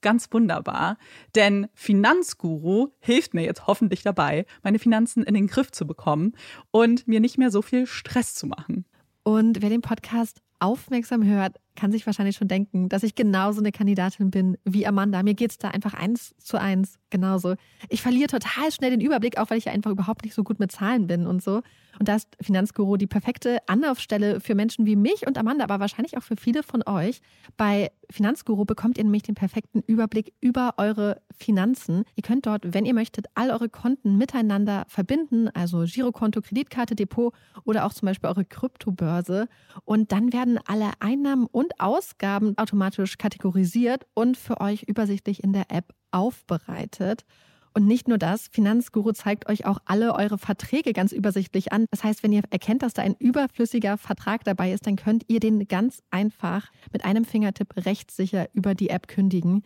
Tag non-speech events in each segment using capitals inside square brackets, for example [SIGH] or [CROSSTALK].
ganz wunderbar, denn Finanzguru hilft mir jetzt hoffentlich dabei, meine Finanzen in den Griff zu bekommen und mir nicht mehr so viel Stress zu machen. Und wer den Podcast aufmerksam hört, kann sich wahrscheinlich schon denken, dass ich genauso eine Kandidatin bin wie Amanda. Mir geht es da einfach eins zu eins genauso. Ich verliere total schnell den Überblick, auch weil ich ja einfach überhaupt nicht so gut mit Zahlen bin und so. Und da ist Finanzguru die perfekte Anlaufstelle für Menschen wie mich und Amanda, aber wahrscheinlich auch für viele von euch. Bei Finanzguru bekommt ihr nämlich den perfekten Überblick über eure Finanzen. Ihr könnt dort, wenn ihr möchtet, all eure Konten miteinander verbinden, also Girokonto, Kreditkarte, Depot oder auch zum Beispiel eure Kryptobörse. Und dann werden alle Einnahmen und Ausgaben automatisch kategorisiert und für euch übersichtlich in der App aufbereitet. Und nicht nur das, Finanzguru zeigt euch auch alle eure Verträge ganz übersichtlich an. Das heißt, wenn ihr erkennt, dass da ein überflüssiger Vertrag dabei ist, dann könnt ihr den ganz einfach mit einem Fingertipp rechtssicher über die App kündigen.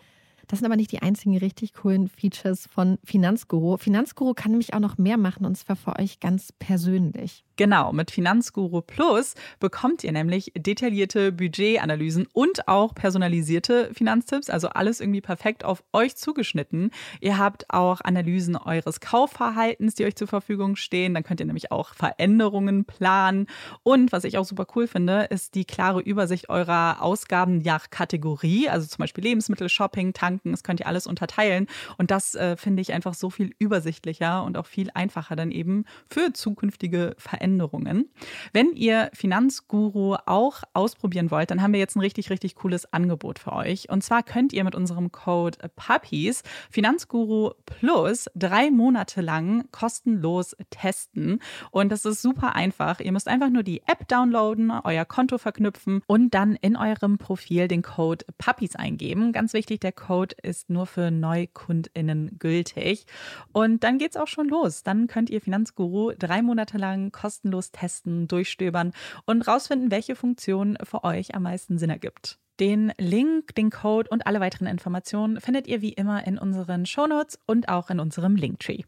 Das sind aber nicht die einzigen richtig coolen Features von Finanzguru. Finanzguru kann nämlich auch noch mehr machen und zwar für euch ganz persönlich. Genau, mit Finanzguru Plus bekommt ihr nämlich detaillierte Budgetanalysen und auch personalisierte Finanztipps, also alles irgendwie perfekt auf euch zugeschnitten. Ihr habt auch Analysen eures Kaufverhaltens, die euch zur Verfügung stehen. Dann könnt ihr nämlich auch Veränderungen planen. Und was ich auch super cool finde, ist die klare Übersicht eurer Ausgaben nach Kategorie, also zum Beispiel Lebensmittel, Shopping, Tanken. Das könnt ihr alles unterteilen. Und das äh, finde ich einfach so viel übersichtlicher und auch viel einfacher dann eben für zukünftige Veränderungen. Veränderungen. Wenn ihr Finanzguru auch ausprobieren wollt, dann haben wir jetzt ein richtig, richtig cooles Angebot für euch. Und zwar könnt ihr mit unserem Code Puppies Finanzguru Plus drei Monate lang kostenlos testen. Und das ist super einfach. Ihr müsst einfach nur die App downloaden, euer Konto verknüpfen und dann in eurem Profil den Code Puppies eingeben. Ganz wichtig, der Code ist nur für NeukundInnen gültig. Und dann geht's auch schon los. Dann könnt ihr Finanzguru drei Monate lang kostenlos kostenlos testen, durchstöbern und rausfinden, welche Funktion für euch am meisten Sinn ergibt. Den Link, den Code und alle weiteren Informationen findet ihr wie immer in unseren Shownotes und auch in unserem Linktree.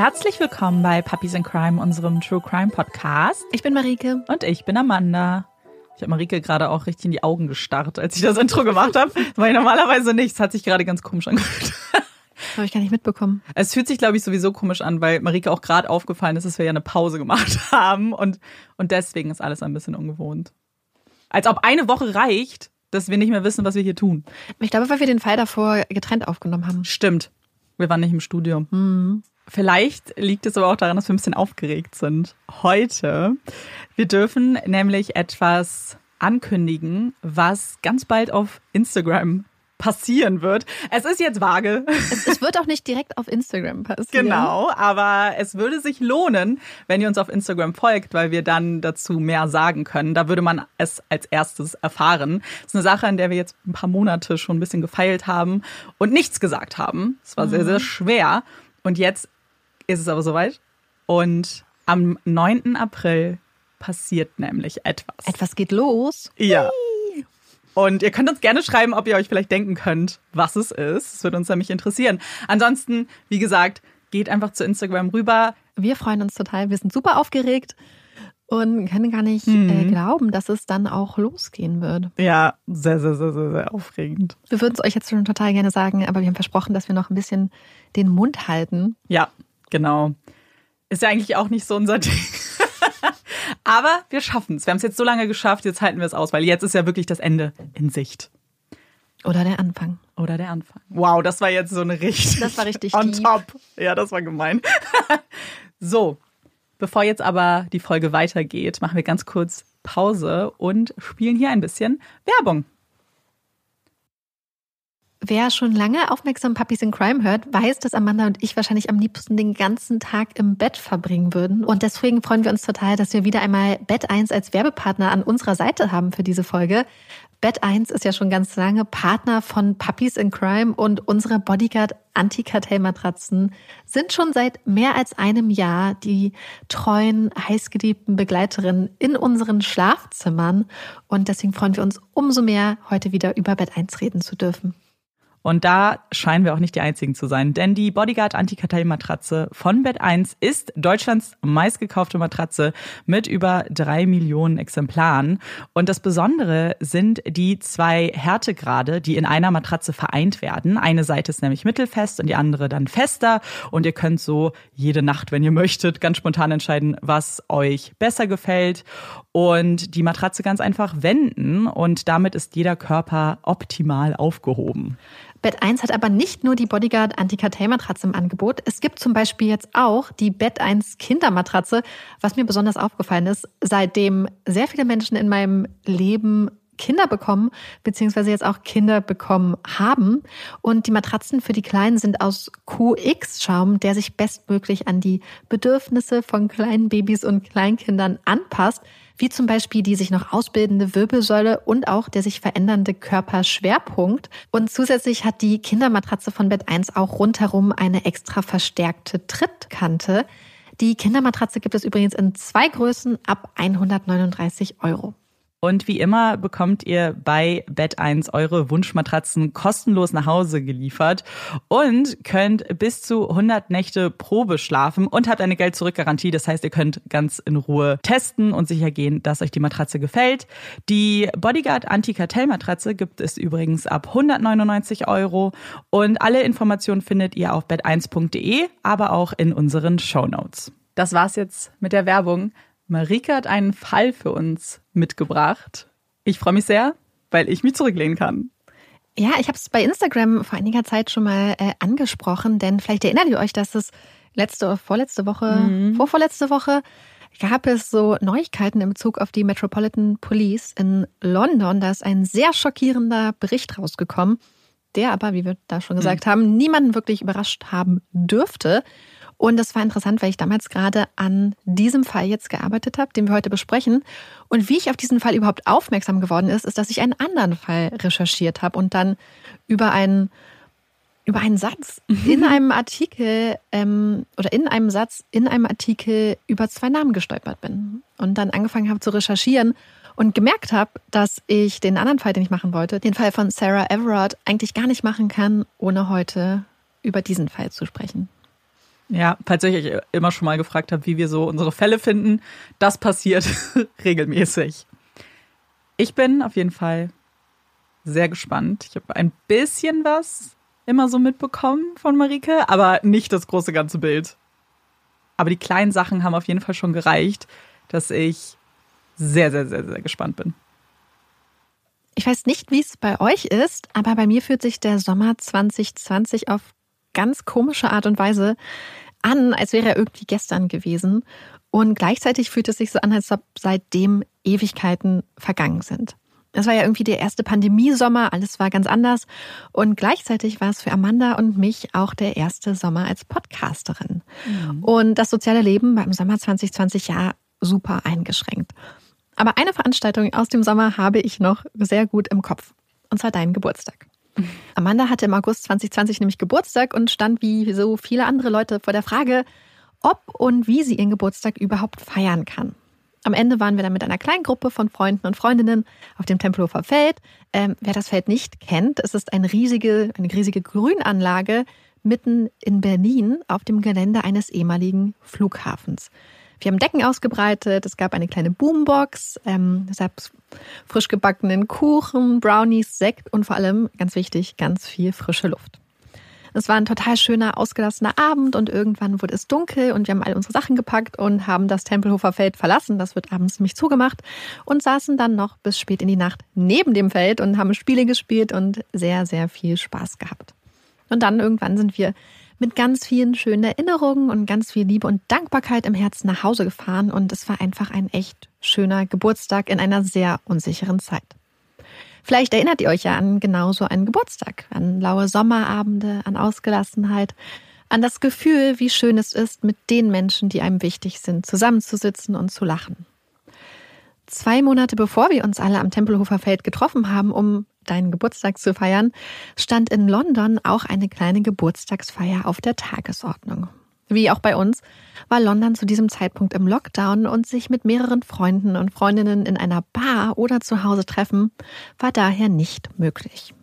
Herzlich willkommen bei Puppies in Crime, unserem True Crime Podcast. Ich bin Marike. Und ich bin Amanda. Ich habe Marike gerade auch richtig in die Augen gestarrt, als ich das Intro gemacht habe. [LAUGHS] Das mache ich normalerweise nicht. Es hat sich gerade ganz komisch angefühlt. Habe ich gar nicht mitbekommen. Es fühlt sich, glaube ich, sowieso komisch an, weil Marike auch gerade aufgefallen ist, dass wir ja eine Pause gemacht [LAUGHS] haben. Und, und deswegen ist alles ein bisschen ungewohnt. Als ob eine Woche reicht, dass wir nicht mehr wissen, was wir hier tun. Ich glaube, weil wir den Fall davor getrennt aufgenommen haben. Stimmt. Wir waren nicht im Studio. Mhm. Vielleicht liegt es aber auch daran, dass wir ein bisschen aufgeregt sind. Heute. Wir dürfen nämlich etwas ankündigen, was ganz bald auf Instagram passieren wird. Es ist jetzt vage. Es, es, wird auch nicht direkt auf Instagram passieren. Genau, aber es würde sich lohnen, wenn ihr uns auf Instagram folgt, weil wir dann dazu mehr sagen können. Da würde man es als erstes erfahren. Das ist eine Sache, an der wir jetzt ein paar Monate schon ein bisschen gefeilt haben und nichts gesagt haben. Es war mhm. sehr, sehr schwer. Und jetzt ist es aber soweit. Und am 9. April passiert nämlich etwas. Etwas geht los. Ja. Und ihr könnt uns gerne schreiben, ob ihr euch vielleicht denken könnt, was es ist. Es würde uns nämlich interessieren. Ansonsten, wie gesagt, geht einfach zu Instagram rüber. Wir freuen uns total. Wir sind super aufgeregt. und können gar nicht mhm. äh, glauben, dass es dann auch losgehen wird. Ja, sehr, sehr, sehr, sehr, sehr aufregend. Wir würden es euch jetzt schon total gerne sagen, aber wir haben versprochen, dass wir noch ein bisschen den Mund halten. Ja, genau. Ist ja eigentlich auch nicht so unser [LAUGHS] Ding. aber wir schaffen es. Wir haben es jetzt so lange geschafft, jetzt halten wir es aus, weil jetzt ist ja wirklich das Ende in Sicht. Oder der Anfang. Oder der Anfang. Wow, das war jetzt so eine richtig. Das war richtig [LAUGHS] on deep. top. Ja, das war gemein. [LAUGHS] so, bevor jetzt aber die Folge weitergeht, machen wir ganz kurz Pause und spielen hier ein bisschen Werbung. Wer schon lange aufmerksam Puppies in Crime hört, weiß, dass Amanda und ich wahrscheinlich am liebsten den ganzen Tag im Bett verbringen würden. Und deswegen freuen wir uns total, dass wir wieder einmal Bett 1 als Werbepartner an unserer Seite haben für diese Folge. Bett 1 ist ja schon ganz lange Partner von Puppies in Crime und unsere Bodyguard Anti-Kartell-Matratzen sind schon seit mehr als einem Jahr die treuen, heißgeliebten Begleiterinnen in unseren Schlafzimmern. Und deswegen freuen wir uns umso mehr, heute wieder über Bett 1 reden zu dürfen. Und da scheinen wir auch nicht die einzigen zu sein, denn die Bodyguard Antikartell-Matratze von Bett 1 ist Deutschlands meistgekaufte Matratze mit über drei Millionen Exemplaren. Und das Besondere sind die zwei Härtegrade, die in einer Matratze vereint werden. Eine Seite ist nämlich mittelfest und die andere dann fester. Und ihr könnt so jede Nacht, wenn ihr möchtet, ganz spontan entscheiden, was euch besser gefällt. Und die Matratze ganz einfach wenden. Und damit ist jeder Körper optimal aufgehoben. Bett 1 hat aber nicht nur die Bodyguard Antikartell-Matratze im Angebot. Es gibt zum Beispiel jetzt auch die Bett 1 Kindermatratze, was mir besonders aufgefallen ist, seitdem sehr viele Menschen in meinem Leben Kinder bekommen, beziehungsweise jetzt auch Kinder bekommen haben. Und die Matratzen für die Kleinen sind aus QX-Schaum, der sich bestmöglich an die Bedürfnisse von kleinen Babys und Kleinkindern anpasst wie zum Beispiel die sich noch ausbildende Wirbelsäule und auch der sich verändernde Körperschwerpunkt. Und zusätzlich hat die Kindermatratze von Bett 1 auch rundherum eine extra verstärkte Trittkante. Die Kindermatratze gibt es übrigens in zwei Größen ab 139 Euro. Und wie immer bekommt ihr bei Bett 1 eure Wunschmatratzen kostenlos nach Hause geliefert und könnt bis zu 100 Nächte Probe schlafen und habt eine Geld-Zurück-Garantie. Das heißt, ihr könnt ganz in Ruhe testen und sicher gehen, dass euch die Matratze gefällt. Die Bodyguard Anti-Kartell-Matratze gibt es übrigens ab 199 Euro und alle Informationen findet ihr auf bett1.de, aber auch in unseren Show Notes. Das war's jetzt mit der Werbung. Marike hat einen Fall für uns mitgebracht. Ich freue mich sehr, weil ich mich zurücklehnen kann. Ja, ich habe es bei Instagram vor einiger Zeit schon mal äh, angesprochen, denn vielleicht erinnert ihr euch, dass es letzte oder vorletzte Woche, mhm. vorvorletzte Woche gab es so Neuigkeiten in Bezug auf die Metropolitan Police in London. Da ist ein sehr schockierender Bericht rausgekommen, der aber, wie wir da schon gesagt mhm. haben, niemanden wirklich überrascht haben dürfte. Und das war interessant, weil ich damals gerade an diesem Fall jetzt gearbeitet habe, den wir heute besprechen. Und wie ich auf diesen Fall überhaupt aufmerksam geworden ist, ist, dass ich einen anderen Fall recherchiert habe und dann über einen über einen Satz mhm. in einem Artikel ähm, oder in einem Satz in einem Artikel über zwei Namen gestolpert bin und dann angefangen habe zu recherchieren und gemerkt habe, dass ich den anderen Fall, den ich machen wollte, den Fall von Sarah Everard, eigentlich gar nicht machen kann, ohne heute über diesen Fall zu sprechen. Ja, falls ihr euch immer schon mal gefragt habt, wie wir so unsere Fälle finden, das passiert [LAUGHS] regelmäßig. Ich bin auf jeden Fall sehr gespannt. Ich habe ein bisschen was immer so mitbekommen von Marike, aber nicht das große ganze Bild. Aber die kleinen Sachen haben auf jeden Fall schon gereicht, dass ich sehr, sehr, sehr, sehr gespannt bin. Ich weiß nicht, wie es bei euch ist, aber bei mir fühlt sich der Sommer 2020 auf ganz komische Art und Weise an, als wäre er irgendwie gestern gewesen. Und gleichzeitig fühlt es sich so an, als ob seitdem Ewigkeiten vergangen sind. Es war ja irgendwie der erste Pandemiesommer, alles war ganz anders. Und gleichzeitig war es für Amanda und mich auch der erste Sommer als Podcasterin. Mhm. Und das soziale Leben war im Sommer 2020 ja super eingeschränkt. Aber eine Veranstaltung aus dem Sommer habe ich noch sehr gut im Kopf. Und zwar deinen Geburtstag. Amanda hatte im August 2020 nämlich Geburtstag und stand wie so viele andere Leute vor der Frage, ob und wie sie ihren Geburtstag überhaupt feiern kann. Am Ende waren wir dann mit einer kleinen Gruppe von Freunden und Freundinnen auf dem Tempelhofer Feld. Ähm, wer das Feld nicht kennt, es ist eine riesige, eine riesige Grünanlage mitten in Berlin auf dem Gelände eines ehemaligen Flughafens. Wir haben Decken ausgebreitet, es gab eine kleine Boombox, ähm, es gab frisch gebackenen Kuchen, Brownies, Sekt und vor allem, ganz wichtig, ganz viel frische Luft. Es war ein total schöner, ausgelassener Abend und irgendwann wurde es dunkel und wir haben all unsere Sachen gepackt und haben das Tempelhofer Feld verlassen. Das wird abends nämlich zugemacht und saßen dann noch bis spät in die Nacht neben dem Feld und haben Spiele gespielt und sehr, sehr viel Spaß gehabt. Und dann irgendwann sind wir mit ganz vielen schönen Erinnerungen und ganz viel Liebe und Dankbarkeit im Herzen nach Hause gefahren und es war einfach ein echt schöner Geburtstag in einer sehr unsicheren Zeit. Vielleicht erinnert ihr euch ja an genau so einen Geburtstag, an laue Sommerabende, an Ausgelassenheit, an das Gefühl, wie schön es ist, mit den Menschen, die einem wichtig sind, zusammenzusitzen und zu lachen. Zwei Monate bevor wir uns alle am Tempelhofer Feld getroffen haben, um deinen Geburtstag zu feiern, stand in London auch eine kleine Geburtstagsfeier auf der Tagesordnung. Wie auch bei uns war London zu diesem Zeitpunkt im Lockdown und sich mit mehreren Freunden und Freundinnen in einer Bar oder zu Hause treffen, war daher nicht möglich.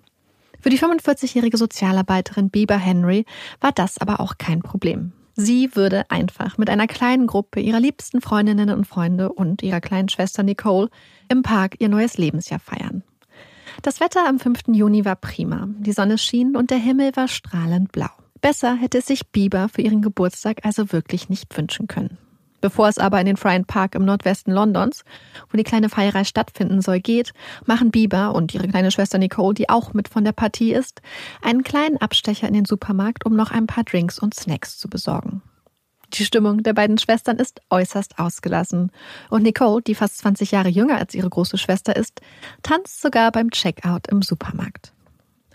Für die 45-jährige Sozialarbeiterin Bieber Henry war das aber auch kein Problem. Sie würde einfach mit einer kleinen Gruppe ihrer liebsten Freundinnen und Freunde und ihrer kleinen Schwester Nicole im Park ihr neues Lebensjahr feiern. Das Wetter am 5. Juni war prima. Die Sonne schien und der Himmel war strahlend blau. Besser hätte es sich Bieber für ihren Geburtstag also wirklich nicht wünschen können. Bevor es aber in den Friend Park im Nordwesten Londons, wo die kleine Feierei stattfinden soll, geht, machen Bieber und ihre kleine Schwester Nicole, die auch mit von der Partie ist, einen kleinen Abstecher in den Supermarkt, um noch ein paar Drinks und Snacks zu besorgen. Die Stimmung der beiden Schwestern ist äußerst ausgelassen. Und Nicole, die fast 20 Jahre jünger als ihre große Schwester ist, tanzt sogar beim Checkout im Supermarkt.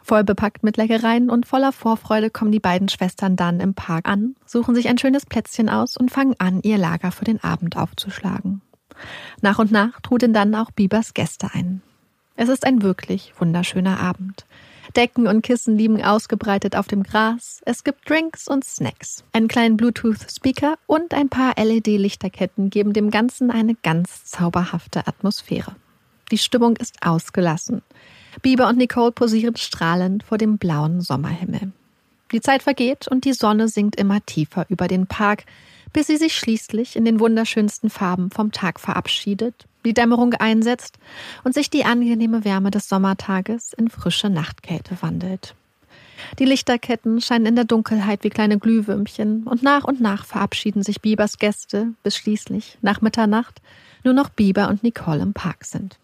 Voll bepackt mit Leckereien und voller Vorfreude kommen die beiden Schwestern dann im Park an, suchen sich ein schönes Plätzchen aus und fangen an, ihr Lager für den Abend aufzuschlagen. Nach und nach trudeln dann auch Bibers Gäste ein. Es ist ein wirklich wunderschöner Abend. Decken und Kissen liegen ausgebreitet auf dem Gras. Es gibt Drinks und Snacks. Einen kleinen Bluetooth-Speaker und ein paar LED-Lichterketten geben dem Ganzen eine ganz zauberhafte Atmosphäre. Die Stimmung ist ausgelassen. Bieber und Nicole posieren strahlend vor dem blauen Sommerhimmel. Die Zeit vergeht und die Sonne sinkt immer tiefer über den Park, bis sie sich schließlich in den wunderschönsten Farben vom Tag verabschiedet, die Dämmerung einsetzt und sich die angenehme Wärme des Sommertages in frische Nachtkälte wandelt. Die Lichterketten scheinen in der Dunkelheit wie kleine Glühwürmchen und nach und nach verabschieden sich Biebers Gäste, bis schließlich nach Mitternacht nur noch Bieber und Nicole im Park sind.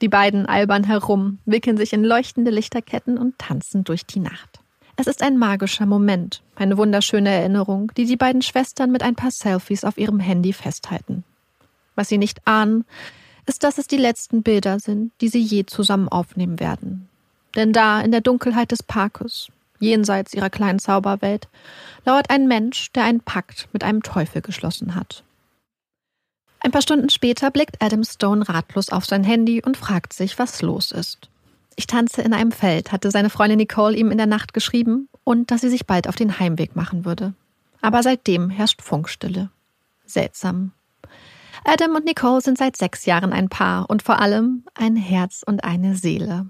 Die beiden albern herum, wickeln sich in leuchtende Lichterketten und tanzen durch die Nacht. Es ist ein magischer Moment, eine wunderschöne Erinnerung, die die beiden Schwestern mit ein paar Selfies auf ihrem Handy festhalten. Was sie nicht ahnen, ist, dass es die letzten Bilder sind, die sie je zusammen aufnehmen werden. Denn da, in der Dunkelheit des Parkes, jenseits ihrer kleinen Zauberwelt, lauert ein Mensch, der einen Pakt mit einem Teufel geschlossen hat. Ein paar Stunden später blickt Adam Stone ratlos auf sein Handy und fragt sich, was los ist. Ich tanze in einem Feld, hatte seine Freundin Nicole ihm in der Nacht geschrieben und dass sie sich bald auf den Heimweg machen würde. Aber seitdem herrscht Funkstille. Seltsam. Adam und Nicole sind seit sechs Jahren ein Paar und vor allem ein Herz und eine Seele.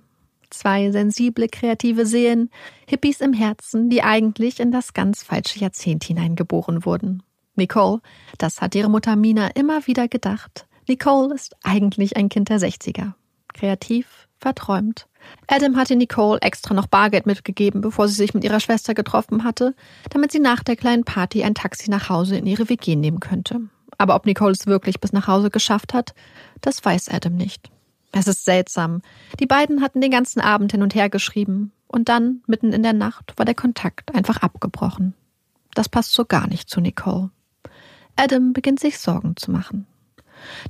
Zwei sensible, kreative Seelen, Hippies im Herzen, die eigentlich in das ganz falsche Jahrzehnt hineingeboren wurden. Nicole, das hat ihre Mutter Mina immer wieder gedacht. Nicole ist eigentlich ein Kind der 60er. Kreativ, verträumt. Adam hatte Nicole extra noch Bargeld mitgegeben, bevor sie sich mit ihrer Schwester getroffen hatte, damit sie nach der kleinen Party ein Taxi nach Hause in ihre WG nehmen könnte. Aber ob Nicole es wirklich bis nach Hause geschafft hat, das weiß Adam nicht. Es ist seltsam. Die beiden hatten den ganzen Abend hin und her geschrieben, und dann, mitten in der Nacht, war der Kontakt einfach abgebrochen. Das passt so gar nicht zu Nicole. Adam beginnt sich Sorgen zu machen.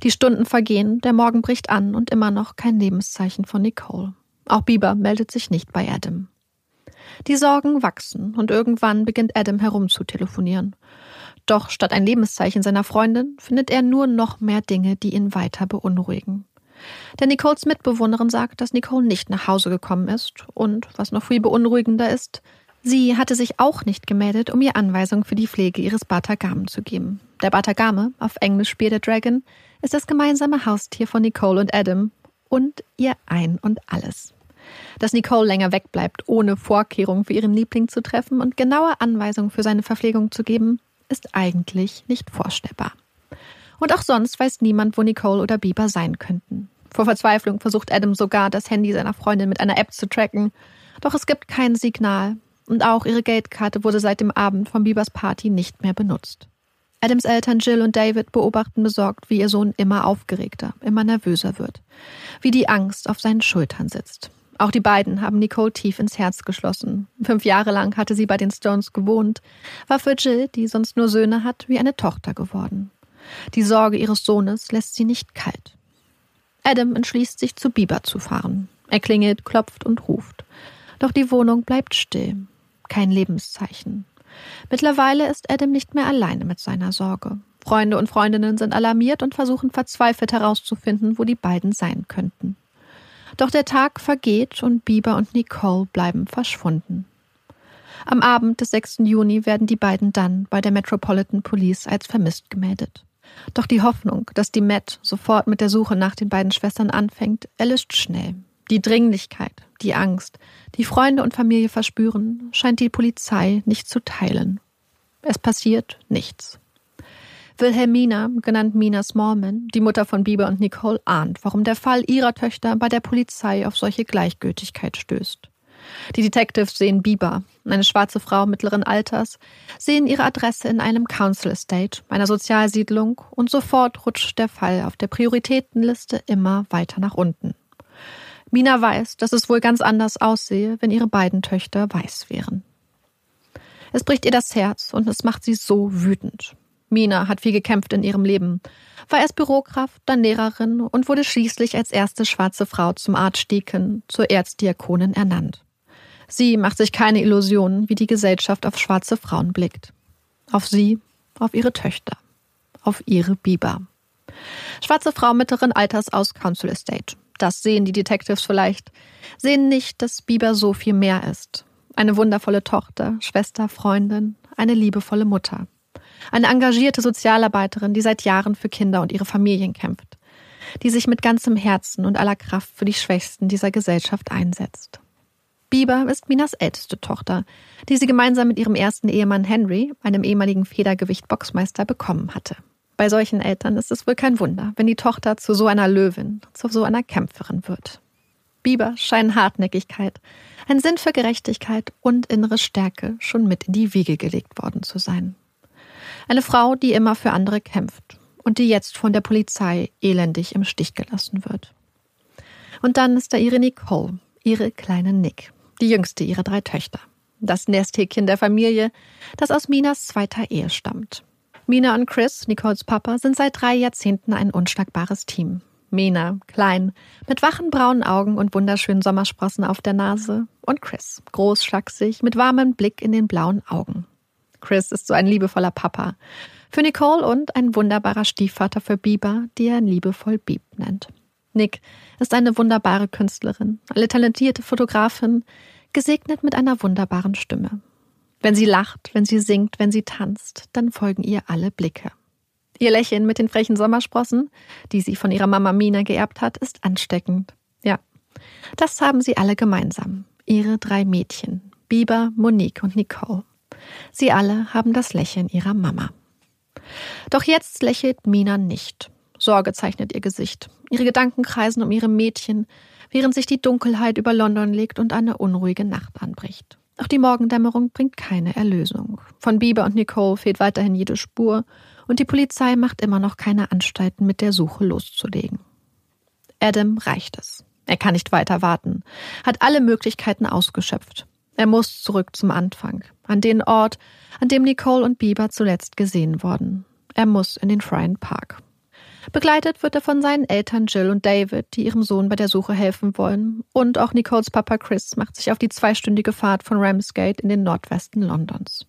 Die Stunden vergehen, der Morgen bricht an und immer noch kein Lebenszeichen von Nicole. Auch Bieber meldet sich nicht bei Adam. Die Sorgen wachsen und irgendwann beginnt Adam herumzutelefonieren. Doch statt ein Lebenszeichen seiner Freundin findet er nur noch mehr Dinge, die ihn weiter beunruhigen. Denn Nicoles Mitbewohnerin sagt, dass Nicole nicht nach Hause gekommen ist und, was noch viel beunruhigender ist, Sie hatte sich auch nicht gemeldet, um ihr Anweisungen für die Pflege ihres Batagamen zu geben. Der Batagame, auf Englisch Bearded Dragon, ist das gemeinsame Haustier von Nicole und Adam und ihr Ein und Alles. Dass Nicole länger wegbleibt, ohne Vorkehrungen für ihren Liebling zu treffen und genaue Anweisungen für seine Verpflegung zu geben, ist eigentlich nicht vorstellbar. Und auch sonst weiß niemand, wo Nicole oder Bieber sein könnten. Vor Verzweiflung versucht Adam sogar, das Handy seiner Freundin mit einer App zu tracken. Doch es gibt kein Signal. Und auch ihre Geldkarte wurde seit dem Abend von Biebers Party nicht mehr benutzt. Adams Eltern Jill und David beobachten besorgt, wie ihr Sohn immer aufgeregter, immer nervöser wird. Wie die Angst auf seinen Schultern sitzt. Auch die beiden haben Nicole tief ins Herz geschlossen. Fünf Jahre lang hatte sie bei den Stones gewohnt, war für Jill, die sonst nur Söhne hat, wie eine Tochter geworden. Die Sorge ihres Sohnes lässt sie nicht kalt. Adam entschließt sich, zu Bieber zu fahren. Er klingelt, klopft und ruft. Doch die Wohnung bleibt still. Kein Lebenszeichen. Mittlerweile ist Adam nicht mehr alleine mit seiner Sorge. Freunde und Freundinnen sind alarmiert und versuchen verzweifelt herauszufinden, wo die beiden sein könnten. Doch der Tag vergeht und Bieber und Nicole bleiben verschwunden. Am Abend des 6. Juni werden die beiden dann bei der Metropolitan Police als vermisst gemeldet. Doch die Hoffnung, dass die Met sofort mit der Suche nach den beiden Schwestern anfängt, erlischt schnell. Die Dringlichkeit, die Angst, die Freunde und Familie verspüren, scheint die Polizei nicht zu teilen. Es passiert nichts. Wilhelmina, genannt Mina Smallman, die Mutter von Bieber und Nicole, ahnt, warum der Fall ihrer Töchter bei der Polizei auf solche Gleichgültigkeit stößt. Die Detectives sehen Bieber, eine schwarze Frau mittleren Alters, sehen ihre Adresse in einem Council Estate, einer Sozialsiedlung, und sofort rutscht der Fall auf der Prioritätenliste immer weiter nach unten. Mina weiß, dass es wohl ganz anders aussehe, wenn ihre beiden Töchter weiß wären. Es bricht ihr das Herz und es macht sie so wütend. Mina hat viel gekämpft in ihrem Leben, war erst Bürokraft, dann Lehrerin und wurde schließlich als erste schwarze Frau zum Archdeacon, zur Erzdiakonin ernannt. Sie macht sich keine Illusionen, wie die Gesellschaft auf schwarze Frauen blickt. Auf sie, auf ihre Töchter, auf ihre Biber. Schwarze Frau mittleren Alters aus Council Estate. Das sehen die Detectives vielleicht. Sehen nicht, dass Bieber so viel mehr ist. Eine wundervolle Tochter, Schwester, Freundin, eine liebevolle Mutter. Eine engagierte Sozialarbeiterin, die seit Jahren für Kinder und ihre Familien kämpft. Die sich mit ganzem Herzen und aller Kraft für die Schwächsten dieser Gesellschaft einsetzt. Bieber ist Minas älteste Tochter, die sie gemeinsam mit ihrem ersten Ehemann Henry, einem ehemaligen Federgewicht-Boxmeister, bekommen hatte. Bei solchen Eltern ist es wohl kein Wunder, wenn die Tochter zu so einer Löwin, zu so einer Kämpferin wird. Bieber scheinen Hartnäckigkeit, ein Sinn für Gerechtigkeit und innere Stärke schon mit in die Wiege gelegt worden zu sein. Eine Frau, die immer für andere kämpft und die jetzt von der Polizei elendig im Stich gelassen wird. Und dann ist da ihre Nicole, ihre kleine Nick die jüngste ihrer drei Töchter. Das Nesthäkchen der Familie, das aus Minas zweiter Ehe stammt. Mina und Chris, Nicoles Papa, sind seit drei Jahrzehnten ein unschlagbares Team. Mina, klein, mit wachen braunen Augen und wunderschönen Sommersprossen auf der Nase. Und Chris, groß, schlaksig, mit warmem Blick in den blauen Augen. Chris ist so ein liebevoller Papa. Für Nicole und ein wunderbarer Stiefvater für Bieber, die er liebevoll Bieb nennt. Nick ist eine wunderbare Künstlerin, eine talentierte Fotografin, gesegnet mit einer wunderbaren Stimme. Wenn sie lacht, wenn sie singt, wenn sie tanzt, dann folgen ihr alle Blicke. Ihr Lächeln mit den frechen Sommersprossen, die sie von ihrer Mama Mina geerbt hat, ist ansteckend. Ja, das haben sie alle gemeinsam. Ihre drei Mädchen, Biber, Monique und Nicole. Sie alle haben das Lächeln ihrer Mama. Doch jetzt lächelt Mina nicht. Sorge zeichnet ihr Gesicht. Ihre Gedanken kreisen um ihre Mädchen, während sich die Dunkelheit über London legt und eine unruhige Nacht anbricht. Auch die Morgendämmerung bringt keine Erlösung. Von Bieber und Nicole fehlt weiterhin jede Spur und die Polizei macht immer noch keine Anstalten, mit der Suche loszulegen. Adam reicht es. Er kann nicht weiter warten, hat alle Möglichkeiten ausgeschöpft. Er muss zurück zum Anfang, an den Ort, an dem Nicole und Bieber zuletzt gesehen wurden. Er muss in den Friend Park. Begleitet wird er von seinen Eltern Jill und David, die ihrem Sohn bei der Suche helfen wollen. Und auch Nicoles Papa Chris macht sich auf die zweistündige Fahrt von Ramsgate in den Nordwesten Londons.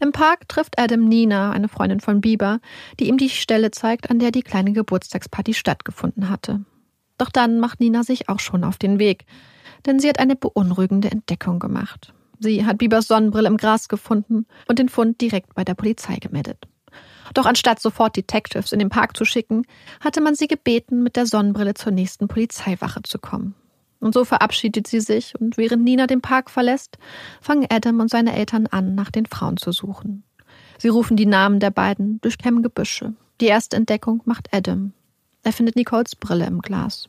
Im Park trifft Adam Nina, eine Freundin von Bieber, die ihm die Stelle zeigt, an der die kleine Geburtstagsparty stattgefunden hatte. Doch dann macht Nina sich auch schon auf den Weg, denn sie hat eine beunruhigende Entdeckung gemacht. Sie hat Biebers Sonnenbrille im Gras gefunden und den Fund direkt bei der Polizei gemeldet. Doch anstatt sofort Detectives in den Park zu schicken, hatte man sie gebeten, mit der Sonnenbrille zur nächsten Polizeiwache zu kommen. Und so verabschiedet sie sich, und während Nina den Park verlässt, fangen Adam und seine Eltern an, nach den Frauen zu suchen. Sie rufen die Namen der beiden, durchkämmen Gebüsche. Die erste Entdeckung macht Adam. Er findet Nicoles Brille im Glas.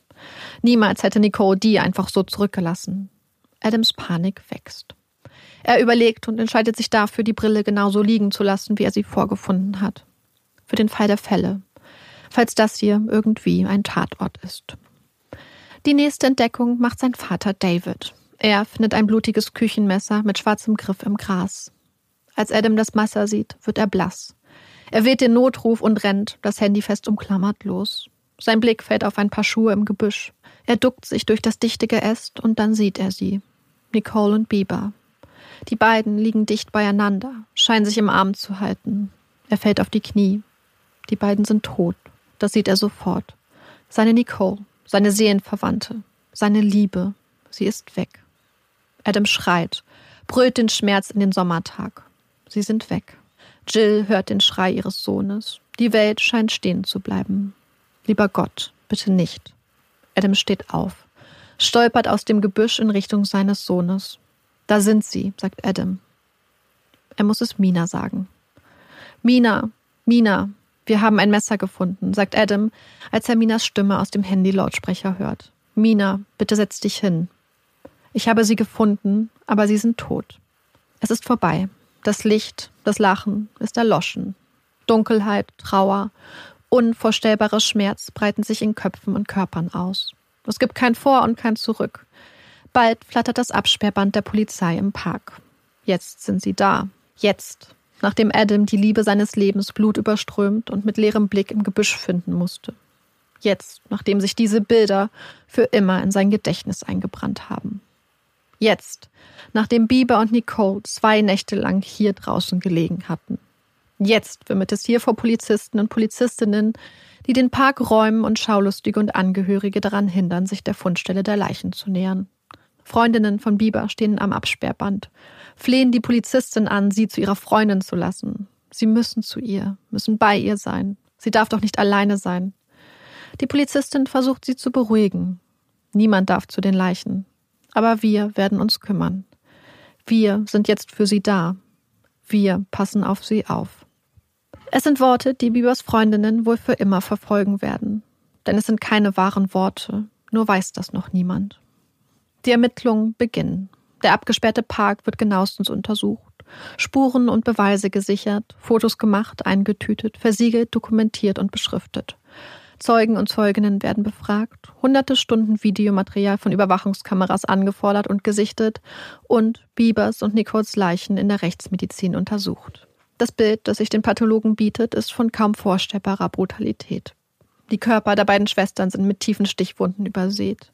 Niemals hätte Nicole die einfach so zurückgelassen. Adams Panik wächst. Er überlegt und entscheidet sich dafür, die Brille genauso liegen zu lassen, wie er sie vorgefunden hat. Für den Fall der Fälle. Falls das hier irgendwie ein Tatort ist. Die nächste Entdeckung macht sein Vater David. Er findet ein blutiges Küchenmesser mit schwarzem Griff im Gras. Als Adam das Messer sieht, wird er blass. Er weht den Notruf und rennt, das Handy fest umklammert, los. Sein Blick fällt auf ein paar Schuhe im Gebüsch. Er duckt sich durch das dichte Geäst und dann sieht er sie. Nicole und Bieber. Die beiden liegen dicht beieinander, scheinen sich im Arm zu halten. Er fällt auf die Knie. Die beiden sind tot. Das sieht er sofort. Seine Nicole, seine Seelenverwandte, seine Liebe. Sie ist weg. Adam schreit, brüllt den Schmerz in den Sommertag. Sie sind weg. Jill hört den Schrei ihres Sohnes. Die Welt scheint stehen zu bleiben. Lieber Gott, bitte nicht. Adam steht auf, stolpert aus dem Gebüsch in Richtung seines Sohnes. Da sind sie, sagt Adam. Er muss es Mina sagen. Mina, Mina, wir haben ein Messer gefunden, sagt Adam, als er Minas Stimme aus dem Handy-Lautsprecher hört. Mina, bitte setz dich hin. Ich habe sie gefunden, aber sie sind tot. Es ist vorbei. Das Licht, das Lachen ist erloschen. Dunkelheit, Trauer, unvorstellbarer Schmerz breiten sich in Köpfen und Körpern aus. Es gibt kein Vor und kein Zurück. Bald flattert das Absperrband der Polizei im Park. Jetzt sind sie da. Jetzt, nachdem Adam die Liebe seines Lebens blutüberströmt und mit leerem Blick im Gebüsch finden musste. Jetzt, nachdem sich diese Bilder für immer in sein Gedächtnis eingebrannt haben. Jetzt, nachdem Bieber und Nicole zwei Nächte lang hier draußen gelegen hatten. Jetzt wimmelt es hier vor Polizisten und Polizistinnen, die den Park räumen und Schaulustige und Angehörige daran hindern, sich der Fundstelle der Leichen zu nähern. Freundinnen von Bieber stehen am Absperrband, flehen die Polizistin an, sie zu ihrer Freundin zu lassen. Sie müssen zu ihr, müssen bei ihr sein. Sie darf doch nicht alleine sein. Die Polizistin versucht sie zu beruhigen. Niemand darf zu den Leichen. Aber wir werden uns kümmern. Wir sind jetzt für sie da. Wir passen auf sie auf. Es sind Worte, die Biebers Freundinnen wohl für immer verfolgen werden. Denn es sind keine wahren Worte, nur weiß das noch niemand. Die Ermittlungen beginnen. Der abgesperrte Park wird genauestens untersucht. Spuren und Beweise gesichert, Fotos gemacht, eingetütet, versiegelt, dokumentiert und beschriftet. Zeugen und Zeuginnen werden befragt, hunderte Stunden Videomaterial von Überwachungskameras angefordert und gesichtet und Biebers und Nicoles Leichen in der Rechtsmedizin untersucht. Das Bild, das sich den Pathologen bietet, ist von kaum vorstellbarer Brutalität. Die Körper der beiden Schwestern sind mit tiefen Stichwunden übersät.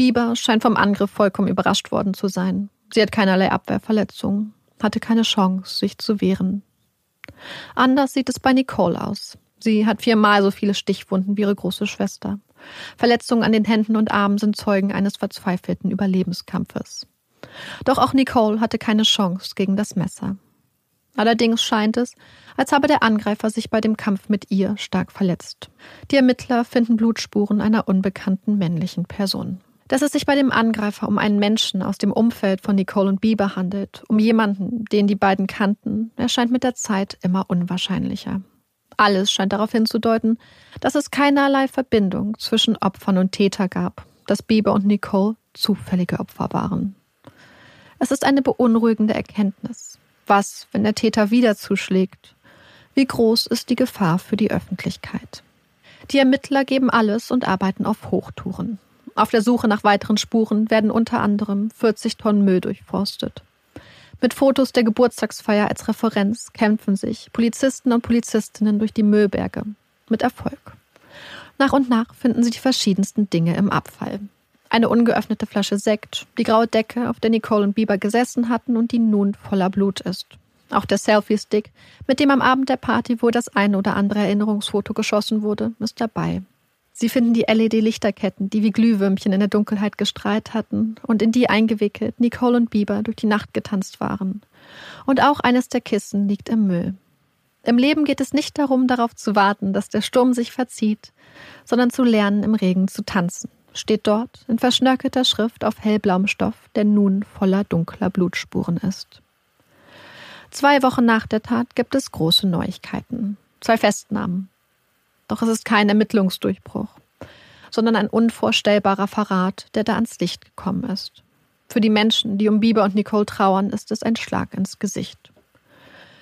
Bieber scheint vom Angriff vollkommen überrascht worden zu sein. Sie hat keinerlei Abwehrverletzungen, hatte keine Chance, sich zu wehren. Anders sieht es bei Nicole aus. Sie hat viermal so viele Stichwunden wie ihre große Schwester. Verletzungen an den Händen und Armen sind Zeugen eines verzweifelten Überlebenskampfes. Doch auch Nicole hatte keine Chance gegen das Messer. Allerdings scheint es, als habe der Angreifer sich bei dem Kampf mit ihr stark verletzt. Die Ermittler finden Blutspuren einer unbekannten männlichen Person. Dass es sich bei dem Angreifer um einen Menschen aus dem Umfeld von Nicole und Bieber handelt, um jemanden, den die beiden kannten, erscheint mit der Zeit immer unwahrscheinlicher. Alles scheint darauf hinzudeuten, dass es keinerlei Verbindung zwischen Opfern und Täter gab, dass Bieber und Nicole zufällige Opfer waren. Es ist eine beunruhigende Erkenntnis. Was, wenn der Täter wieder zuschlägt? Wie groß ist die Gefahr für die Öffentlichkeit? Die Ermittler geben alles und arbeiten auf Hochtouren. Auf der Suche nach weiteren Spuren werden unter anderem 40 Tonnen Müll durchforstet. Mit Fotos der Geburtstagsfeier als Referenz kämpfen sich Polizisten und Polizistinnen durch die Müllberge. Mit Erfolg. Nach und nach finden sie die verschiedensten Dinge im Abfall. Eine ungeöffnete Flasche Sekt, die graue Decke, auf der Nicole und Bieber gesessen hatten und die nun voller Blut ist. Auch der Selfie-Stick, mit dem am Abend der Party wohl das ein oder andere Erinnerungsfoto geschossen wurde, ist dabei. Sie finden die LED-Lichterketten, die wie Glühwürmchen in der Dunkelheit gestrahlt hatten und in die eingewickelt Nicole und Bieber durch die Nacht getanzt waren. Und auch eines der Kissen liegt im Müll. Im Leben geht es nicht darum, darauf zu warten, dass der Sturm sich verzieht, sondern zu lernen, im Regen zu tanzen, steht dort in verschnörkelter Schrift auf hellblauem Stoff, der nun voller dunkler Blutspuren ist. Zwei Wochen nach der Tat gibt es große Neuigkeiten. Zwei Festnahmen. Doch es ist kein Ermittlungsdurchbruch, sondern ein unvorstellbarer Verrat, der da ans Licht gekommen ist. Für die Menschen, die um Bieber und Nicole trauern, ist es ein Schlag ins Gesicht.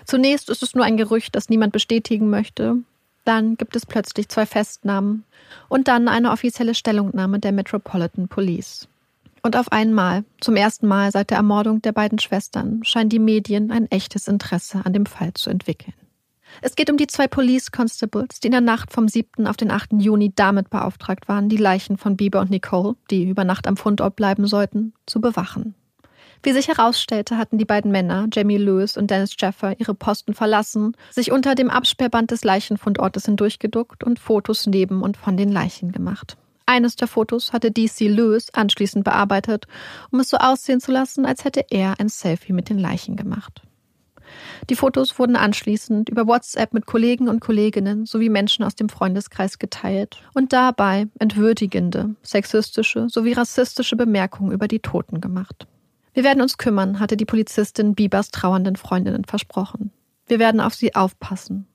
Zunächst ist es nur ein Gerücht, das niemand bestätigen möchte. Dann gibt es plötzlich zwei Festnahmen und dann eine offizielle Stellungnahme der Metropolitan Police. Und auf einmal, zum ersten Mal seit der Ermordung der beiden Schwestern, scheinen die Medien ein echtes Interesse an dem Fall zu entwickeln. Es geht um die zwei Police Constables, die in der Nacht vom 7. auf den 8. Juni damit beauftragt waren, die Leichen von Bieber und Nicole, die über Nacht am Fundort bleiben sollten, zu bewachen. Wie sich herausstellte, hatten die beiden Männer, Jamie Lewis und Dennis Jeffer, ihre Posten verlassen, sich unter dem Absperrband des Leichenfundortes hindurchgeduckt und Fotos neben und von den Leichen gemacht. Eines der Fotos hatte DC Lewis anschließend bearbeitet, um es so aussehen zu lassen, als hätte er ein Selfie mit den Leichen gemacht. Die Fotos wurden anschließend über WhatsApp mit Kollegen und Kolleginnen sowie Menschen aus dem Freundeskreis geteilt und dabei entwürdigende, sexistische sowie rassistische Bemerkungen über die Toten gemacht. Wir werden uns kümmern, hatte die Polizistin Biebers trauernden Freundinnen versprochen. Wir werden auf sie aufpassen.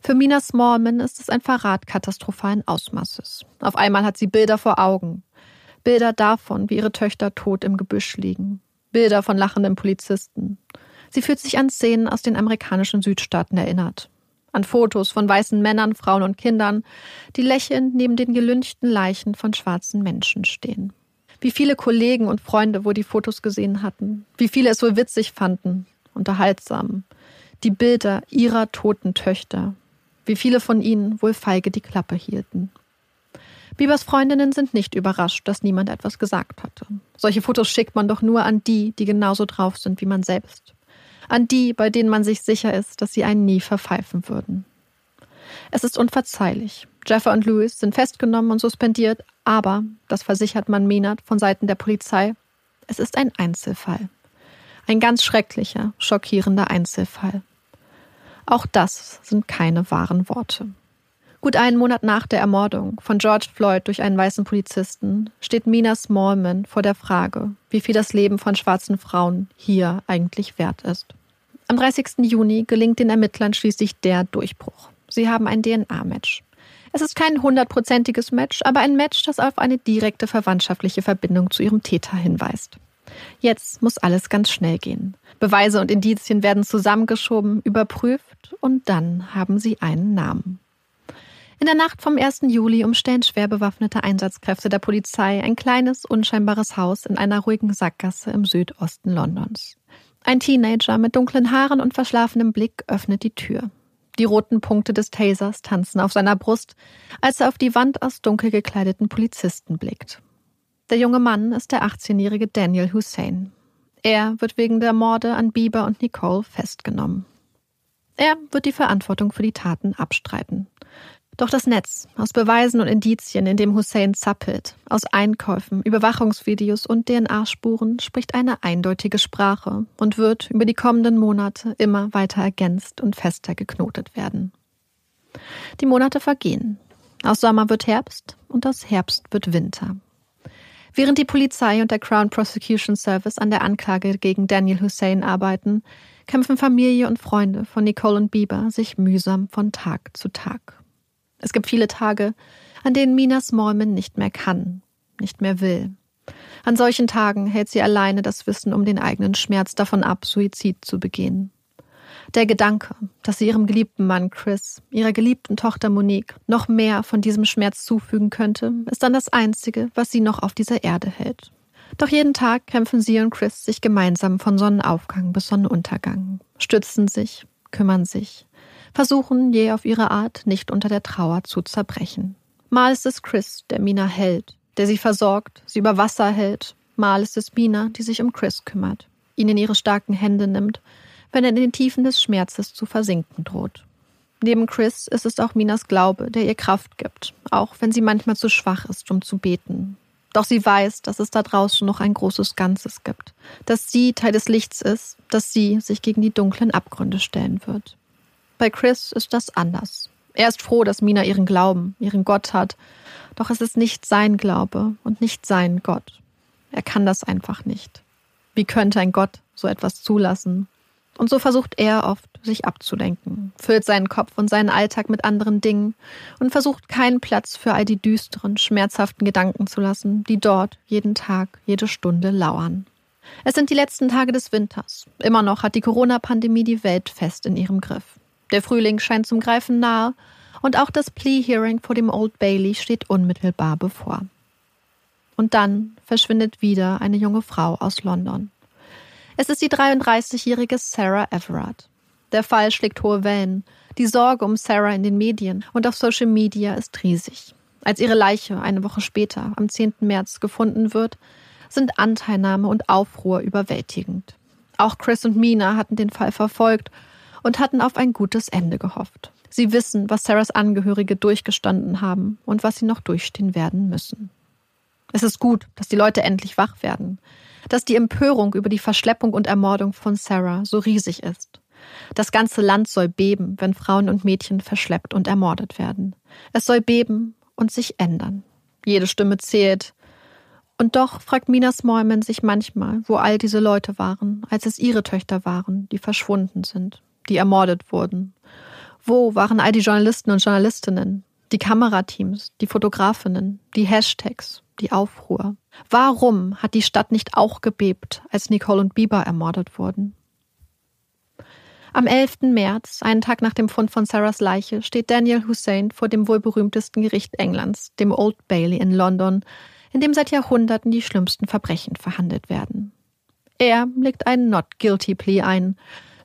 Für Mina Smallman ist es ein Verrat katastrophalen Ausmaßes. Auf einmal hat sie Bilder vor Augen. Bilder davon, wie ihre Töchter tot im Gebüsch liegen. Bilder von lachenden Polizisten. Sie fühlt sich an Szenen aus den amerikanischen Südstaaten erinnert. An Fotos von weißen Männern, Frauen und Kindern, die lächelnd neben den gelünchten Leichen von schwarzen Menschen stehen. Wie viele Kollegen und Freunde wohl die Fotos gesehen hatten. Wie viele es wohl witzig fanden, unterhaltsam. Die Bilder ihrer toten Töchter. Wie viele von ihnen wohl feige die Klappe hielten. Biebers Freundinnen sind nicht überrascht, dass niemand etwas gesagt hatte. Solche Fotos schickt man doch nur an die, die genauso drauf sind wie man selbst an die, bei denen man sich sicher ist, dass sie einen nie verpfeifen würden. Es ist unverzeihlich. Jeffer und Lewis sind festgenommen und suspendiert, aber, das versichert man Menard von Seiten der Polizei, es ist ein Einzelfall. Ein ganz schrecklicher, schockierender Einzelfall. Auch das sind keine wahren Worte. Gut einen Monat nach der Ermordung von George Floyd durch einen weißen Polizisten steht Mina Smallman vor der Frage, wie viel das Leben von schwarzen Frauen hier eigentlich wert ist. Am 30. Juni gelingt den Ermittlern schließlich der Durchbruch. Sie haben ein DNA-Match. Es ist kein hundertprozentiges Match, aber ein Match, das auf eine direkte verwandtschaftliche Verbindung zu ihrem Täter hinweist. Jetzt muss alles ganz schnell gehen. Beweise und Indizien werden zusammengeschoben, überprüft und dann haben sie einen Namen. In der Nacht vom 1. Juli umstellen schwer bewaffnete Einsatzkräfte der Polizei ein kleines, unscheinbares Haus in einer ruhigen Sackgasse im Südosten Londons. Ein Teenager mit dunklen Haaren und verschlafenem Blick öffnet die Tür. Die roten Punkte des Tasers tanzen auf seiner Brust, als er auf die Wand aus dunkel gekleideten Polizisten blickt. Der junge Mann ist der 18-jährige Daniel Hussein. Er wird wegen der Morde an Bieber und Nicole festgenommen. Er wird die Verantwortung für die Taten abstreiten. Doch das Netz aus Beweisen und Indizien, in dem Hussein zappelt, aus Einkäufen, Überwachungsvideos und DNA-Spuren, spricht eine eindeutige Sprache und wird über die kommenden Monate immer weiter ergänzt und fester geknotet werden. Die Monate vergehen. Aus Sommer wird Herbst und aus Herbst wird Winter. Während die Polizei und der Crown Prosecution Service an der Anklage gegen Daniel Hussein arbeiten, kämpfen Familie und Freunde von Nicole und Bieber sich mühsam von Tag zu Tag. Es gibt viele Tage, an denen Mina Smallman nicht mehr kann, nicht mehr will. An solchen Tagen hält sie alleine das Wissen um den eigenen Schmerz davon ab, Suizid zu begehen. Der Gedanke, dass sie ihrem geliebten Mann Chris, ihrer geliebten Tochter Monique noch mehr von diesem Schmerz zufügen könnte, ist dann das Einzige, was sie noch auf dieser Erde hält. Doch jeden Tag kämpfen sie und Chris sich gemeinsam von Sonnenaufgang bis Sonnenuntergang, stützen sich, kümmern sich, versuchen je auf ihre Art nicht unter der Trauer zu zerbrechen. Mal ist es Chris, der Mina hält, der sie versorgt, sie über Wasser hält, mal ist es Mina, die sich um Chris kümmert, ihn in ihre starken Hände nimmt, wenn er in den Tiefen des Schmerzes zu versinken droht. Neben Chris ist es auch Minas Glaube, der ihr Kraft gibt, auch wenn sie manchmal zu schwach ist, um zu beten. Doch sie weiß, dass es da draußen noch ein großes Ganzes gibt, dass sie Teil des Lichts ist, dass sie sich gegen die dunklen Abgründe stellen wird. Bei Chris ist das anders. Er ist froh, dass Mina ihren Glauben, ihren Gott hat. Doch es ist nicht sein Glaube und nicht sein Gott. Er kann das einfach nicht. Wie könnte ein Gott so etwas zulassen? Und so versucht er oft, sich abzulenken, füllt seinen Kopf und seinen Alltag mit anderen Dingen und versucht keinen Platz für all die düsteren, schmerzhaften Gedanken zu lassen, die dort jeden Tag, jede Stunde lauern. Es sind die letzten Tage des Winters. Immer noch hat die Corona-Pandemie die Welt fest in ihrem Griff. Der Frühling scheint zum Greifen nahe und auch das Plea-Hearing vor dem Old Bailey steht unmittelbar bevor. Und dann verschwindet wieder eine junge Frau aus London. Es ist die 33-jährige Sarah Everard. Der Fall schlägt hohe Wellen. Die Sorge um Sarah in den Medien und auf Social Media ist riesig. Als ihre Leiche eine Woche später, am 10. März, gefunden wird, sind Anteilnahme und Aufruhr überwältigend. Auch Chris und Mina hatten den Fall verfolgt und hatten auf ein gutes Ende gehofft. Sie wissen, was Sarahs Angehörige durchgestanden haben und was sie noch durchstehen werden müssen. Es ist gut, dass die Leute endlich wach werden, dass die Empörung über die Verschleppung und Ermordung von Sarah so riesig ist. Das ganze Land soll beben, wenn Frauen und Mädchen verschleppt und ermordet werden. Es soll beben und sich ändern. Jede Stimme zählt. Und doch fragt Mina Smallman sich manchmal, wo all diese Leute waren, als es ihre Töchter waren, die verschwunden sind, die ermordet wurden. Wo waren all die Journalisten und Journalistinnen, die Kamerateams, die Fotografinnen, die Hashtags, die Aufruhr? Warum hat die Stadt nicht auch gebebt, als Nicole und Bieber ermordet wurden? Am 11. März, einen Tag nach dem Fund von Sarahs Leiche, steht Daniel Hussein vor dem wohl berühmtesten Gericht Englands, dem Old Bailey in London, in dem seit Jahrhunderten die schlimmsten Verbrechen verhandelt werden. Er legt einen Not Guilty Plea ein,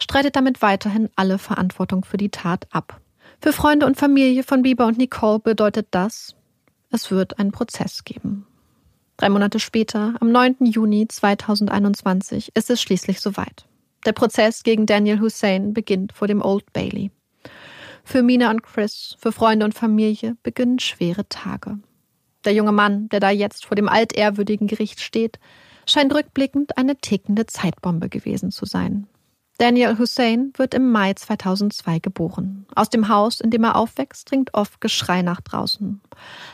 streitet damit weiterhin alle Verantwortung für die Tat ab. Für Freunde und Familie von Bieber und Nicole bedeutet das, es wird einen Prozess geben. Drei Monate später, am 9. Juni 2021, ist es schließlich soweit. Der Prozess gegen Daniel Hussein beginnt vor dem Old Bailey. Für Mina und Chris, für Freunde und Familie beginnen schwere Tage. Der junge Mann, der da jetzt vor dem altehrwürdigen Gericht steht, scheint rückblickend eine tickende Zeitbombe gewesen zu sein. Daniel Hussein wird im Mai 2002 geboren. Aus dem Haus, in dem er aufwächst, dringt oft Geschrei nach draußen.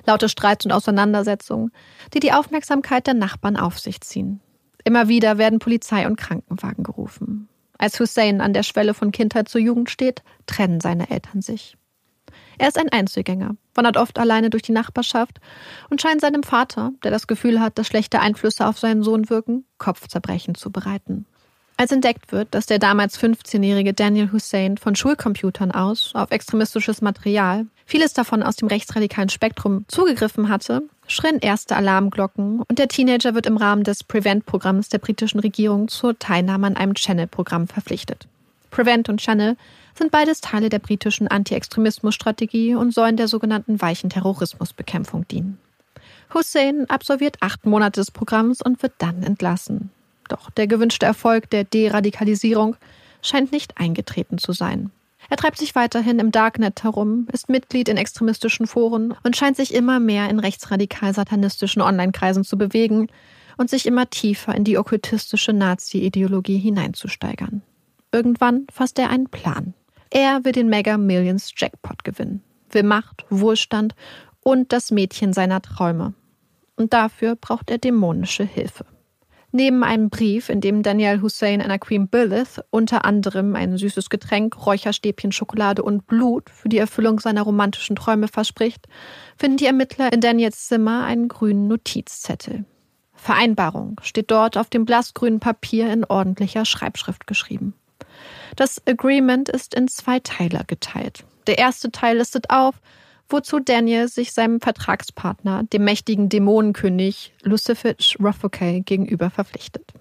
Laute Streits und Auseinandersetzungen, die die Aufmerksamkeit der Nachbarn auf sich ziehen. Immer wieder werden Polizei und Krankenwagen gerufen. Als Hussein an der Schwelle von Kindheit zur Jugend steht, trennen seine Eltern sich. Er ist ein Einzelgänger, wandert oft alleine durch die Nachbarschaft und scheint seinem Vater, der das Gefühl hat, dass schlechte Einflüsse auf seinen Sohn wirken, Kopfzerbrechen zu bereiten. Als entdeckt wird, dass der damals 15-jährige Daniel Hussein von Schulcomputern aus auf extremistisches Material, vieles davon aus dem rechtsradikalen Spektrum, zugegriffen hatte, schrillen erste Alarmglocken und der Teenager wird im Rahmen des Prevent-Programms der britischen Regierung zur Teilnahme an einem Channel-Programm verpflichtet. Prevent und Channel sind beides Teile der britischen Anti-Extremismus-Strategie und sollen der sogenannten weichen Terrorismusbekämpfung dienen. Hussein absolviert acht Monate des Programms und wird dann entlassen. Doch der gewünschte Erfolg der Deradikalisierung scheint nicht eingetreten zu sein. Er treibt sich weiterhin im Darknet herum, ist Mitglied in extremistischen Foren und scheint sich immer mehr in rechtsradikal-satanistischen Online-Kreisen zu bewegen und sich immer tiefer in die okkultistische Nazi-Ideologie hineinzusteigern. Irgendwann fasst er einen Plan. Er will den Mega Millions Jackpot gewinnen, will Macht, Wohlstand und das Mädchen seiner Träume. Und dafür braucht er dämonische Hilfe. Neben einem Brief, in dem Daniel Hussein einer Queen Billith unter anderem ein süßes Getränk, Räucherstäbchen, Schokolade und Blut für die Erfüllung seiner romantischen Träume verspricht, finden die Ermittler in Daniels Zimmer einen grünen Notizzettel. Vereinbarung steht dort auf dem blassgrünen Papier in ordentlicher Schreibschrift geschrieben. Das Agreement ist in zwei Teile geteilt. Der erste Teil listet auf, wozu Daniel sich seinem Vertragspartner, dem mächtigen Dämonenkönig Lucific Rafokay, gegenüber verpflichtet.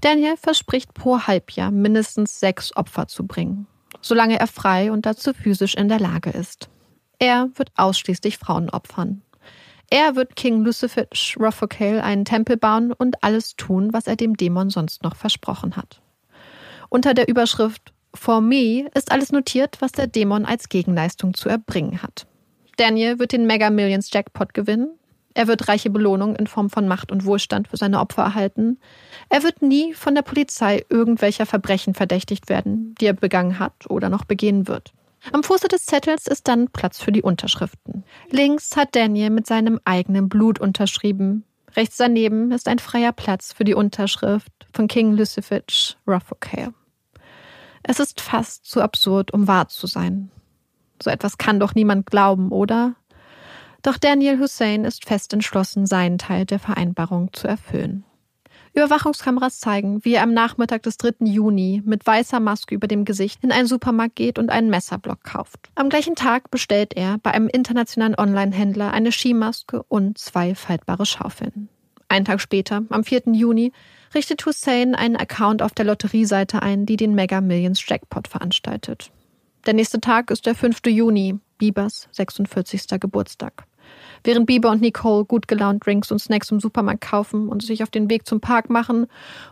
Daniel verspricht pro Halbjahr mindestens sechs Opfer zu bringen, solange er frei und dazu physisch in der Lage ist. Er wird ausschließlich Frauen opfern. Er wird King Lucific Rafokale einen Tempel bauen und alles tun, was er dem Dämon sonst noch versprochen hat. Unter der Überschrift For Me ist alles notiert, was der Dämon als Gegenleistung zu erbringen hat. Daniel wird den Mega Millions Jackpot gewinnen. Er wird reiche Belohnung in Form von Macht und Wohlstand für seine Opfer erhalten. Er wird nie von der Polizei irgendwelcher Verbrechen verdächtigt werden, die er begangen hat oder noch begehen wird. Am Fuße des Zettels ist dann Platz für die Unterschriften. Links hat Daniel mit seinem eigenen Blut unterschrieben. Rechts daneben ist ein freier Platz für die Unterschrift von King Lucific Ruffocale. Es ist fast zu absurd, um wahr zu sein. So etwas kann doch niemand glauben, oder? Doch Daniel Hussein ist fest entschlossen, seinen Teil der Vereinbarung zu erfüllen. Überwachungskameras zeigen, wie er am Nachmittag des 3. Juni mit weißer Maske über dem Gesicht in einen Supermarkt geht und einen Messerblock kauft. Am gleichen Tag bestellt er bei einem internationalen Online-Händler eine Skimaske und zwei faltbare Schaufeln. Einen Tag später, am 4. Juni, richtet Hussein einen Account auf der Lotterieseite ein, die den Mega Millions Jackpot veranstaltet. Der nächste Tag ist der 5. Juni, Biebers 46. Geburtstag. Während Bieber und Nicole gut gelaunt Drinks und Snacks im Supermarkt kaufen und sich auf den Weg zum Park machen,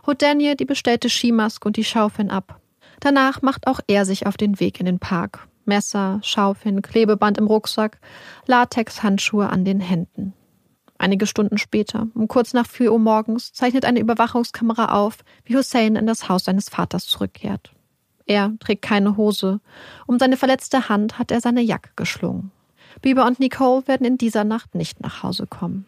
holt Daniel die bestellte Skimaske und die Schaufeln ab. Danach macht auch er sich auf den Weg in den Park. Messer, Schaufeln, Klebeband im Rucksack, Latexhandschuhe an den Händen. Einige Stunden später, um kurz nach 4 Uhr morgens, zeichnet eine Überwachungskamera auf, wie Hussein in das Haus seines Vaters zurückkehrt. Er trägt keine Hose. Um seine verletzte Hand hat er seine Jacke geschlungen. Bieber und Nicole werden in dieser Nacht nicht nach Hause kommen.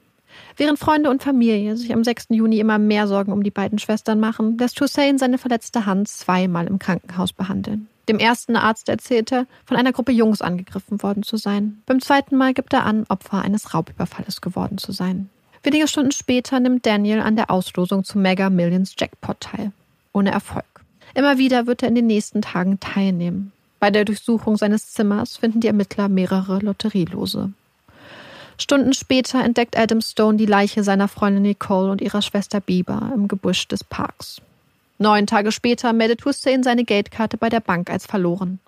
Während Freunde und Familie sich am 6. Juni immer mehr Sorgen um die beiden Schwestern machen, lässt Hussein seine verletzte Hand zweimal im Krankenhaus behandeln. Dem ersten Arzt erzählte, von einer Gruppe Jungs angegriffen worden zu sein. Beim zweiten Mal gibt er an, Opfer eines Raubüberfalles geworden zu sein. Wenige Stunden später nimmt Daniel an der Auslosung zum Mega Millions Jackpot teil. Ohne Erfolg. Immer wieder wird er in den nächsten Tagen teilnehmen. Bei der Durchsuchung seines Zimmers finden die Ermittler mehrere Lotterielose. Stunden später entdeckt Adam Stone die Leiche seiner Freundin Nicole und ihrer Schwester Bieber im Gebüsch des Parks. Neun Tage später meldet Hussein seine Geldkarte bei der Bank als verloren.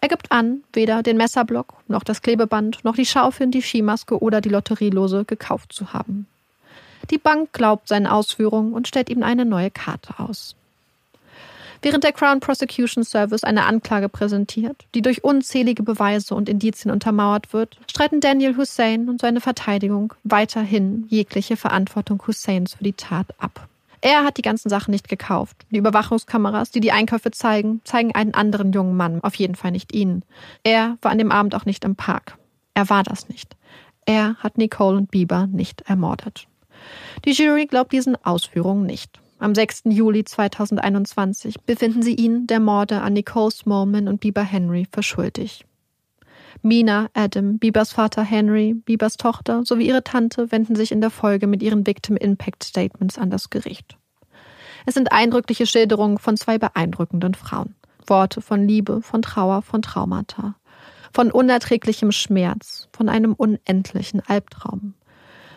Er gibt an, weder den Messerblock, noch das Klebeband, noch die Schaufeln, die Skimaske oder die Lotterielose gekauft zu haben. Die Bank glaubt seinen Ausführungen und stellt ihm eine neue Karte aus. Während der Crown Prosecution Service eine Anklage präsentiert, die durch unzählige Beweise und Indizien untermauert wird, streiten Daniel Hussein und seine Verteidigung weiterhin jegliche Verantwortung Husseins für die Tat ab. Er hat die ganzen Sachen nicht gekauft. Die Überwachungskameras, die die Einkäufe zeigen, zeigen einen anderen jungen Mann, auf jeden Fall nicht ihn. Er war an dem Abend auch nicht im Park. Er war das nicht. Er hat Nicole und Bieber nicht ermordet. Die Jury glaubt diesen Ausführungen nicht. Am 6. Juli 2021 befinden sie ihn der Morde an Nicole Smallman und Bieber Henry für schuldig. Mina, Adam, Biebers Vater Henry, Biebers Tochter sowie ihre Tante wenden sich in der Folge mit ihren Victim Impact Statements an das Gericht. Es sind eindrückliche Schilderungen von zwei beeindruckenden Frauen. Worte von Liebe, von Trauer, von Traumata, von unerträglichem Schmerz, von einem unendlichen Albtraum,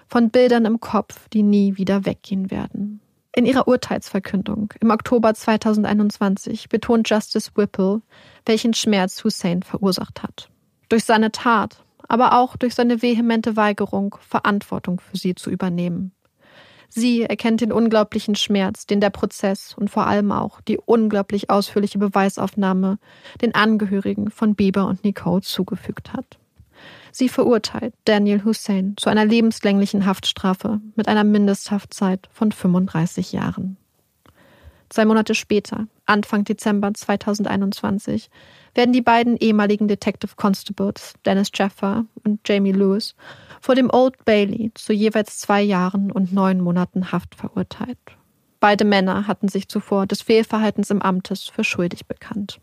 von Bildern im Kopf, die nie wieder weggehen werden, in ihrer Urteilsverkündung im Oktober 2021 betont Justice Whipple, welchen Schmerz Hussein verursacht hat. Durch seine Tat, aber auch durch seine vehemente Weigerung, Verantwortung für sie zu übernehmen. Sie erkennt den unglaublichen Schmerz, den der Prozess und vor allem auch die unglaublich ausführliche Beweisaufnahme den Angehörigen von Bieber und Nicole zugefügt hat. Sie verurteilt Daniel Hussein zu einer lebenslänglichen Haftstrafe mit einer Mindesthaftzeit von 35 Jahren. Zwei Monate später, Anfang Dezember 2021, werden die beiden ehemaligen Detective Constables, Dennis Jaffer und Jamie Lewis, vor dem Old Bailey zu jeweils zwei Jahren und neun Monaten Haft verurteilt. Beide Männer hatten sich zuvor des Fehlverhaltens im Amtes für schuldig bekannt.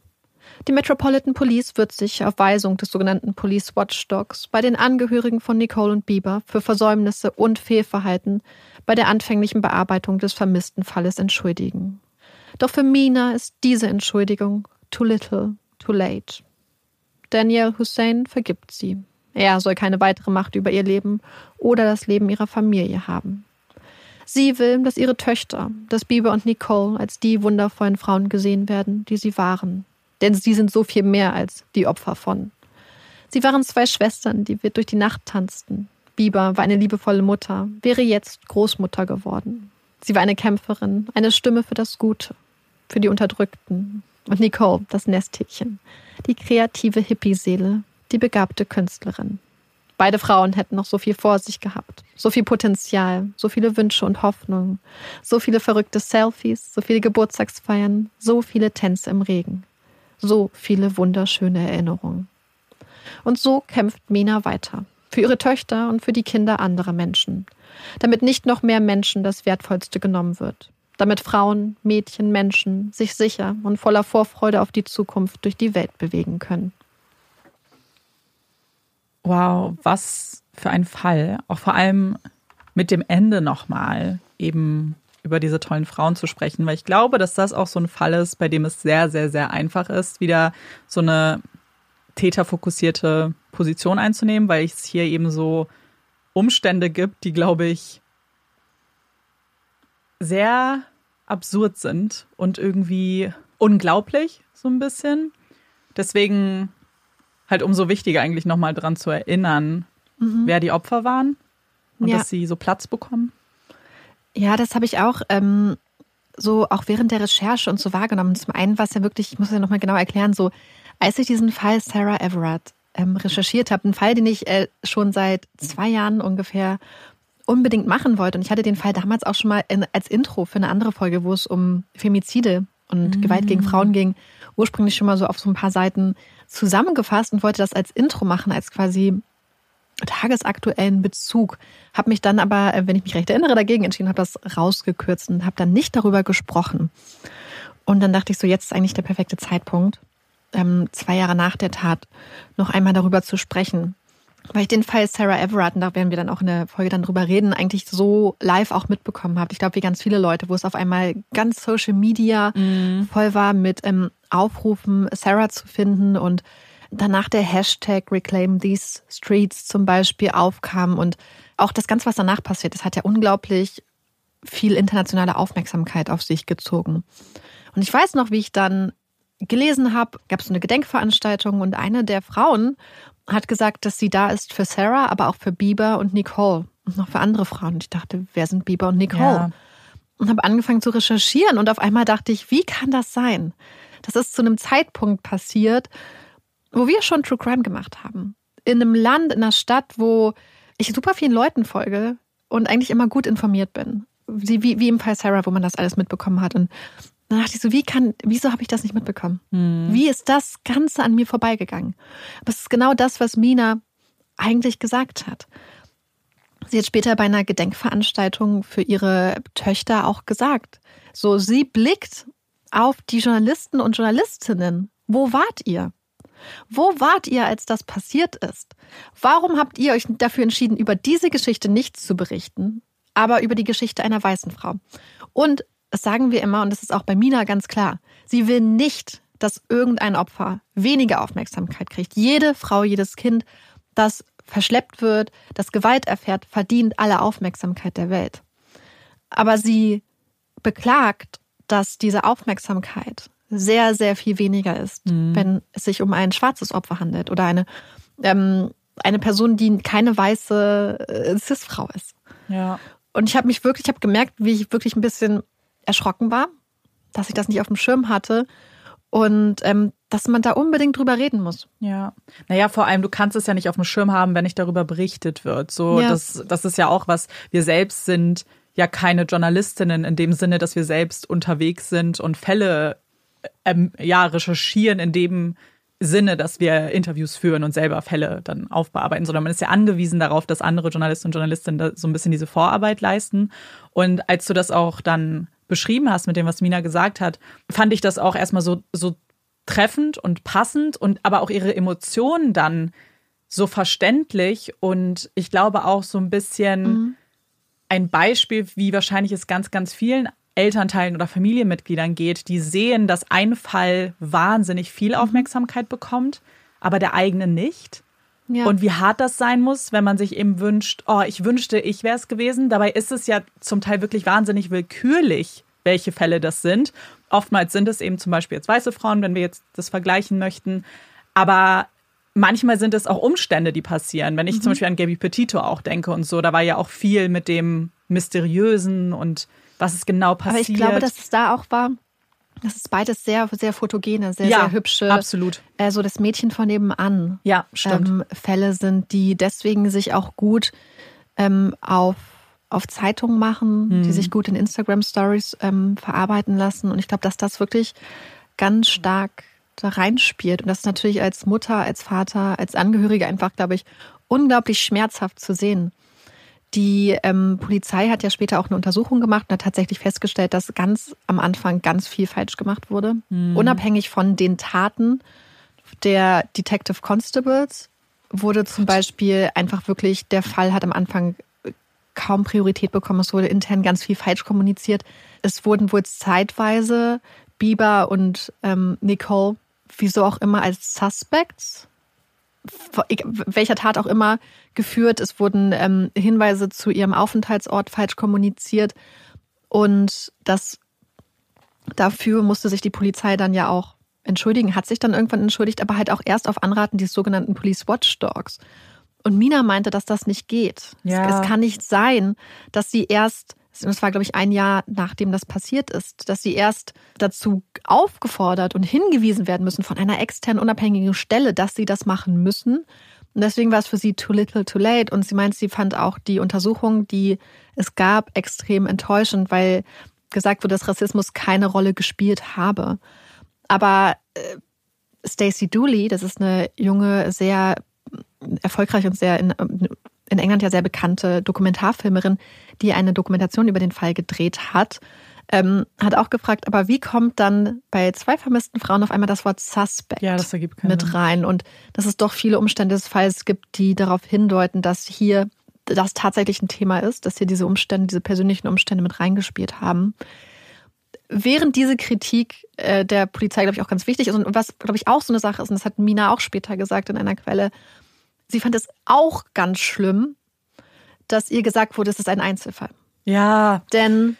Die Metropolitan Police wird sich auf Weisung des sogenannten Police Watchdogs bei den Angehörigen von Nicole und Bieber für Versäumnisse und Fehlverhalten bei der anfänglichen Bearbeitung des vermissten Falles entschuldigen. Doch für Mina ist diese Entschuldigung too little, too late. Danielle Hussein vergibt sie. Er soll keine weitere Macht über ihr Leben oder das Leben ihrer Familie haben. Sie will, dass ihre Töchter, dass Bieber und Nicole als die wundervollen Frauen gesehen werden, die sie waren, denn sie sind so viel mehr als die Opfer von. Sie waren zwei Schwestern, die wir durch die Nacht tanzten. Biber war eine liebevolle Mutter, wäre jetzt Großmutter geworden. Sie war eine Kämpferin, eine Stimme für das Gute, für die Unterdrückten. Und Nicole, das Nesthäkchen, die kreative Hippie-Seele, die begabte Künstlerin. Beide Frauen hätten noch so viel vor sich gehabt, so viel Potenzial, so viele Wünsche und Hoffnungen, so viele verrückte Selfies, so viele Geburtstagsfeiern, so viele Tänze im Regen. So viele wunderschöne Erinnerungen. Und so kämpft Mina weiter. Für ihre Töchter und für die Kinder anderer Menschen. Damit nicht noch mehr Menschen das Wertvollste genommen wird. damit Frauen, Mädchen, Menschen sich sicher und voller Vorfreude auf die Zukunft durch die Welt bewegen können. Wow, was für ein Fall. Auch vor allem mit dem Ende nochmal eben über diese tollen Frauen zu sprechen, weil ich glaube, dass das auch so ein Fall ist, bei dem es sehr, sehr, sehr einfach ist, wieder so eine täterfokussierte Position einzunehmen, weil es hier eben so Umstände gibt, die, glaube ich, sehr absurd sind und irgendwie unglaublich, so ein bisschen. Deswegen halt umso wichtiger eigentlich nochmal dran zu erinnern, mhm. wer die Opfer waren und ja. dass sie so Platz bekommen. Ja, das habe ich auch ähm, so auch während der Recherche und so wahrgenommen. Zum einen war es ja wirklich, ich muss ja nochmal genau erklären, so als ich diesen Fall Sarah Everard ähm, recherchiert habe, einen Fall, den ich äh, schon seit zwei Jahren ungefähr unbedingt machen wollte. Und ich hatte den Fall damals auch schon mal in, als Intro für eine andere Folge, wo es um Femizide und mhm. Gewalt gegen Frauen ging, ursprünglich schon mal so auf so ein paar Seiten zusammengefasst und wollte das als Intro machen, als quasi tagesaktuellen Bezug. Habe mich dann aber, äh, wenn ich mich recht erinnere, dagegen entschieden, habe das rausgekürzt und habe dann nicht darüber gesprochen. Und dann dachte ich so, jetzt ist eigentlich der perfekte Zeitpunkt, ähm, zwei Jahre nach der Tat noch einmal darüber zu sprechen weil ich den Fall Sarah Everard, und da werden wir dann auch in der Folge dann drüber reden, eigentlich so live auch mitbekommen habe. Ich glaube, wie ganz viele Leute, wo es auf einmal ganz Social Media mhm. voll war mit ähm, Aufrufen, Sarah zu finden und danach der Hashtag Reclaim These Streets zum Beispiel aufkam und auch das Ganze, was danach passiert, das hat ja unglaublich viel internationale Aufmerksamkeit auf sich gezogen. Und ich weiß noch, wie ich dann gelesen habe, gab es so eine Gedenkveranstaltung und eine der Frauen hat gesagt, dass sie da ist für Sarah, aber auch für Bieber und Nicole und noch für andere Frauen. Und ich dachte, wer sind Bieber und Nicole? Ja. Und habe angefangen zu recherchieren und auf einmal dachte ich, wie kann das sein? Das ist zu einem Zeitpunkt passiert, wo wir schon True Crime gemacht haben. In einem Land, in einer Stadt, wo ich super vielen Leuten folge und eigentlich immer gut informiert bin. Wie, wie, im Fall Sarah, wo man das alles mitbekommen hat. Und dann dachte ich so, wie kann, wieso habe ich das nicht mitbekommen? Mhm. Wie ist das Ganze an mir vorbeigegangen? Aber es ist genau das, was Mina eigentlich gesagt hat. Sie hat später bei einer Gedenkveranstaltung für ihre Töchter auch gesagt. So, sie blickt auf die Journalisten und Journalistinnen. Wo wart ihr? Wo wart ihr, als das passiert ist? Warum habt ihr euch dafür entschieden, über diese Geschichte nichts zu berichten, aber über die Geschichte einer weißen Frau? Und das sagen wir immer und das ist auch bei Mina ganz klar. Sie will nicht, dass irgendein Opfer weniger Aufmerksamkeit kriegt. Jede Frau, jedes Kind, das verschleppt wird, das Gewalt erfährt, verdient alle Aufmerksamkeit der Welt. Aber sie beklagt, dass diese Aufmerksamkeit sehr, sehr viel weniger ist, mhm. wenn es sich um ein schwarzes Opfer handelt oder eine, ähm, eine Person, die keine weiße äh, Cis-Frau ist. Ja. Und ich habe mich wirklich, ich habe gemerkt, wie ich wirklich ein bisschen erschrocken war, dass ich das nicht auf dem Schirm hatte und ähm, dass man da unbedingt drüber reden muss. Ja. Naja, vor allem, du kannst es ja nicht auf dem Schirm haben, wenn nicht darüber berichtet wird. So, ja. das, das ist ja auch was, wir selbst sind ja keine Journalistinnen in dem Sinne, dass wir selbst unterwegs sind und Fälle ähm, ja, recherchieren in dem Sinne, dass wir Interviews führen und selber Fälle dann aufbearbeiten, sondern man ist ja angewiesen darauf, dass andere Journalisten und Journalistinnen so ein bisschen diese Vorarbeit leisten. Und als du das auch dann beschrieben hast mit dem, was Mina gesagt hat, fand ich das auch erstmal so, so treffend und passend und aber auch ihre Emotionen dann so verständlich und ich glaube auch so ein bisschen mhm. ein Beispiel, wie wahrscheinlich es ganz, ganz vielen Elternteilen oder Familienmitgliedern geht, die sehen, dass ein Fall wahnsinnig viel mhm. Aufmerksamkeit bekommt, aber der eigene nicht. Ja. Und wie hart das sein muss, wenn man sich eben wünscht, oh, ich wünschte, ich wäre es gewesen. Dabei ist es ja zum Teil wirklich wahnsinnig willkürlich, welche Fälle das sind. Oftmals sind es eben zum Beispiel jetzt weiße Frauen, wenn wir jetzt das vergleichen möchten. Aber manchmal sind es auch Umstände, die passieren. Wenn ich mhm. zum Beispiel an Gabby Petito auch denke und so, da war ja auch viel mit dem Mysteriösen und was ist genau passiert. Aber ich glaube, dass es da auch war, das ist beides sehr, sehr fotogene, sehr, ja, sehr hübsche. Absolut. Äh, so das Mädchen von nebenan. Ja, stimmt. Ähm, Fälle sind, die deswegen sich auch gut ähm, auf, auf Zeitungen machen, mhm. die sich gut in Instagram Stories ähm, verarbeiten lassen. Und ich glaube, dass das wirklich ganz stark da reinspielt. Und das ist natürlich als Mutter, als Vater, als Angehörige einfach, glaube ich, unglaublich schmerzhaft zu sehen. Die ähm, Polizei hat ja später auch eine Untersuchung gemacht und hat tatsächlich festgestellt, dass ganz am Anfang ganz viel falsch gemacht wurde. Mhm. Unabhängig von den Taten der Detective Constables wurde zum Beispiel einfach wirklich, der Fall hat am Anfang kaum Priorität bekommen. Es wurde intern ganz viel falsch kommuniziert. Es wurden wohl zeitweise Bieber und ähm, Nicole, wieso auch immer, als Suspects, welcher Tat auch immer, geführt. Es wurden ähm, Hinweise zu ihrem Aufenthaltsort falsch kommuniziert. Und das dafür musste sich die Polizei dann ja auch entschuldigen, hat sich dann irgendwann entschuldigt, aber halt auch erst auf Anraten des sogenannten Police Watchdogs. Und Mina meinte, dass das nicht geht. Ja. Es kann nicht sein, dass sie erst, das war glaube ich ein Jahr nachdem das passiert ist, dass sie erst dazu aufgefordert und hingewiesen werden müssen von einer externen unabhängigen Stelle, dass sie das machen müssen. Und deswegen war es für sie too little too late. Und sie meint, sie fand auch die Untersuchung, die es gab, extrem enttäuschend, weil gesagt wurde, dass Rassismus keine Rolle gespielt habe. Aber äh, Stacey Dooley, das ist eine junge, sehr erfolgreiche und sehr in, in England ja sehr bekannte Dokumentarfilmerin, die eine Dokumentation über den Fall gedreht hat, ähm, hat auch gefragt, aber wie kommt dann bei zwei vermissten Frauen auf einmal das Wort Suspect ja, das mit rein? Und dass es doch viele Umstände des Falls gibt, die darauf hindeuten, dass hier das tatsächlich ein Thema ist, dass hier diese Umstände, diese persönlichen Umstände mit reingespielt haben während diese Kritik äh, der Polizei, glaube ich, auch ganz wichtig ist und was, glaube ich, auch so eine Sache ist, und das hat Mina auch später gesagt in einer Quelle, sie fand es auch ganz schlimm, dass ihr gesagt wurde, es ist ein Einzelfall. Ja. Denn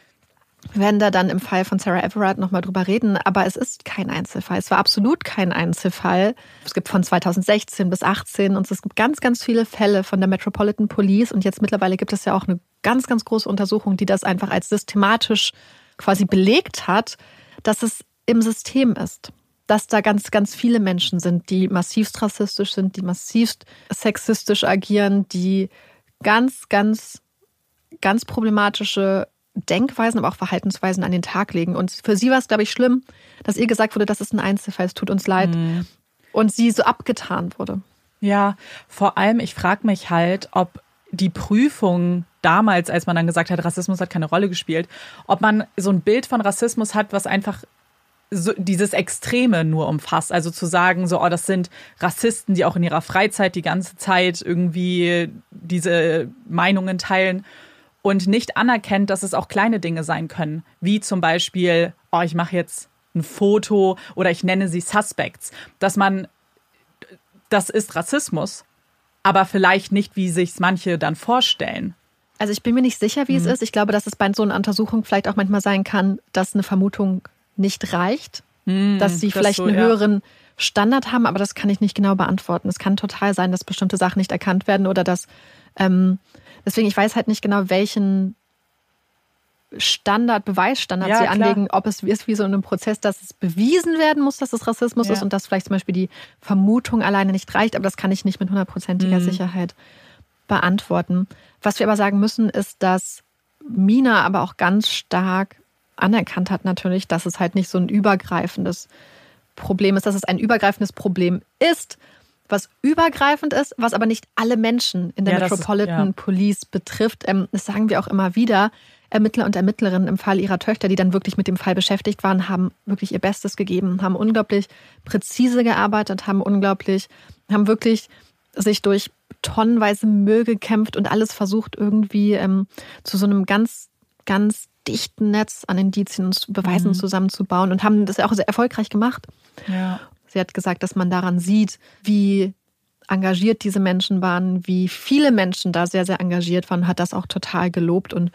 wir werden da dann im Fall von Sarah Everard nochmal drüber reden, aber es ist kein Einzelfall. Es war absolut kein Einzelfall. Es gibt von 2016 bis 18 und es gibt ganz, ganz viele Fälle von der Metropolitan Police und jetzt mittlerweile gibt es ja auch eine ganz, ganz große Untersuchung, die das einfach als systematisch quasi belegt hat, dass es im System ist. Dass da ganz, ganz viele Menschen sind, die massivst rassistisch sind, die massivst sexistisch agieren, die ganz, ganz, ganz problematische Denkweisen, aber auch Verhaltensweisen an den Tag legen. Und für sie war es, glaube ich, schlimm, dass ihr gesagt wurde, das ist ein Einzelfall, es tut uns leid. Mhm. Und sie so abgetan wurde. Ja, vor allem, ich frage mich halt, ob die Prüfung damals, als man dann gesagt hat, Rassismus hat keine Rolle gespielt, ob man so ein Bild von Rassismus hat, was einfach so dieses Extreme nur umfasst. Also zu sagen, so, oh, das sind Rassisten, die auch in ihrer Freizeit die ganze Zeit irgendwie diese Meinungen teilen und nicht anerkennt, dass es auch kleine Dinge sein können, wie zum Beispiel, oh, ich mache jetzt ein Foto oder ich nenne sie Suspects, dass man, das ist Rassismus, aber vielleicht nicht, wie sich manche dann vorstellen. Also ich bin mir nicht sicher, wie mhm. es ist. Ich glaube, dass es bei so einer Untersuchung vielleicht auch manchmal sein kann, dass eine Vermutung nicht reicht, mhm, dass sie das vielleicht so, einen ja. höheren Standard haben, aber das kann ich nicht genau beantworten. Es kann total sein, dass bestimmte Sachen nicht erkannt werden oder dass ähm, deswegen ich weiß halt nicht genau, welchen Standard, Beweisstandard ja, sie anlegen, ob es ist wie so in einem Prozess, dass es bewiesen werden muss, dass es Rassismus ja. ist und dass vielleicht zum Beispiel die Vermutung alleine nicht reicht, aber das kann ich nicht mit hundertprozentiger mhm. Sicherheit beantworten. Was wir aber sagen müssen, ist, dass Mina aber auch ganz stark anerkannt hat natürlich, dass es halt nicht so ein übergreifendes Problem ist, dass es ein übergreifendes Problem ist, was übergreifend ist, was aber nicht alle Menschen in der ja, Metropolitan ist, ja. Police betrifft. Ähm, das sagen wir auch immer wieder. Ermittler und Ermittlerinnen im Fall ihrer Töchter, die dann wirklich mit dem Fall beschäftigt waren, haben wirklich ihr Bestes gegeben, haben unglaublich präzise gearbeitet, haben unglaublich, haben wirklich sich durch tonnenweise Müll gekämpft und alles versucht irgendwie ähm, zu so einem ganz, ganz dichten Netz an Indizien und Beweisen mhm. zusammenzubauen und haben das ja auch sehr erfolgreich gemacht. Ja. Sie hat gesagt, dass man daran sieht, wie engagiert diese Menschen waren, wie viele Menschen da sehr, sehr engagiert waren, hat das auch total gelobt. Und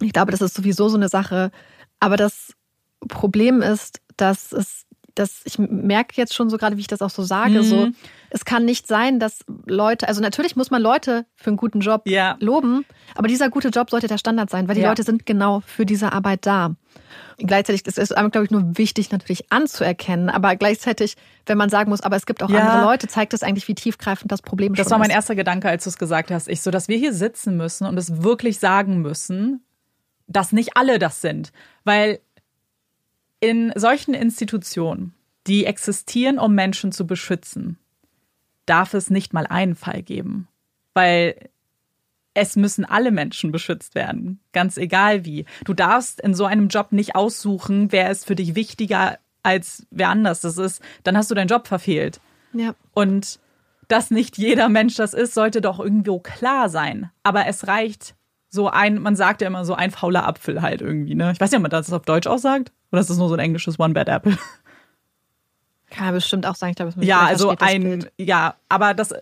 ich glaube, das ist sowieso so eine Sache. Aber das Problem ist, dass es das, ich merke jetzt schon so gerade, wie ich das auch so sage, mhm. so, es kann nicht sein, dass Leute, also natürlich muss man Leute für einen guten Job ja. loben, aber dieser gute Job sollte der Standard sein, weil die ja. Leute sind genau für diese Arbeit da. Gleichzeitig ist es, glaube ich, nur wichtig, natürlich anzuerkennen, aber gleichzeitig, wenn man sagen muss, aber es gibt auch ja. andere Leute, zeigt das eigentlich, wie tiefgreifend das Problem das ist. Das war mein erster Gedanke, als du es gesagt hast. Ich so, dass wir hier sitzen müssen und es wirklich sagen müssen, dass nicht alle das sind. Weil in solchen Institutionen, die existieren, um Menschen zu beschützen, darf es nicht mal einen Fall geben. Weil es müssen alle Menschen beschützt werden, ganz egal wie. Du darfst in so einem Job nicht aussuchen, wer ist für dich wichtiger als wer anders das ist. Dann hast du deinen Job verfehlt. Ja. Und dass nicht jeder Mensch das ist, sollte doch irgendwo klar sein. Aber es reicht so ein, man sagt ja immer so ein fauler Apfel halt irgendwie, ne? Ich weiß nicht, ob man das auf Deutsch auch sagt. Oder ist das nur so ein englisches One Bad Apple? [LAUGHS] Kann man bestimmt auch sagen, ich glaube, es Ja, also ein, ja, aber das,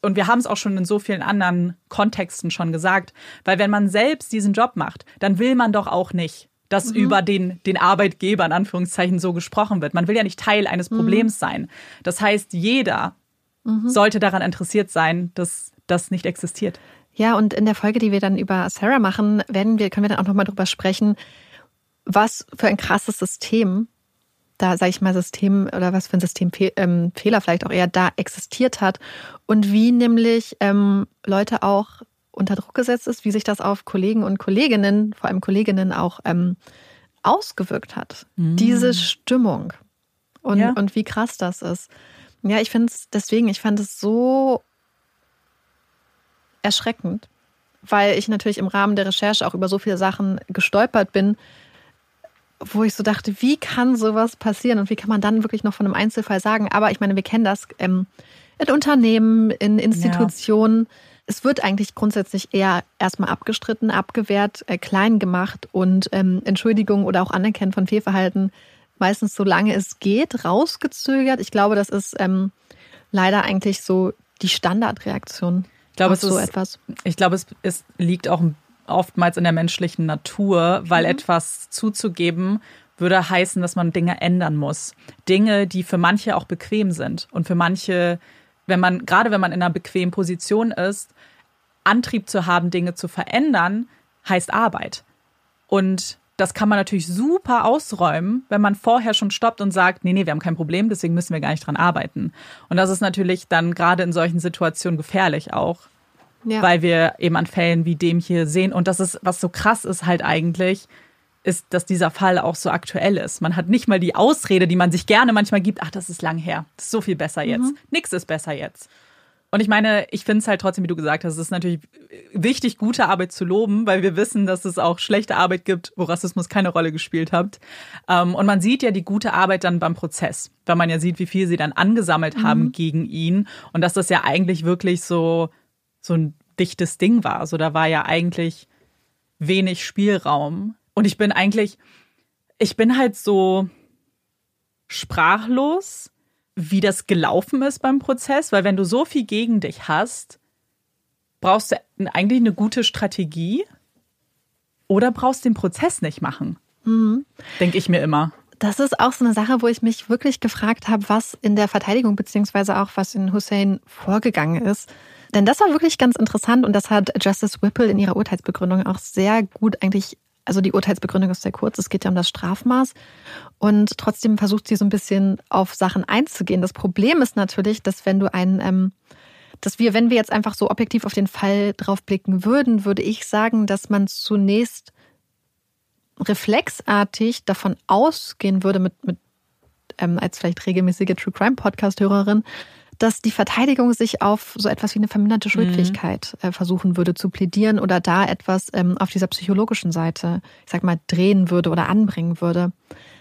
und wir haben es auch schon in so vielen anderen Kontexten schon gesagt, weil wenn man selbst diesen Job macht, dann will man doch auch nicht, dass mhm. über den, den Arbeitgeber in Anführungszeichen so gesprochen wird. Man will ja nicht Teil eines mhm. Problems mhm. sein. Das heißt, jeder mhm. sollte daran interessiert sein, dass das nicht existiert. Ja, und in der Folge, die wir dann über Sarah machen, werden wir, können wir dann auch nochmal drüber sprechen, was für ein krasses System da, sage ich mal, System oder was für ein Systemfehler ähm, vielleicht auch eher da existiert hat und wie nämlich ähm, Leute auch unter Druck gesetzt ist, wie sich das auf Kollegen und Kolleginnen, vor allem Kolleginnen auch ähm, ausgewirkt hat. Mhm. Diese Stimmung und, ja. und wie krass das ist. Ja, ich finde es deswegen, ich fand es so erschreckend, weil ich natürlich im Rahmen der Recherche auch über so viele Sachen gestolpert bin, wo ich so dachte, wie kann sowas passieren und wie kann man dann wirklich noch von einem Einzelfall sagen? Aber ich meine, wir kennen das ähm, in Unternehmen, in Institutionen. Ja. Es wird eigentlich grundsätzlich eher erstmal abgestritten, abgewehrt, äh, klein gemacht und ähm, Entschuldigung oder auch Anerkennen von Fehlverhalten meistens solange es geht, rausgezögert. Ich glaube, das ist ähm, leider eigentlich so die Standardreaktion. Ich glaube, es so ist, etwas. Ich glaube, es, es liegt auch oftmals in der menschlichen Natur, weil mhm. etwas zuzugeben würde heißen, dass man Dinge ändern muss. Dinge, die für manche auch bequem sind und für manche, wenn man, gerade wenn man in einer bequemen Position ist, Antrieb zu haben, Dinge zu verändern, heißt Arbeit. Und das kann man natürlich super ausräumen, wenn man vorher schon stoppt und sagt, nee, nee, wir haben kein Problem, deswegen müssen wir gar nicht dran arbeiten. Und das ist natürlich dann gerade in solchen Situationen gefährlich auch, ja. weil wir eben an Fällen wie dem hier sehen. Und das ist, was so krass ist halt eigentlich, ist, dass dieser Fall auch so aktuell ist. Man hat nicht mal die Ausrede, die man sich gerne manchmal gibt, ach, das ist lang her, das ist so viel besser jetzt. Mhm. Nix ist besser jetzt. Und ich meine, ich finde es halt trotzdem, wie du gesagt hast, es ist natürlich wichtig, gute Arbeit zu loben, weil wir wissen, dass es auch schlechte Arbeit gibt, wo Rassismus keine Rolle gespielt hat. Ähm, und man sieht ja die gute Arbeit dann beim Prozess, weil man ja sieht, wie viel sie dann angesammelt haben mhm. gegen ihn und dass das ja eigentlich wirklich so so ein dichtes Ding war. Also da war ja eigentlich wenig Spielraum. Und ich bin eigentlich, ich bin halt so sprachlos, wie das gelaufen ist beim Prozess, weil wenn du so viel gegen dich hast, brauchst du eigentlich eine gute Strategie oder brauchst den Prozess nicht machen. Mhm. Denke ich mir immer. Das ist auch so eine Sache, wo ich mich wirklich gefragt habe, was in der Verteidigung beziehungsweise auch was in Hussein vorgegangen ist. Denn das war wirklich ganz interessant und das hat Justice Whipple in ihrer Urteilsbegründung auch sehr gut eigentlich, also die Urteilsbegründung ist sehr kurz, es geht ja um das Strafmaß und trotzdem versucht sie so ein bisschen auf Sachen einzugehen. Das Problem ist natürlich, dass wenn du einen, ähm, dass wir, wenn wir jetzt einfach so objektiv auf den Fall drauf blicken würden, würde ich sagen, dass man zunächst reflexartig davon ausgehen würde, mit, mit ähm, als vielleicht regelmäßige True Crime Podcast-Hörerin, dass die Verteidigung sich auf so etwas wie eine verminderte Schuldfähigkeit mhm. versuchen würde zu plädieren oder da etwas ähm, auf dieser psychologischen Seite, ich sag mal, drehen würde oder anbringen würde.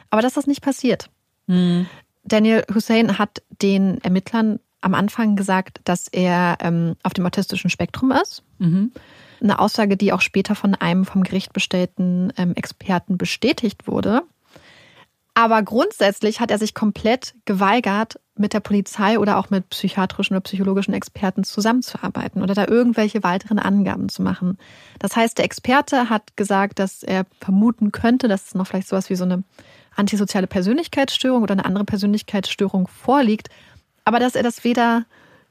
Aber dass das nicht passiert. Mhm. Daniel Hussein hat den Ermittlern am Anfang gesagt, dass er ähm, auf dem autistischen Spektrum ist. Mhm. Eine Aussage, die auch später von einem vom Gericht bestellten ähm, Experten bestätigt wurde. Aber grundsätzlich hat er sich komplett geweigert, mit der Polizei oder auch mit psychiatrischen oder psychologischen Experten zusammenzuarbeiten oder da irgendwelche weiteren Angaben zu machen. Das heißt, der Experte hat gesagt, dass er vermuten könnte, dass es noch vielleicht sowas wie so eine antisoziale Persönlichkeitsstörung oder eine andere Persönlichkeitsstörung vorliegt, aber dass er das weder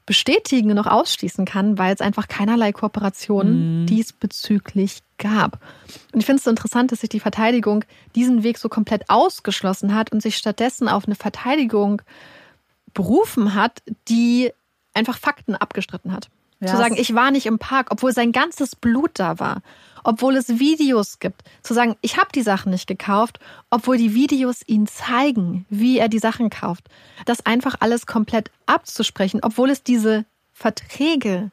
bestätigen noch ausschließen kann, weil es einfach keinerlei Kooperation mhm. diesbezüglich gab. Und ich finde es so interessant, dass sich die Verteidigung diesen Weg so komplett ausgeschlossen hat und sich stattdessen auf eine Verteidigung berufen hat, die einfach Fakten abgestritten hat. Ja, zu sagen, ich war nicht im Park, obwohl sein ganzes Blut da war, obwohl es Videos gibt. Zu sagen, ich habe die Sachen nicht gekauft, obwohl die Videos ihn zeigen, wie er die Sachen kauft. Das einfach alles komplett abzusprechen, obwohl es diese Verträge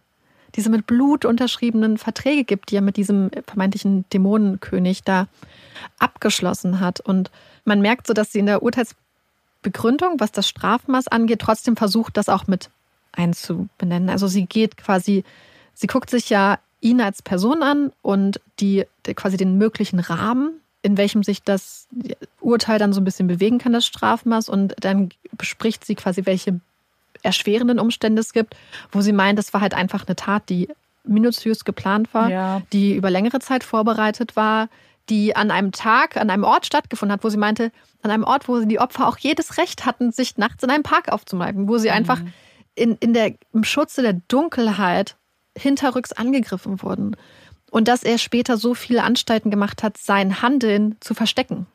diese mit Blut unterschriebenen Verträge gibt, die er mit diesem vermeintlichen Dämonenkönig da abgeschlossen hat. Und man merkt so, dass sie in der Urteilsbegründung, was das Strafmaß angeht, trotzdem versucht, das auch mit einzubenennen. Also sie geht quasi, sie guckt sich ja ihn als Person an und die, die quasi den möglichen Rahmen, in welchem sich das Urteil dann so ein bisschen bewegen kann, das Strafmaß. Und dann bespricht sie quasi, welche erschwerenden Umstände es gibt, wo sie meint, das war halt einfach eine Tat, die minutiös geplant war, ja. die über längere Zeit vorbereitet war, die an einem Tag, an einem Ort stattgefunden hat, wo sie meinte, an einem Ort, wo die Opfer auch jedes Recht hatten, sich nachts in einem Park aufzumalten, wo sie mhm. einfach in, in der, im Schutze der Dunkelheit hinterrücks angegriffen wurden. Und dass er später so viele Anstalten gemacht hat, sein Handeln zu verstecken.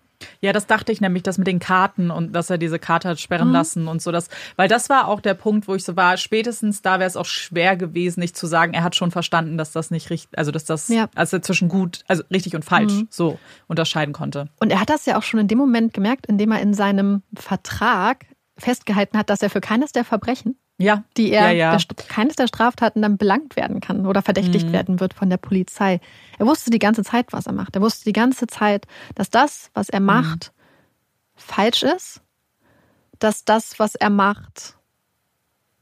Ja, das dachte ich nämlich, das mit den Karten und dass er diese Karte hat sperren mhm. lassen und so. Das, weil das war auch der Punkt, wo ich so war, spätestens da wäre es auch schwer gewesen, nicht zu sagen, er hat schon verstanden, dass das nicht richtig, also dass das, ja. also zwischen gut, also richtig und falsch mhm. so unterscheiden konnte. Und er hat das ja auch schon in dem Moment gemerkt, indem er in seinem Vertrag festgehalten hat, dass er für keines der Verbrechen ja. die er ja, ja. Der, keines der Straftaten dann belangt werden kann oder verdächtigt mhm. werden wird von der Polizei. Er wusste die ganze Zeit, was er macht. Er wusste die ganze Zeit, dass das, was er macht, mhm. falsch ist, dass das, was er macht,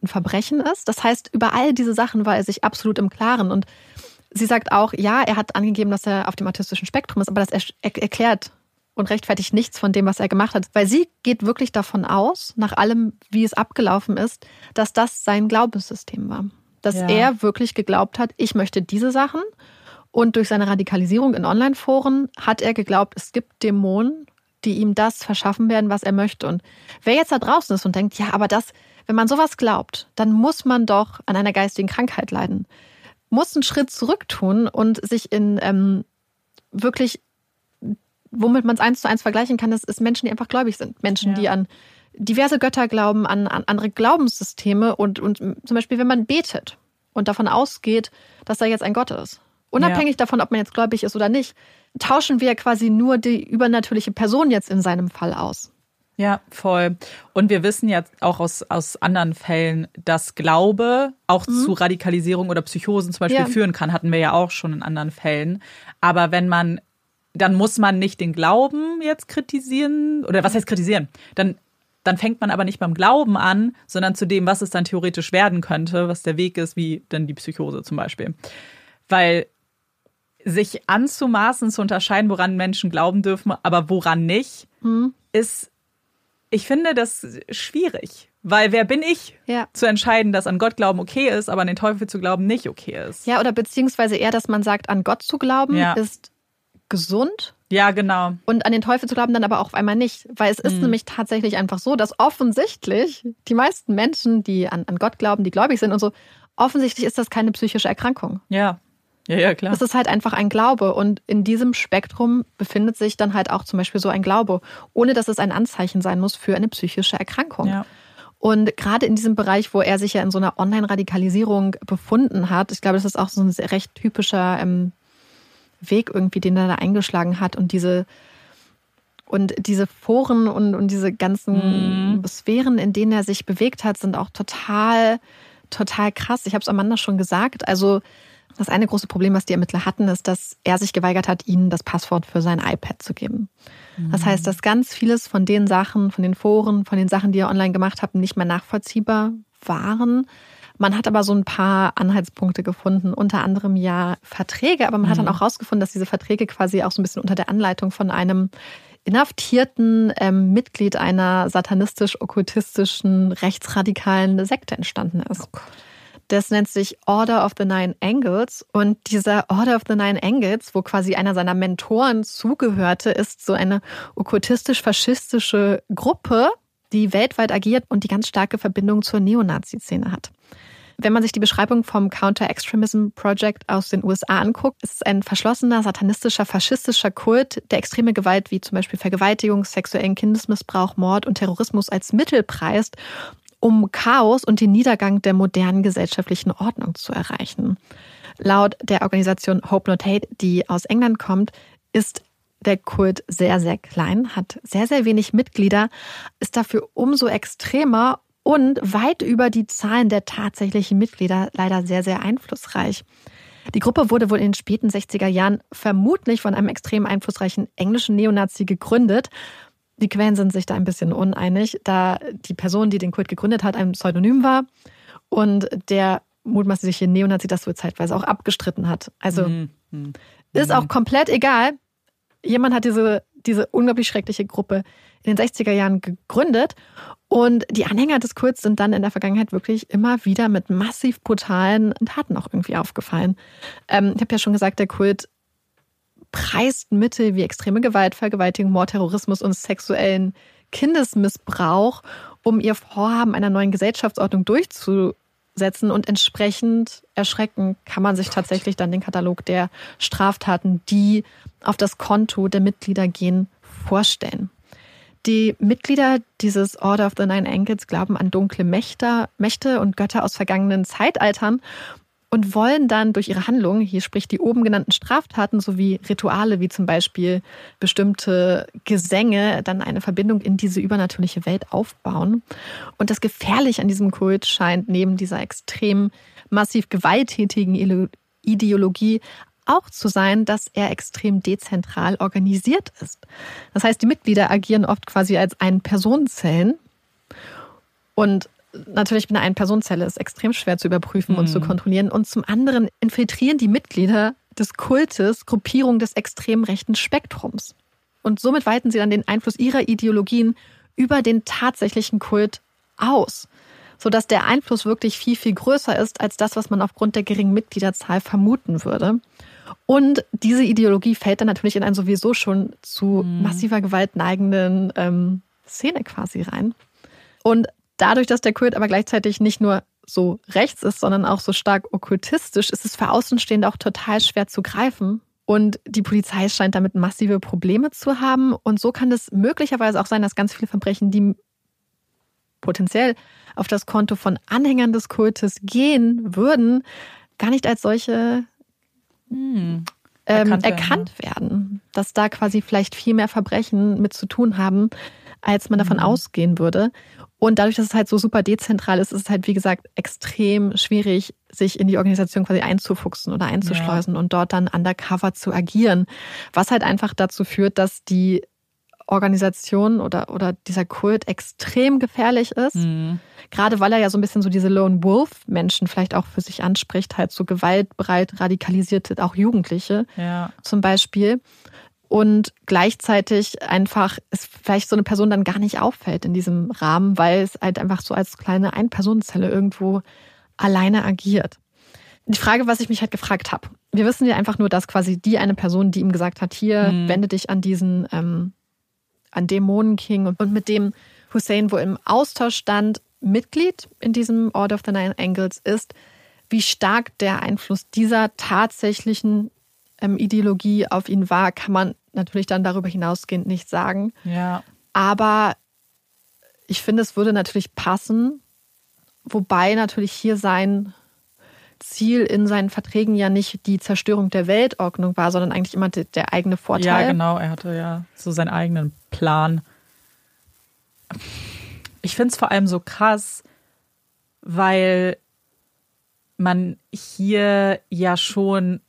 ein Verbrechen ist. Das heißt, über all diese Sachen war er sich absolut im Klaren. Und sie sagt auch, ja, er hat angegeben, dass er auf dem autistischen Spektrum ist, aber das er erklärt und rechtfertigt nichts von dem, was er gemacht hat. Weil sie geht wirklich davon aus, nach allem, wie es abgelaufen ist, dass das sein Glaubenssystem war. Dass ja. er wirklich geglaubt hat, ich möchte diese Sachen. Und durch seine Radikalisierung in Online-Foren hat er geglaubt, es gibt Dämonen, die ihm das verschaffen werden, was er möchte. Und wer jetzt da draußen ist und denkt, ja, aber das, wenn man sowas glaubt, dann muss man doch an einer geistigen Krankheit leiden. Muss einen Schritt zurück tun und sich in ähm, wirklich womit man es eins zu eins vergleichen kann, ist, ist Menschen, die einfach gläubig sind. Menschen, ja. die an diverse Götter glauben, an, an andere Glaubenssysteme und, und zum Beispiel, wenn man betet und davon ausgeht, dass da jetzt ein Gott ist. Unabhängig ja. davon, ob man jetzt gläubig ist oder nicht, tauschen wir quasi nur die übernatürliche Person jetzt in seinem Fall aus. Ja, voll. Und wir wissen ja auch aus, aus anderen Fällen, dass Glaube auch mhm. zu Radikalisierung oder Psychosen zum Beispiel ja. führen kann, hatten wir ja auch schon in anderen Fällen. Aber wenn man dann muss man nicht den Glauben jetzt kritisieren oder was heißt kritisieren? Dann dann fängt man aber nicht beim Glauben an, sondern zu dem, was es dann theoretisch werden könnte, was der Weg ist, wie dann die Psychose zum Beispiel. Weil sich anzumaßen, zu unterscheiden, woran Menschen glauben dürfen, aber woran nicht, mhm. ist, ich finde das schwierig. Weil wer bin ich, ja. zu entscheiden, dass an Gott glauben okay ist, aber an den Teufel zu glauben nicht okay ist? Ja, oder beziehungsweise eher, dass man sagt, an Gott zu glauben ja. ist gesund. Ja, genau. Und an den Teufel zu glauben dann aber auch auf einmal nicht. Weil es ist mhm. nämlich tatsächlich einfach so, dass offensichtlich die meisten Menschen, die an, an Gott glauben, die gläubig sind und so, offensichtlich ist das keine psychische Erkrankung. Ja. Ja, ja, klar. Das ist halt einfach ein Glaube. Und in diesem Spektrum befindet sich dann halt auch zum Beispiel so ein Glaube, ohne dass es ein Anzeichen sein muss für eine psychische Erkrankung. Ja. Und gerade in diesem Bereich, wo er sich ja in so einer Online-Radikalisierung befunden hat, ich glaube, das ist auch so ein recht typischer ähm, Weg irgendwie, den er da eingeschlagen hat und diese und diese Foren und, und diese ganzen mhm. Sphären, in denen er sich bewegt hat, sind auch total, total krass. Ich habe es Amanda schon gesagt. Also das eine große Problem, was die Ermittler hatten, ist, dass er sich geweigert hat, ihnen das Passwort für sein iPad zu geben. Mhm. Das heißt, dass ganz vieles von den Sachen, von den Foren, von den Sachen, die er online gemacht hat, nicht mehr nachvollziehbar waren. Man hat aber so ein paar Anhaltspunkte gefunden, unter anderem ja Verträge, aber man mhm. hat dann mhm. auch herausgefunden, dass diese Verträge quasi auch so ein bisschen unter der Anleitung von einem inhaftierten ähm, Mitglied einer satanistisch-okkultistischen, rechtsradikalen Sekte entstanden ist. Oh das nennt sich Order of the Nine Angles. Und dieser Order of the Nine Angles, wo quasi einer seiner Mentoren zugehörte, ist so eine okkultistisch-faschistische Gruppe, die weltweit agiert und die ganz starke Verbindung zur Neonazi-Szene hat. Wenn man sich die Beschreibung vom Counter-Extremism Project aus den USA anguckt, ist es ein verschlossener, satanistischer, faschistischer Kult, der extreme Gewalt wie zum Beispiel Vergewaltigung, sexuellen Kindesmissbrauch, Mord und Terrorismus als Mittel preist, um Chaos und den Niedergang der modernen gesellschaftlichen Ordnung zu erreichen. Laut der Organisation Hope Not Hate, die aus England kommt, ist der Kult sehr, sehr klein, hat sehr, sehr wenig Mitglieder, ist dafür umso extremer und weit über die Zahlen der tatsächlichen Mitglieder leider sehr, sehr einflussreich. Die Gruppe wurde wohl in den späten 60er Jahren vermutlich von einem extrem einflussreichen englischen Neonazi gegründet. Die Quellen sind sich da ein bisschen uneinig, da die Person, die den Kult gegründet hat, ein Pseudonym war und der mutmaßliche Neonazi das wohl zeitweise auch abgestritten hat. Also mhm. Mhm. ist auch komplett egal. Jemand hat diese, diese unglaublich schreckliche Gruppe in den 60er Jahren gegründet und die Anhänger des Kults sind dann in der Vergangenheit wirklich immer wieder mit massiv brutalen Taten auch irgendwie aufgefallen. Ähm, ich habe ja schon gesagt, der Kult preist Mittel wie extreme Gewalt, Vergewaltigung, Mord, Terrorismus und sexuellen Kindesmissbrauch, um ihr Vorhaben einer neuen Gesellschaftsordnung durchzusetzen. Und entsprechend erschrecken kann man sich tatsächlich dann den Katalog der Straftaten, die auf das Konto der Mitglieder gehen, vorstellen. Die Mitglieder dieses Order of the Nine Ankles glauben an dunkle Mächte, Mächte und Götter aus vergangenen Zeitaltern und wollen dann durch ihre Handlungen, hier spricht die oben genannten Straftaten sowie Rituale wie zum Beispiel bestimmte Gesänge, dann eine Verbindung in diese übernatürliche Welt aufbauen. Und das Gefährliche an diesem Kult scheint neben dieser extrem massiv gewalttätigen Ideologie auch zu sein, dass er extrem dezentral organisiert ist. Das heißt, die Mitglieder agieren oft quasi als Ein-Personenzellen. Und natürlich mit einer Ein-Personenzelle ist extrem schwer zu überprüfen mhm. und zu mhm. kontrollieren. Und zum anderen infiltrieren die Mitglieder des Kultes Gruppierungen des extrem rechten Spektrums. Und somit weiten sie dann den Einfluss ihrer Ideologien über den tatsächlichen Kult aus sodass der Einfluss wirklich viel, viel größer ist als das, was man aufgrund der geringen Mitgliederzahl vermuten würde. Und diese Ideologie fällt dann natürlich in eine sowieso schon zu mhm. massiver Gewalt neigenden ähm, Szene quasi rein. Und dadurch, dass der Kult aber gleichzeitig nicht nur so rechts ist, sondern auch so stark okkultistisch, ist es für Außenstehende auch total schwer zu greifen. Und die Polizei scheint damit massive Probleme zu haben. Und so kann es möglicherweise auch sein, dass ganz viele Verbrechen, die potenziell auf das Konto von Anhängern des Kultes gehen würden, gar nicht als solche hm. ähm, erkannt, erkannt werden, werden. Dass da quasi vielleicht viel mehr Verbrechen mit zu tun haben, als man davon mhm. ausgehen würde. Und dadurch, dass es halt so super dezentral ist, ist es halt, wie gesagt, extrem schwierig, sich in die Organisation quasi einzufuchsen oder einzuschleusen ja. und dort dann undercover zu agieren. Was halt einfach dazu führt, dass die Organisation oder, oder dieser Kult extrem gefährlich ist. Mhm. Gerade weil er ja so ein bisschen so diese Lone Wolf-Menschen vielleicht auch für sich anspricht, halt so gewaltbereit radikalisierte, auch Jugendliche ja. zum Beispiel. Und gleichzeitig einfach ist vielleicht so eine Person dann gar nicht auffällt in diesem Rahmen, weil es halt einfach so als kleine Ein-Personenzelle irgendwo alleine agiert. Die Frage, was ich mich halt gefragt habe, wir wissen ja einfach nur, dass quasi die eine Person, die ihm gesagt hat, hier, mhm. wende dich an diesen ähm, an Dämonenking und mit dem Hussein wo im Austausch stand, Mitglied in diesem Order of the Nine Angles ist, wie stark der Einfluss dieser tatsächlichen ähm, Ideologie auf ihn war, kann man natürlich dann darüber hinausgehend nicht sagen. Ja. Aber ich finde, es würde natürlich passen, wobei natürlich hier sein Ziel in seinen Verträgen ja nicht die Zerstörung der Weltordnung war, sondern eigentlich immer der, der eigene Vorteil. Ja, genau. Er hatte ja so seinen eigenen Plan. Ich finde es vor allem so krass, weil man hier ja schon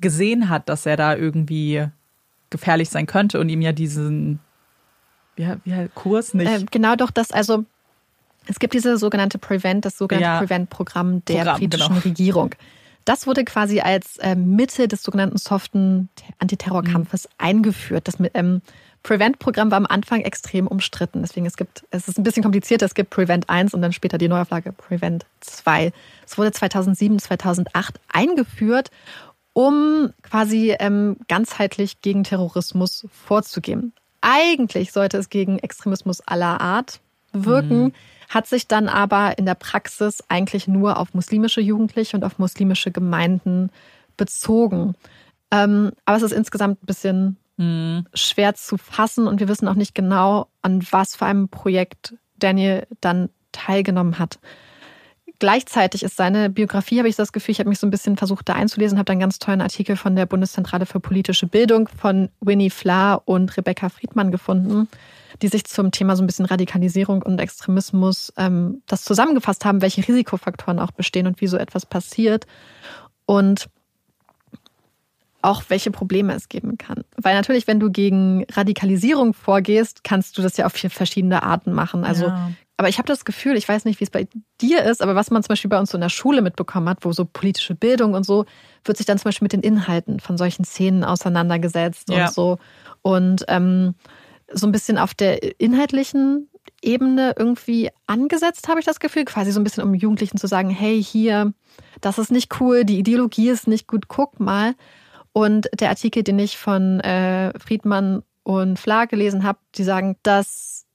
gesehen hat, dass er da irgendwie gefährlich sein könnte und ihm ja diesen wie, wie Kurs nicht. Äh, genau doch das, also es gibt diese sogenannte Prevent, das sogenannte ja. Prevent-Programm der Programm, britischen genau. Regierung. Das wurde quasi als äh, Mitte des sogenannten soften Antiterrorkampfes mhm. eingeführt. Das ähm, Prevent-Programm war am Anfang extrem umstritten. Deswegen es gibt, es ist ein bisschen komplizierter. Es gibt Prevent 1 und dann später die Neuauflage Prevent 2. Es wurde 2007, 2008 eingeführt, um quasi ähm, ganzheitlich gegen Terrorismus vorzugehen. Eigentlich sollte es gegen Extremismus aller Art wirken. Mhm hat sich dann aber in der Praxis eigentlich nur auf muslimische Jugendliche und auf muslimische Gemeinden bezogen. Ähm, aber es ist insgesamt ein bisschen mhm. schwer zu fassen und wir wissen auch nicht genau, an was für einem Projekt Daniel dann teilgenommen hat. Gleichzeitig ist seine Biografie, habe ich das Gefühl, ich habe mich so ein bisschen versucht da einzulesen, habe dann einen ganz tollen Artikel von der Bundeszentrale für politische Bildung von Winnie Flahr und Rebecca Friedmann gefunden die sich zum Thema so ein bisschen Radikalisierung und Extremismus ähm, das zusammengefasst haben, welche Risikofaktoren auch bestehen und wie so etwas passiert. Und auch welche Probleme es geben kann. Weil natürlich, wenn du gegen Radikalisierung vorgehst, kannst du das ja auf vier verschiedene Arten machen. Also, ja. aber ich habe das Gefühl, ich weiß nicht, wie es bei dir ist, aber was man zum Beispiel bei uns so in der Schule mitbekommen hat, wo so politische Bildung und so, wird sich dann zum Beispiel mit den Inhalten von solchen Szenen auseinandergesetzt ja. und so. Und ähm, so ein bisschen auf der inhaltlichen Ebene irgendwie angesetzt, habe ich das Gefühl, quasi so ein bisschen um Jugendlichen zu sagen, hey, hier, das ist nicht cool, die Ideologie ist nicht gut, guck mal. Und der Artikel, den ich von äh, Friedmann und Fla gelesen habe, die sagen, dass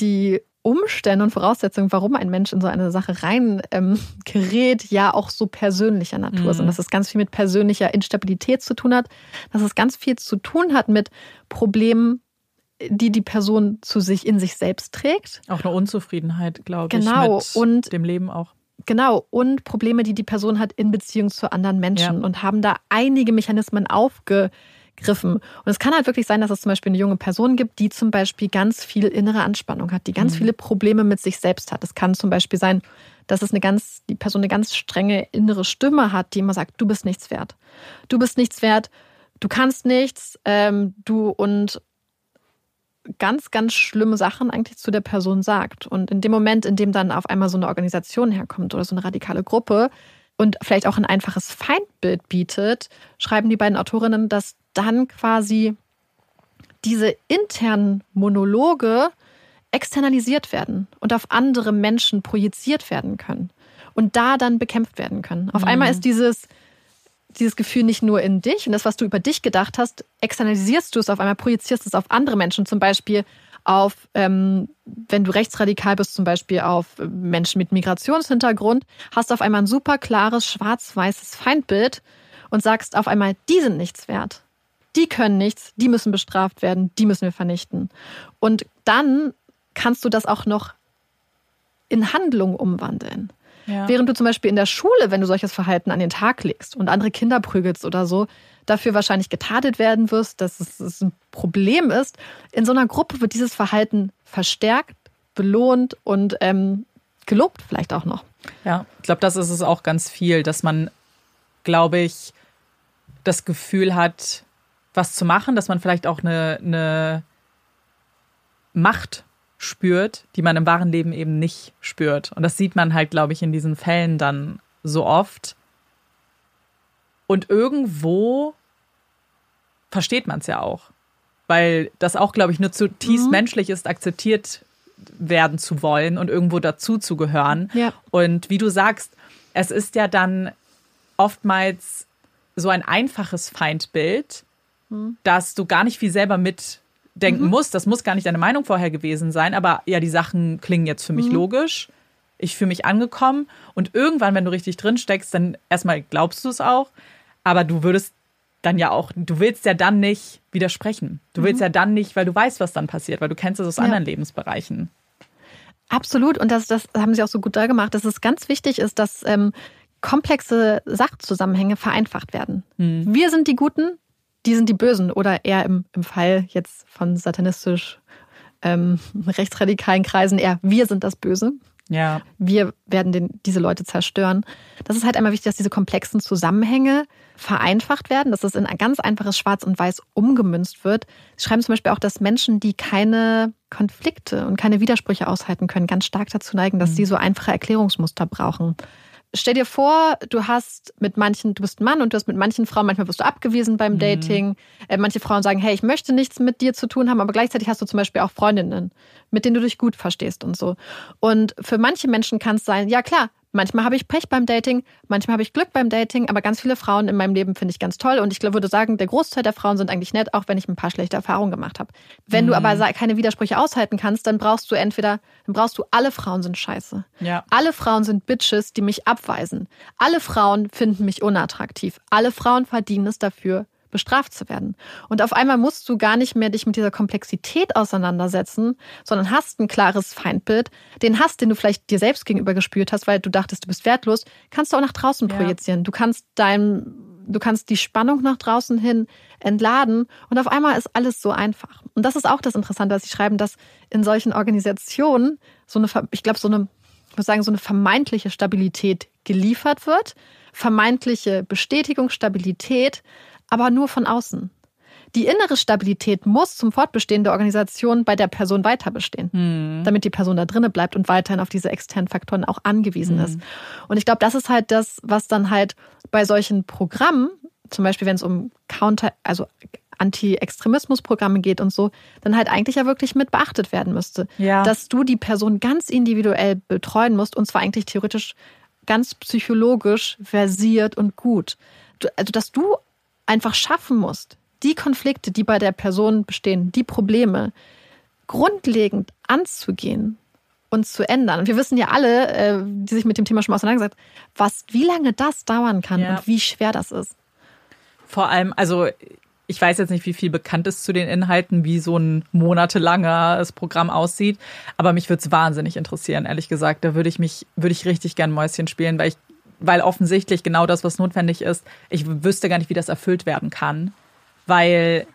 die Umstände und Voraussetzungen, warum ein Mensch in so eine Sache rein ähm, [LAUGHS] gerät, ja auch so persönlicher Natur mhm. sind. Dass es ganz viel mit persönlicher Instabilität zu tun hat, dass es ganz viel zu tun hat mit Problemen, die die Person zu sich in sich selbst trägt. Auch eine Unzufriedenheit, glaube genau. ich, mit und dem Leben auch. Genau, und Probleme, die die Person hat in Beziehung zu anderen Menschen ja. und haben da einige Mechanismen aufgegriffen. Und es kann halt wirklich sein, dass es zum Beispiel eine junge Person gibt, die zum Beispiel ganz viel innere Anspannung hat, die ganz mhm. viele Probleme mit sich selbst hat. Es kann zum Beispiel sein, dass es eine ganz, die Person eine ganz strenge innere Stimme hat, die immer sagt, du bist nichts wert. Du bist nichts wert, du kannst nichts, ähm, du und ganz, ganz schlimme Sachen eigentlich zu der Person sagt. Und in dem Moment, in dem dann auf einmal so eine Organisation herkommt oder so eine radikale Gruppe und vielleicht auch ein einfaches Feindbild bietet, schreiben die beiden Autorinnen, dass dann quasi diese internen Monologe externalisiert werden und auf andere Menschen projiziert werden können und da dann bekämpft werden können. Auf mhm. einmal ist dieses dieses Gefühl nicht nur in dich und das, was du über dich gedacht hast, externalisierst du es auf einmal, projizierst es auf andere Menschen, zum Beispiel auf, ähm, wenn du rechtsradikal bist, zum Beispiel auf Menschen mit Migrationshintergrund, hast auf einmal ein super klares, schwarz-weißes Feindbild und sagst auf einmal, die sind nichts wert. Die können nichts, die müssen bestraft werden, die müssen wir vernichten. Und dann kannst du das auch noch in Handlung umwandeln. Ja. Während du zum Beispiel in der Schule, wenn du solches Verhalten an den Tag legst und andere Kinder prügelst oder so, dafür wahrscheinlich getadelt werden wirst, dass es ein Problem ist. In so einer Gruppe wird dieses Verhalten verstärkt, belohnt und ähm, gelobt vielleicht auch noch. Ja, ich glaube, das ist es auch ganz viel, dass man, glaube ich, das Gefühl hat, was zu machen, dass man vielleicht auch eine, eine Macht spürt, die man im wahren Leben eben nicht spürt. Und das sieht man halt, glaube ich, in diesen Fällen dann so oft. Und irgendwo versteht man es ja auch. Weil das auch, glaube ich, nur zutiefst mhm. menschlich ist, akzeptiert werden zu wollen und irgendwo dazu zu gehören. Ja. Und wie du sagst, es ist ja dann oftmals so ein einfaches Feindbild, mhm. dass du gar nicht viel selber mit denken mhm. muss. Das muss gar nicht deine Meinung vorher gewesen sein, aber ja, die Sachen klingen jetzt für mich mhm. logisch. Ich fühle mich angekommen und irgendwann, wenn du richtig drin steckst, dann erstmal glaubst du es auch, aber du würdest dann ja auch, du willst ja dann nicht widersprechen. Du willst mhm. ja dann nicht, weil du weißt, was dann passiert, weil du kennst es aus ja. anderen Lebensbereichen. Absolut. Und das, das haben sie auch so gut da gemacht, dass es ganz wichtig ist, dass ähm, komplexe Sachzusammenhänge vereinfacht werden. Mhm. Wir sind die Guten, die sind die Bösen oder eher im, im Fall jetzt von satanistisch ähm, rechtsradikalen Kreisen eher wir sind das Böse. Ja. Wir werden den, diese Leute zerstören. Das ist halt einmal wichtig, dass diese komplexen Zusammenhänge vereinfacht werden, dass es in ein ganz einfaches Schwarz und Weiß umgemünzt wird. Sie schreiben zum Beispiel auch, dass Menschen, die keine Konflikte und keine Widersprüche aushalten können, ganz stark dazu neigen, dass mhm. sie so einfache Erklärungsmuster brauchen stell dir vor, du hast mit manchen, du bist ein Mann und du hast mit manchen Frauen, manchmal wirst du abgewiesen beim mhm. Dating. Äh, manche Frauen sagen, hey, ich möchte nichts mit dir zu tun haben, aber gleichzeitig hast du zum Beispiel auch Freundinnen, mit denen du dich gut verstehst und so. Und für manche Menschen kann es sein, ja klar, Manchmal habe ich Pech beim Dating, manchmal habe ich Glück beim Dating, aber ganz viele Frauen in meinem Leben finde ich ganz toll und ich würde sagen, der Großteil der Frauen sind eigentlich nett, auch wenn ich ein paar schlechte Erfahrungen gemacht habe. Wenn mhm. du aber keine Widersprüche aushalten kannst, dann brauchst du entweder, dann brauchst du alle Frauen sind scheiße. Ja. Alle Frauen sind Bitches, die mich abweisen. Alle Frauen finden mich unattraktiv. Alle Frauen verdienen es dafür, bestraft zu werden. Und auf einmal musst du gar nicht mehr dich mit dieser Komplexität auseinandersetzen, sondern hast ein klares Feindbild. Den Hass, den du vielleicht dir selbst gegenüber gespürt hast, weil du dachtest, du bist wertlos, kannst du auch nach draußen ja. projizieren. Du kannst deinem du kannst die Spannung nach draußen hin entladen und auf einmal ist alles so einfach. Und das ist auch das Interessante, was sie schreiben, dass in solchen Organisationen so eine, ich glaube, so eine, ich muss sagen, so eine vermeintliche Stabilität geliefert wird, vermeintliche Bestätigung, Stabilität, aber nur von außen. Die innere Stabilität muss zum Fortbestehen der Organisation bei der Person weiter bestehen, mhm. damit die Person da drinnen bleibt und weiterhin auf diese externen Faktoren auch angewiesen mhm. ist. Und ich glaube, das ist halt das, was dann halt bei solchen Programmen, zum Beispiel wenn es um Counter, also Anti-Extremismus-Programme geht und so, dann halt eigentlich ja wirklich mit beachtet werden müsste. Ja. Dass du die Person ganz individuell betreuen musst und zwar eigentlich theoretisch ganz psychologisch versiert und gut. Also, dass du einfach schaffen musst, die Konflikte, die bei der Person bestehen, die Probleme grundlegend anzugehen und zu ändern. Und wir wissen ja alle, äh, die sich mit dem Thema schon mal auseinandergesetzt was, wie lange das dauern kann ja. und wie schwer das ist. Vor allem, also ich weiß jetzt nicht, wie viel bekannt ist zu den Inhalten, wie so ein monatelanges Programm aussieht, aber mich würde es wahnsinnig interessieren, ehrlich gesagt. Da würde ich mich, würde ich richtig gern Mäuschen spielen, weil ich, weil offensichtlich genau das, was notwendig ist, ich wüsste gar nicht, wie das erfüllt werden kann weil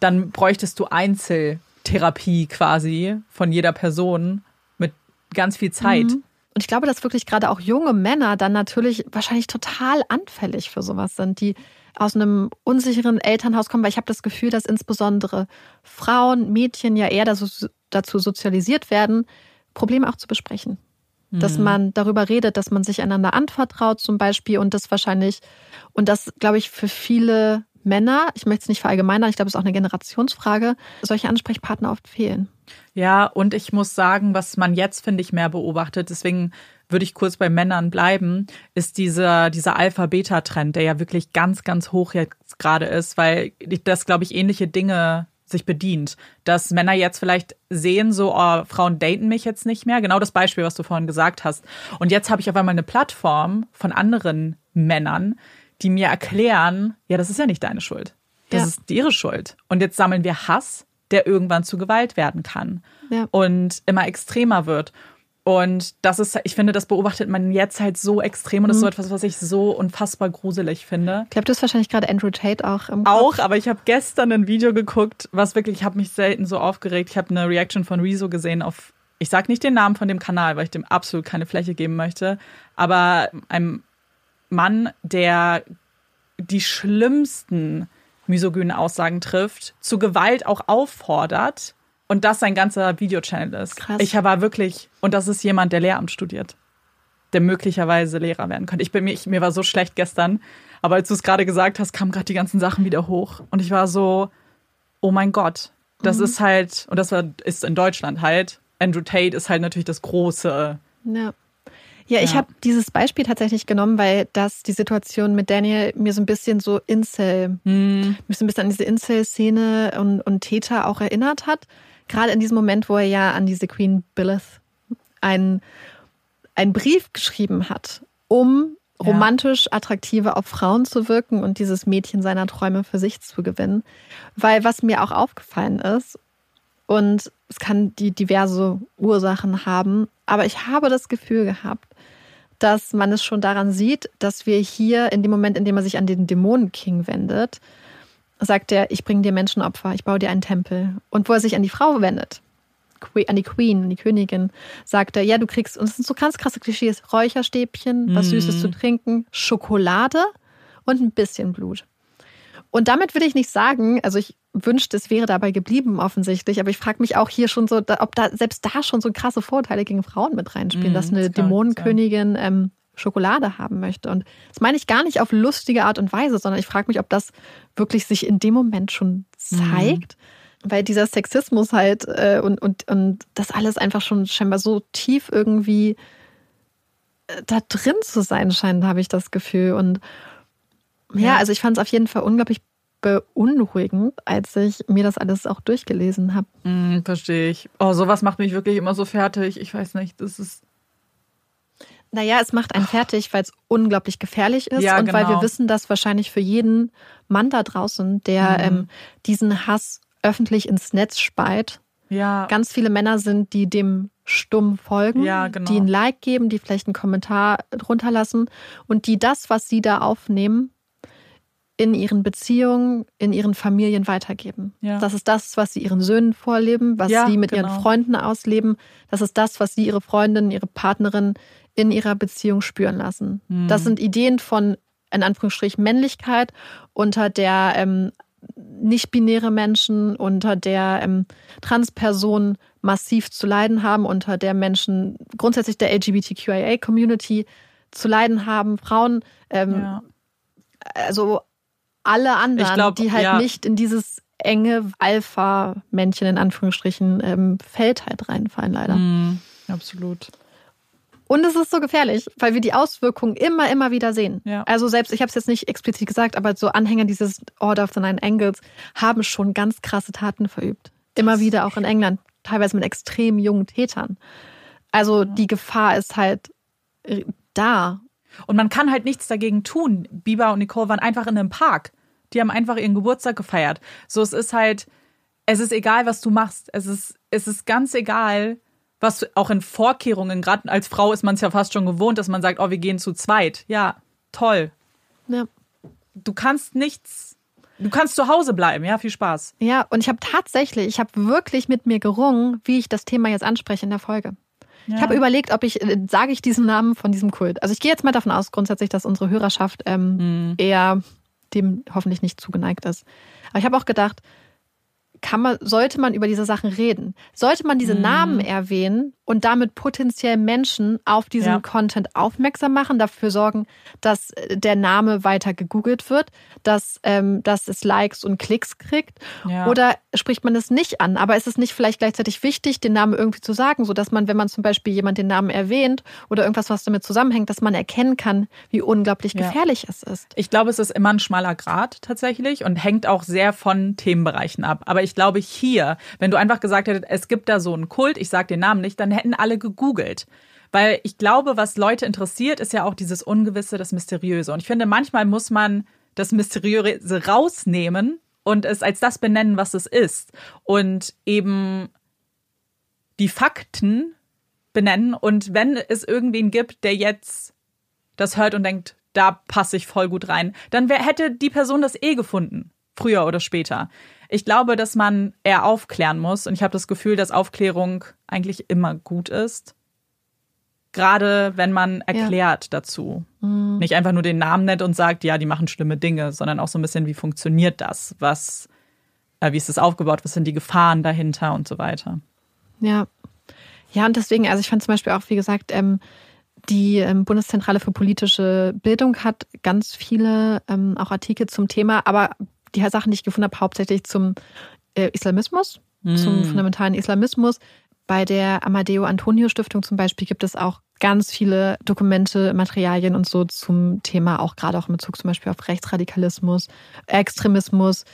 dann bräuchtest du Einzeltherapie quasi von jeder Person mit ganz viel Zeit. Mhm. Und ich glaube, dass wirklich gerade auch junge Männer dann natürlich wahrscheinlich total anfällig für sowas sind, die aus einem unsicheren Elternhaus kommen, weil ich habe das Gefühl, dass insbesondere Frauen, Mädchen ja eher dazu sozialisiert werden, Probleme auch zu besprechen. Dass mhm. man darüber redet, dass man sich einander anvertraut zum Beispiel und das wahrscheinlich, und das glaube ich für viele Männer, ich möchte es nicht verallgemeinern, ich glaube, es ist auch eine Generationsfrage, solche Ansprechpartner oft fehlen. Ja, und ich muss sagen, was man jetzt, finde ich, mehr beobachtet, deswegen würde ich kurz bei Männern bleiben, ist dieser, dieser Alpha-Beta-Trend, der ja wirklich ganz, ganz hoch jetzt gerade ist, weil das, glaube ich, ähnliche Dinge sich bedient. Dass Männer jetzt vielleicht sehen, so, oh, Frauen daten mich jetzt nicht mehr. Genau das Beispiel, was du vorhin gesagt hast. Und jetzt habe ich auf einmal eine Plattform von anderen Männern, die mir erklären, ja, das ist ja nicht deine Schuld. Das ja. ist ihre Schuld. Und jetzt sammeln wir Hass, der irgendwann zu Gewalt werden kann ja. und immer extremer wird. Und das ist, ich finde, das beobachtet man jetzt halt so extrem und das ist so mhm. etwas, was ich so unfassbar gruselig finde. Ich glaube, du hast wahrscheinlich gerade Andrew Tate auch im Kopf. Auch, aber ich habe gestern ein Video geguckt, was wirklich, ich habe mich selten so aufgeregt. Ich habe eine Reaction von Rezo gesehen auf, ich sag nicht den Namen von dem Kanal, weil ich dem absolut keine Fläche geben möchte, aber einem Mann, der die schlimmsten misogynen Aussagen trifft, zu Gewalt auch auffordert und das sein ganzer Videochannel ist. Krass. Ich war wirklich, und das ist jemand, der Lehramt studiert, der möglicherweise Lehrer werden könnte. Ich bin mir, ich, mir war so schlecht gestern, aber als du es gerade gesagt hast, kamen gerade die ganzen Sachen wieder hoch und ich war so, oh mein Gott, das mhm. ist halt, und das war, ist in Deutschland halt, Andrew Tate ist halt natürlich das große ja. Ja, ich ja. habe dieses Beispiel tatsächlich genommen, weil das die Situation mit Daniel mir so ein bisschen so Incel, hm. mich so ein bisschen an diese Incel-Szene und, und Täter auch erinnert hat. Gerade in diesem Moment, wo er ja an diese Queen Billith einen, einen Brief geschrieben hat, um romantisch attraktiver auf Frauen zu wirken und dieses Mädchen seiner Träume für sich zu gewinnen. Weil was mir auch aufgefallen ist, und es kann die diverse Ursachen haben, aber ich habe das Gefühl gehabt, dass man es schon daran sieht, dass wir hier in dem Moment, in dem er sich an den Dämonenking wendet, sagt er, ich bringe dir Menschenopfer, ich baue dir einen Tempel. Und wo er sich an die Frau wendet, an die Queen, an die Königin, sagt er, ja, du kriegst, und das sind so ganz krasse Klischees, Räucherstäbchen, was mm. Süßes zu trinken, Schokolade und ein bisschen Blut. Und damit will ich nicht sagen, also ich wünschte, es wäre dabei geblieben offensichtlich, aber ich frage mich auch hier schon so, ob da selbst da schon so krasse Vorurteile gegen Frauen mit reinspielen, mm, dass eine das Dämonenkönigin ähm, Schokolade haben möchte. Und das meine ich gar nicht auf lustige Art und Weise, sondern ich frage mich, ob das wirklich sich in dem Moment schon zeigt. Mhm. Weil dieser Sexismus halt äh, und, und, und das alles einfach schon scheinbar so tief irgendwie äh, da drin zu sein scheint, habe ich das Gefühl. Und ja, also ich fand es auf jeden Fall unglaublich beunruhigend, als ich mir das alles auch durchgelesen habe. Mm, verstehe ich. Oh, sowas macht mich wirklich immer so fertig. Ich weiß nicht, das ist. Naja, es macht einen fertig, weil es unglaublich gefährlich ist ja, und genau. weil wir genau. wissen, dass wahrscheinlich für jeden Mann da draußen, der mhm. ähm, diesen Hass öffentlich ins Netz speit, ja. ganz viele Männer sind, die dem stumm folgen, ja, genau. die ein Like geben, die vielleicht einen Kommentar drunter lassen und die das, was sie da aufnehmen, in ihren Beziehungen, in ihren Familien weitergeben. Ja. Das ist das, was sie ihren Söhnen vorleben, was Ja, sie mit genau. ihren Freunden ausleben. Das ist das, was sie ihre Freundin, ihre Partnerin in ihrer Beziehung spüren lassen. Hm. Das sind Ideen von, in Anführungsstrich, Männlichkeit, unter der ähm, nicht-binäre Menschen, unter der ähm, Transpersonen massiv zu leiden haben, unter der Menschen grundsätzlich der LGBTQIA-Community zu leiden haben, Frauen, ähm, Ja. also alle anderen, glaub, die halt ja. nicht in dieses enge Alpha-Männchen in Anführungsstrichen ähm, Feld halt reinfallen, leider. Mhm. Absolut. Und es ist so gefährlich, weil wir die Auswirkungen immer, immer wieder sehen. Ja. Also selbst, ich habe es jetzt nicht explizit gesagt, aber so Anhänger dieses Order of the Nine Angles haben schon ganz krasse Taten verübt. Immer wieder auch in England, teilweise mit extrem jungen Tätern. Also die Gefahr ist halt äh, da. Und man kann halt nichts dagegen tun. Biber und Nicole waren einfach in einem Park. Die haben einfach ihren Geburtstag gefeiert. So, es ist halt, es ist egal, was du machst. Es ist, es ist ganz egal, was auch in Vorkehrungen, gerade als Frau ist man es ja fast schon gewohnt, dass man sagt, oh, wir gehen zu zweit. Ja, toll. Ja. Du kannst nichts, du kannst zu Hause bleiben. Ja, viel Spaß. Ja, und ich habe tatsächlich, ich habe wirklich mit mir gerungen, wie ich das Thema jetzt anspreche in der Folge. Ja. Ich habe überlegt, ob ich, äh, sage ich diesen Namen von diesem Kult. Also ich gehe jetzt mal davon aus, grundsätzlich, dass unsere Hörerschaft ähm, Mhm. eher dem hoffentlich nicht zugeneigt ist. Aber ich habe auch gedacht, kann man, sollte man über diese Sachen reden? Sollte man diese Namen erwähnen und damit potenziell Menschen auf diesen Ja. Content aufmerksam machen, dafür sorgen, dass äh, der Name weiter gegoogelt wird, dass, ähm, dass es Likes und Klicks kriegt? Ja. Oder spricht man es nicht an? Aber ist es nicht vielleicht gleichzeitig wichtig, den Namen irgendwie zu sagen, so dass man, wenn man zum Beispiel jemand den Namen erwähnt oder irgendwas, was damit zusammenhängt, dass man erkennen kann, wie unglaublich Ja. gefährlich es ist? Ich glaube, es ist immer ein schmaler Grad tatsächlich und hängt auch sehr von Themenbereichen ab. Aber ich glaube, hier, wenn du einfach gesagt hättest, es gibt da so einen Kult, ich sage den Namen nicht, dann hätten alle gegoogelt. Weil ich glaube, was Leute interessiert, ist ja auch dieses Ungewisse, das Mysteriöse. Und ich finde, manchmal muss man das Mysteriöse rausnehmen und es als das benennen, was es ist. Und eben die Fakten benennen. Und wenn es irgendwen gibt, der jetzt das hört und denkt, da passe ich voll gut rein, dann wär, hätte die Person das eh gefunden, früher oder später. Ich glaube, dass man eher aufklären muss und ich habe das Gefühl, dass Aufklärung eigentlich immer gut ist. Gerade wenn man erklärt dazu. Nicht einfach nur den Namen nennt und sagt, ja, die machen schlimme Dinge, sondern auch so ein bisschen, wie funktioniert das? Was, äh, wie ist das aufgebaut? Was sind die Gefahren dahinter und so weiter? Ja. Ja, und deswegen, also ich fand zum Beispiel auch, wie gesagt, ähm, die ähm, Bundeszentrale für politische Bildung hat ganz viele ähm, auch Artikel zum Thema, aber die Sachen, die ich gefunden habe, hauptsächlich zum äh, Islamismus, zum fundamentalen Islamismus. Bei der Amadeo Antonio Stiftung zum Beispiel gibt es auch ganz viele Dokumente, Materialien und so zum Thema, auch gerade auch in Bezug zum Beispiel auf Rechtsradikalismus, Extremismus,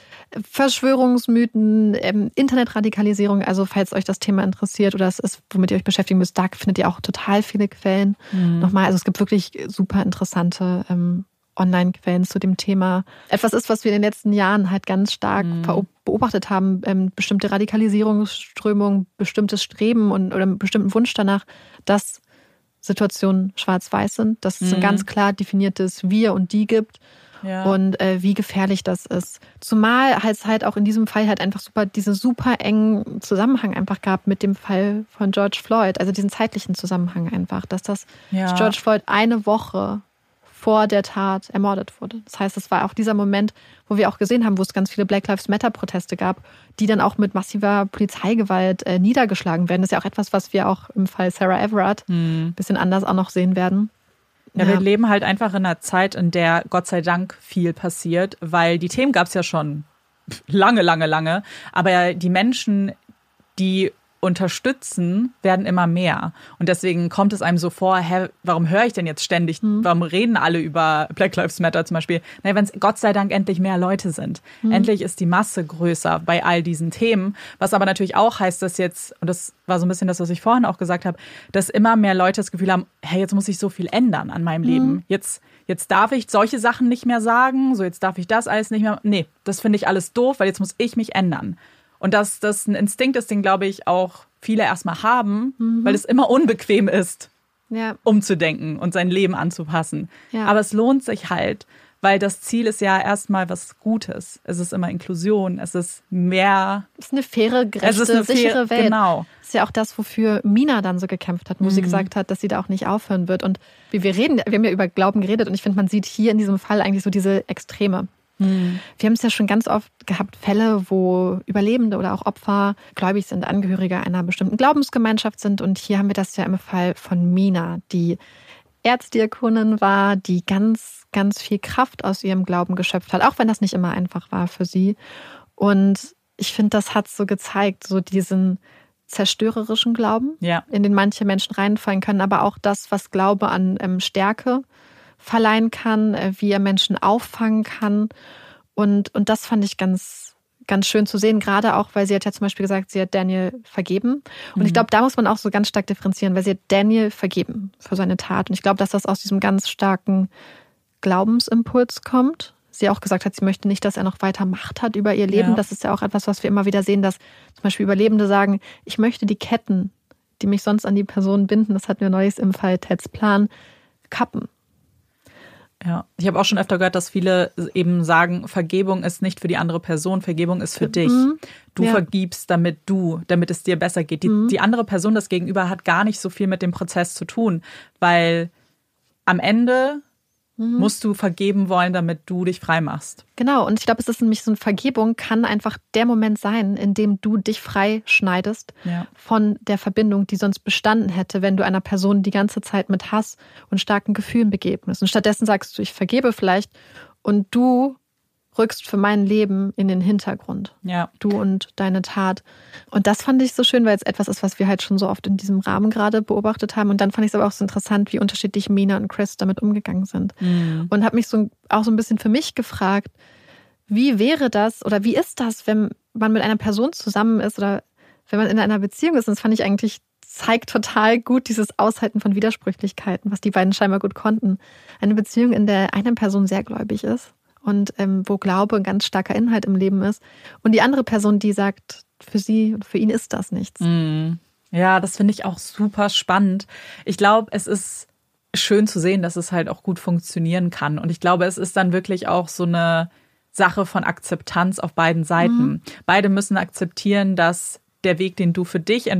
Verschwörungsmythen, ähm, Internetradikalisierung. Also falls euch das Thema interessiert oder es ist, womit ihr euch beschäftigen müsst, da findet ihr auch total viele Quellen. Nochmal, also es gibt wirklich super interessante ähm, Online-Quellen zu dem Thema. Etwas ist, was wir in den letzten Jahren halt ganz stark verau- beobachtet haben, ähm, bestimmte Radikalisierungsströmungen, bestimmtes Streben und oder einen bestimmten Wunsch danach, dass Situationen schwarz-weiß sind, dass es ein ganz klar definiertes Wir und Die gibt Ja. und äh, wie gefährlich das ist. Zumal es halt auch in diesem Fall halt einfach super, diesen super engen Zusammenhang einfach gab mit dem Fall von George Floyd, also diesen zeitlichen Zusammenhang einfach, dass das Ja. George Floyd eine Woche vor der Tat ermordet wurde. Das heißt, es war auch dieser Moment, wo wir auch gesehen haben, wo es ganz viele Black Lives Matter Proteste gab, die dann auch mit massiver Polizeigewalt äh, niedergeschlagen werden. Das ist ja auch etwas, was wir auch im Fall Sarah Everard ein bisschen anders auch noch sehen werden. Ja, wir leben halt einfach in einer Zeit, in der Gott sei Dank viel passiert, weil die Themen gab es ja schon lange, lange, lange. Aber die Menschen, die unterstützen, werden immer mehr. Und deswegen kommt es einem so vor, hä, warum höre ich denn jetzt ständig, warum reden alle über Black Lives Matter zum Beispiel? Naja, wenn es Gott sei Dank endlich mehr Leute sind. Endlich ist die Masse größer bei all diesen Themen. Was aber natürlich auch heißt, dass jetzt, und das war so ein bisschen das, was ich vorhin auch gesagt habe, dass immer mehr Leute das Gefühl haben, hey, jetzt muss ich so viel ändern an meinem Leben. Jetzt, jetzt darf ich solche Sachen nicht mehr sagen, so jetzt darf ich das alles nicht mehr. Nee, das finde ich alles doof, weil jetzt muss ich mich ändern. Und dass das ein Instinkt ist, den, glaube ich, auch viele erstmal haben, weil es immer unbequem ist, Ja, umzudenken und sein Leben anzupassen. Ja. Aber es lohnt sich halt, weil das Ziel ist ja erstmal was Gutes. Es ist immer Inklusion, es ist mehr. Es ist eine faire, gerechte, eine sichere faire, Welt. Genau. Das ist ja auch das, wofür Mina dann so gekämpft hat, wo sie Mhm. gesagt hat, dass sie da auch nicht aufhören wird. Und wie wir reden, wir haben ja über Glauben geredet und ich finde, man sieht hier in diesem Fall eigentlich so diese Extreme. Mhm. Wir haben es ja schon ganz oft gehabt, Fälle, wo Überlebende oder auch Opfer gläubig sind, Angehörige einer bestimmten Glaubensgemeinschaft sind. Und hier haben wir das ja im Fall von Mina, die Erzdiakonin war, die ganz, ganz viel Kraft aus ihrem Glauben geschöpft hat, auch wenn das nicht immer einfach war für sie. Und ich finde, das hat so gezeigt, so diesen zerstörerischen Glauben, Ja. in den manche Menschen reinfallen können, aber auch das, was Glaube an ähm, Stärke verleihen kann, äh, wie er Menschen auffangen kann. Und, und das fand ich ganz, ganz schön zu sehen, gerade auch, weil sie hat ja zum Beispiel gesagt, sie hat Daniel vergeben. Und ich glaube, da muss man auch so ganz stark differenzieren, weil sie hat Daniel vergeben für seine Tat. Und ich glaube, dass das aus diesem ganz starken Glaubensimpuls kommt. Sie auch gesagt hat, sie möchte nicht, dass er noch weiter Macht hat über ihr Leben. Ja. Das ist ja auch etwas, was wir immer wieder sehen, dass zum Beispiel Überlebende sagen, ich möchte die Ketten, die mich sonst an die Person binden, das hatten wir neues im Fall Teds Plan, kappen. Ja, ich habe auch schon öfter gehört, dass viele eben sagen, Vergebung ist nicht für die andere Person, Vergebung ist für dich. Mhm. Du Ja. vergibst, damit du, damit es dir besser geht. Die, Mhm. die andere Person, das Gegenüber, hat gar nicht so viel mit dem Prozess zu tun, weil am Ende Mhm. musst du vergeben wollen, damit du dich frei machst. Genau, und ich glaube, es ist nämlich so eine Vergebung, kann einfach der Moment sein, in dem du dich frei schneidest Ja. von der Verbindung, die sonst bestanden hätte, wenn du einer Person die ganze Zeit mit Hass und starken Gefühlen begegnest. Und stattdessen sagst du, ich vergebe vielleicht und du rückst für mein Leben in den Hintergrund. Ja. Du und deine Tat. Und das fand ich so schön, weil es etwas ist, was wir halt schon so oft in diesem Rahmen gerade beobachtet haben. Und dann fand ich es aber auch so interessant, wie unterschiedlich Mina und Chris damit umgegangen sind Mhm. und habe mich so auch so ein bisschen für mich gefragt, wie wäre das oder wie ist das, wenn man mit einer Person zusammen ist oder wenn man in einer Beziehung ist? Und das fand ich eigentlich zeigt total gut dieses Aushalten von Widersprüchlichkeiten, was die beiden scheinbar gut konnten. Eine Beziehung, in der eine Person sehr gläubig ist und ähm, wo Glaube ein ganz starker Inhalt im Leben ist und die andere Person, die sagt, für sie und für ihn ist das nichts. Mhm. Ja, das finde ich auch super spannend. Ich glaube, es ist schön zu sehen, dass es halt auch gut funktionieren kann. Und ich glaube, es ist dann wirklich auch so eine Sache von Akzeptanz auf beiden Seiten. Beide müssen akzeptieren, dass der Weg, den du für dich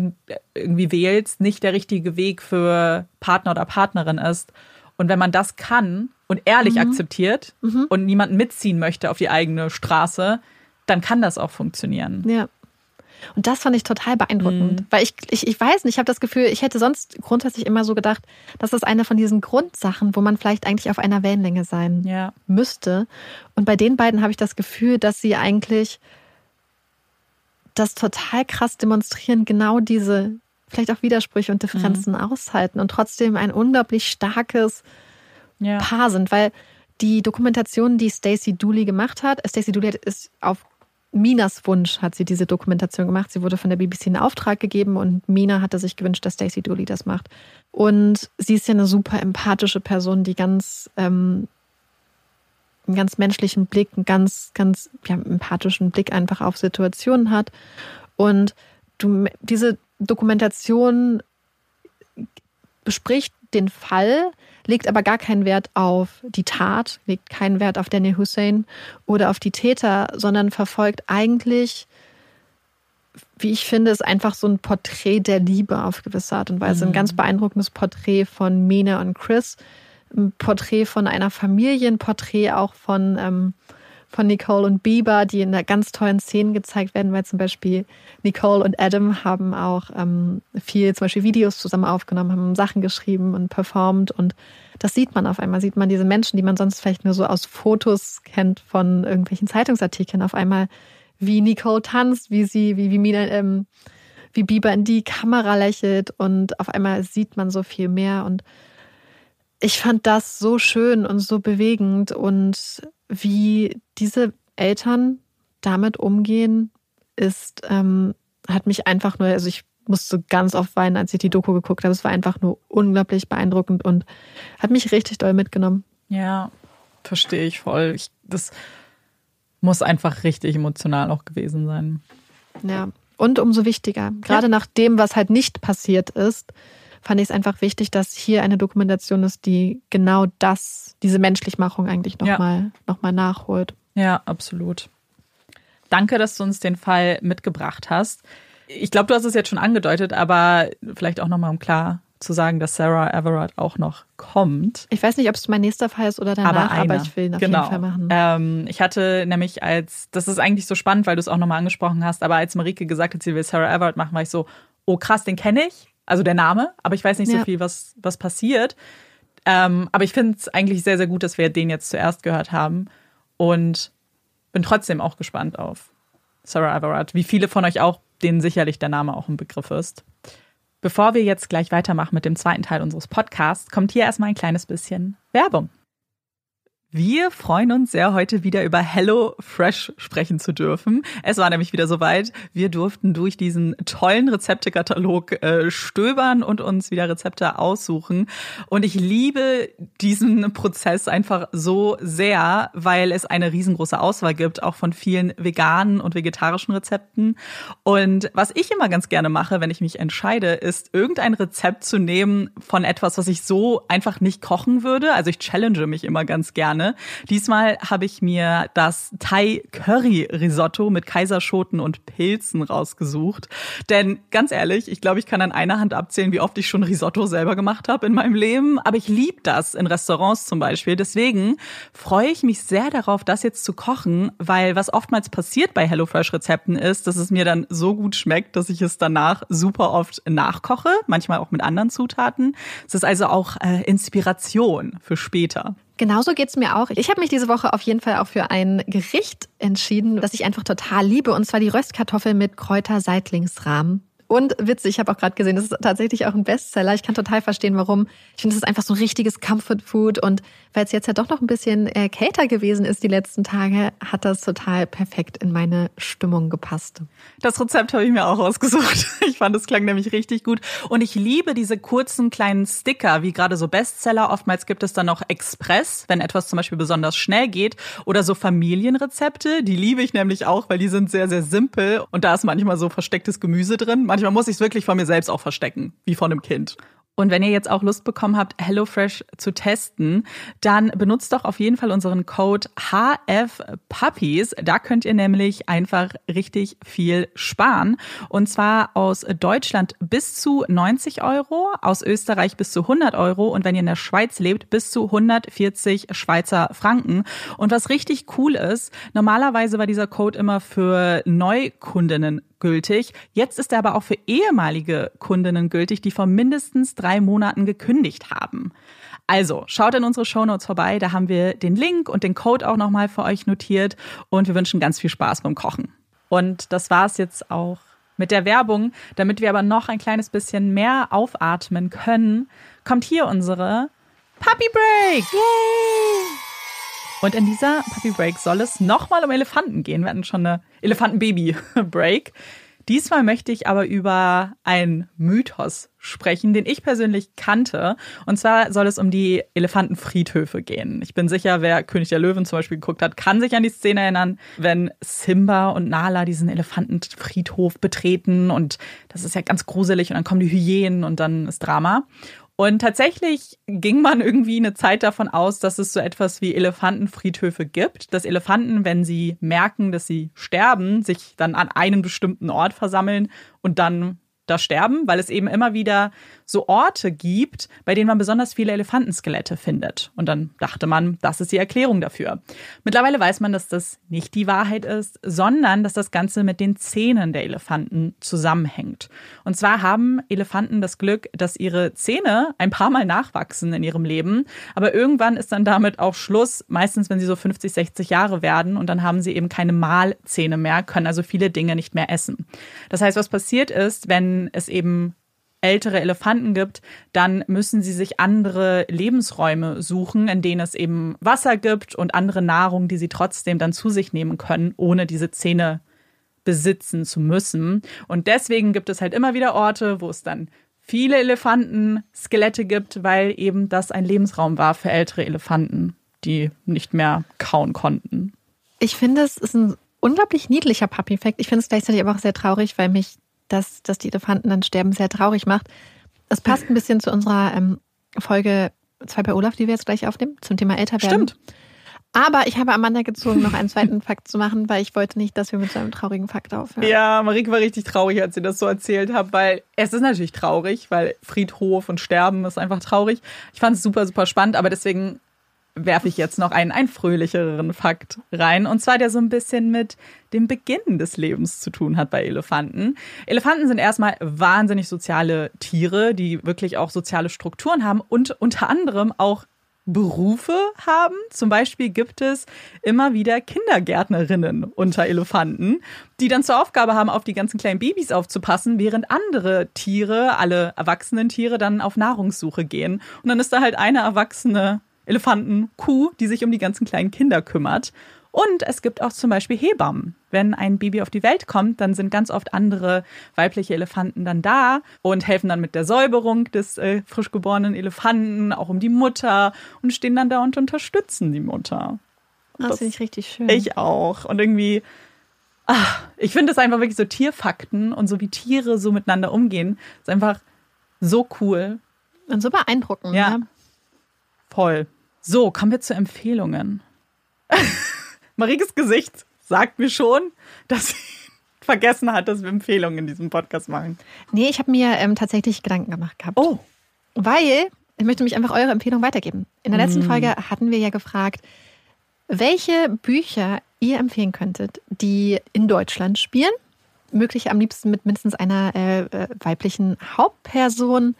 irgendwie wählst, nicht der richtige Weg für Partner oder Partnerin ist. Und wenn man das kann und ehrlich akzeptiert und niemanden mitziehen möchte auf die eigene Straße, dann kann das auch funktionieren. Ja. Und das fand ich total beeindruckend, weil ich, ich, ich weiß nicht, ich habe das Gefühl, ich hätte sonst grundsätzlich immer so gedacht, das ist eine von diesen Grundsachen, wo man vielleicht eigentlich auf einer Wellenlänge sein Ja. müsste. Und bei den beiden habe ich das Gefühl, dass sie eigentlich das total krass demonstrieren, genau diese vielleicht auch Widersprüche und Differenzen aushalten und trotzdem ein unglaublich starkes Ja. Paar sind, weil die Dokumentation, die Stacey Dooley gemacht hat, Stacey Dooley ist auf Minas Wunsch hat sie diese Dokumentation gemacht. Sie wurde von der BBC in Auftrag gegeben und Mina hatte sich gewünscht, dass Stacey Dooley das macht. Und sie ist ja eine super empathische Person, die ganz ähm, einen ganz menschlichen Blick, einen ganz, ganz ja, empathischen Blick einfach auf Situationen hat. Und du, diese Dokumentation bespricht den Fall, legt aber gar keinen Wert auf die Tat, legt keinen Wert auf Daniel Hussein oder auf die Täter, sondern verfolgt eigentlich, wie ich finde, ist einfach so ein Porträt der Liebe auf gewisse Art und Weise. Ein ganz beeindruckendes Porträt von Mina und Chris, ein Porträt von einer Familie, ein Porträt auch von, ähm, von Nicole und Bieber, die in einer ganz tollen Szenen gezeigt werden, weil zum Beispiel Nicole und Adam haben auch ähm, viel, zum Beispiel Videos zusammen aufgenommen, haben Sachen geschrieben und performt und das sieht man auf einmal, sieht man diese Menschen, die man sonst vielleicht nur so aus Fotos kennt von irgendwelchen Zeitungsartikeln, auf einmal wie Nicole tanzt, wie sie, wie, wie Mina, ähm, wie Bieber in die Kamera lächelt und auf einmal sieht man so viel mehr und ich fand das so schön und so bewegend und wie diese Eltern damit umgehen, ist, ähm, hat mich einfach nur, also ich musste ganz oft weinen, als ich die Doku geguckt habe. Es war einfach nur unglaublich beeindruckend und hat mich richtig doll mitgenommen. Ja, verstehe ich voll. Ich, das muss einfach richtig emotional auch gewesen sein. Ja. Und umso wichtiger, gerade nach dem, was halt nicht passiert ist, fand ich es einfach wichtig, dass hier eine Dokumentation ist, die genau das, diese Menschlichmachung eigentlich nochmal ja. noch mal nachholt. Ja, absolut. Danke, dass du uns den Fall mitgebracht hast. Ich glaube, du hast es jetzt schon angedeutet, aber vielleicht auch nochmal um klar zu sagen, dass Sarah Everard auch noch kommt. Ich weiß nicht, ob es mein nächster Fall ist oder danach, aber, aber ich will auf genau. jeden Fall machen. Ähm, ich hatte nämlich als, das ist eigentlich so spannend, weil du es auch nochmal angesprochen hast, aber als Marike gesagt hat, sie will Sarah Everard machen, war ich so, oh krass, den kenne ich, also der Name, aber ich weiß nicht ja. so viel, was, was passiert. Ähm, aber ich finde es eigentlich sehr, sehr gut, dass wir den jetzt zuerst gehört haben und bin trotzdem auch gespannt auf Sarah Everard, wie viele von euch auch, denen sicherlich der Name auch ein Begriff ist. Bevor wir jetzt gleich weitermachen mit dem zweiten Teil unseres Podcasts, kommt hier erstmal ein kleines bisschen Werbung. Wir freuen uns sehr, heute wieder über Hello Fresh sprechen zu dürfen. Es war nämlich wieder soweit. Wir durften durch diesen tollen Rezeptekatalog äh, stöbern und uns wieder Rezepte aussuchen. Und ich liebe diesen Prozess einfach so sehr, weil es eine riesengroße Auswahl gibt, auch von vielen veganen und vegetarischen Rezepten. Und was ich immer ganz gerne mache, wenn ich mich entscheide, ist irgendein Rezept zu nehmen von etwas, was ich so einfach nicht kochen würde. Also ich challenge mich immer ganz gerne Diesmal habe ich mir das Thai Curry Risotto mit Kaiserschoten und Pilzen rausgesucht. Denn ganz ehrlich, ich glaube, ich kann an einer Hand abzählen, wie oft ich schon Risotto selber gemacht habe in meinem Leben. Aber ich liebe das in Restaurants zum Beispiel. Deswegen freue ich mich sehr darauf, das jetzt zu kochen, weil was oftmals passiert bei HelloFresh-Rezepten ist, dass es mir dann so gut schmeckt, dass ich es danach super oft nachkoche, manchmal auch mit anderen Zutaten. Es ist also auch äh, Inspiration für später. Genauso geht's mir auch. Ich habe mich diese Woche auf jeden Fall auch für ein Gericht entschieden, das ich einfach total liebe, und zwar die Röstkartoffel mit Kräuter-Seitlingsrahmen. Und witzig, ich habe auch gerade gesehen, das ist tatsächlich auch ein Bestseller. Ich kann total verstehen, warum. Ich finde, das ist einfach so ein richtiges Comfort Food. Und weil es jetzt ja doch noch ein bisschen äh, kälter gewesen ist die letzten Tage, hat das total perfekt in meine Stimmung gepasst. Das Rezept habe ich mir auch ausgesucht. [LAUGHS] Ich fand, es klang nämlich richtig gut. Und ich liebe diese kurzen kleinen Sticker, wie gerade so Bestseller. Oftmals gibt es dann noch Express, wenn etwas zum Beispiel besonders schnell geht. Oder so Familienrezepte. Die liebe ich nämlich auch, weil die sind sehr, sehr simpel. Und da ist manchmal so verstecktes Gemüse drin manchmal muss ich es wirklich vor mir selbst auch verstecken, wie von einem Kind. Und wenn ihr jetzt auch Lust bekommen habt, HelloFresh zu testen, dann benutzt doch auf jeden Fall unseren Code HFPuppies. Da könnt ihr nämlich einfach richtig viel sparen. Und zwar aus Deutschland bis zu 90 Euro, aus Österreich bis zu 100 Euro und wenn ihr in der Schweiz lebt, bis zu 140 Schweizer Franken. Und was richtig cool ist, normalerweise war dieser Code immer für Neukundinnen gültig. Jetzt ist er aber auch für ehemalige Kundinnen gültig, die vor mindestens drei Monaten gekündigt haben. Also, schaut in unsere Shownotes vorbei, da haben wir den Link und den Code auch nochmal für euch notiert und wir wünschen ganz viel Spaß beim Kochen. Und das war's jetzt auch mit der Werbung. Damit wir aber noch ein kleines bisschen mehr aufatmen können, kommt hier unsere Puppy Break! Yay! Und in dieser Puppy Break soll es nochmal um Elefanten gehen. Wir hatten schon eine Elefantenbaby-Break. [LAUGHS] Diesmal möchte ich aber über einen Mythos sprechen, den ich persönlich kannte. Und zwar soll es um die Elefantenfriedhöfe gehen. Ich bin sicher, wer König der Löwen zum Beispiel geguckt hat, kann sich an die Szene erinnern, wenn Simba und Nala diesen Elefantenfriedhof betreten. Und das ist ja ganz gruselig. Und dann kommen die Hyänen und dann ist Drama. Und tatsächlich ging man irgendwie eine Zeit davon aus, dass es so etwas wie Elefantenfriedhöfe gibt, dass Elefanten, wenn sie merken, dass sie sterben, sich dann an einem bestimmten Ort versammeln und dann da sterben, weil es eben immer wieder so Orte gibt, bei denen man besonders viele Elefantenskelette findet. Und dann dachte man, das ist die Erklärung dafür. Mittlerweile weiß man, dass das nicht die Wahrheit ist, sondern dass das Ganze mit den Zähnen der Elefanten zusammenhängt. Und zwar haben Elefanten das Glück, dass ihre Zähne ein paar Mal nachwachsen in ihrem Leben, aber irgendwann ist dann damit auch Schluss, meistens wenn sie so 50, 60 Jahre werden und dann haben sie eben keine Mahlzähne mehr, können also viele Dinge nicht mehr essen. Das heißt, was passiert ist, wenn es eben ältere Elefanten gibt, dann müssen sie sich andere Lebensräume suchen, in denen es eben Wasser gibt und andere Nahrung, die sie trotzdem dann zu sich nehmen können, ohne diese Zähne besitzen zu müssen. Und deswegen gibt es halt immer wieder Orte, wo es dann viele Elefantenskelette gibt, weil eben das ein Lebensraum war für ältere Elefanten, die nicht mehr kauen konnten. Ich finde, es ist ein unglaublich niedlicher Puppy-Fact. Ich finde es gleichzeitig aber auch sehr traurig, weil mich dass, dass die Elefanten dann sterben, sehr traurig macht. Das passt ein bisschen zu unserer ähm, Folge 2 bei Olaf, die wir jetzt gleich aufnehmen, zum Thema Älterwerden. Stimmt. Aber ich habe Amanda gezwungen, noch einen zweiten Fakt zu machen, weil ich wollte nicht, dass wir mit so einem traurigen Fakt aufhören. Ja, Marike war richtig traurig, als sie das so erzählt hat, weil es ist natürlich traurig, weil Friedhof und Sterben ist einfach traurig. Ich fand es super, super spannend, aber deswegen werfe ich jetzt noch einen, einen fröhlicheren Fakt rein. Und zwar, der so ein bisschen mit dem Beginn des Lebens zu tun hat bei Elefanten. Elefanten sind erstmal wahnsinnig soziale Tiere, die wirklich auch soziale Strukturen haben und unter anderem auch Berufe haben. Zum Beispiel gibt es immer wieder Kindergärtnerinnen unter Elefanten, die dann zur Aufgabe haben, auf die ganzen kleinen Babys aufzupassen, während andere Tiere, alle erwachsenen Tiere, dann auf Nahrungssuche gehen. Und dann ist da halt eine erwachsene Elefantenkuh, die sich um die ganzen kleinen Kinder kümmert. Und es gibt auch zum Beispiel Hebammen. Wenn ein Baby auf die Welt kommt, dann sind ganz oft andere weibliche Elefanten dann da und helfen dann mit der Säuberung des äh, frisch geborenen Elefanten, auch um die Mutter und stehen dann da und unterstützen die Mutter. Das, das finde ich richtig schön. Ich auch. Und irgendwie, ach, ich finde es einfach wirklich so Tierfakten und so wie Tiere so miteinander umgehen, ist einfach so cool. Und so beeindruckend. Ja. Ne? Voll. So, kommen wir zu Empfehlungen. [LAUGHS] Marikes Gesicht sagt mir schon, dass sie [LAUGHS] vergessen hat, dass wir Empfehlungen in diesem Podcast machen. Nee, ich habe mir ähm, tatsächlich Gedanken gemacht gehabt. Oh. Weil ich möchte mich einfach eure Empfehlung weitergeben. In der letzten mm. Folge hatten wir ja gefragt, welche Bücher ihr empfehlen könntet, die in Deutschland spielen. Möglich am liebsten mit mindestens einer äh, äh weiblichen Hauptperson.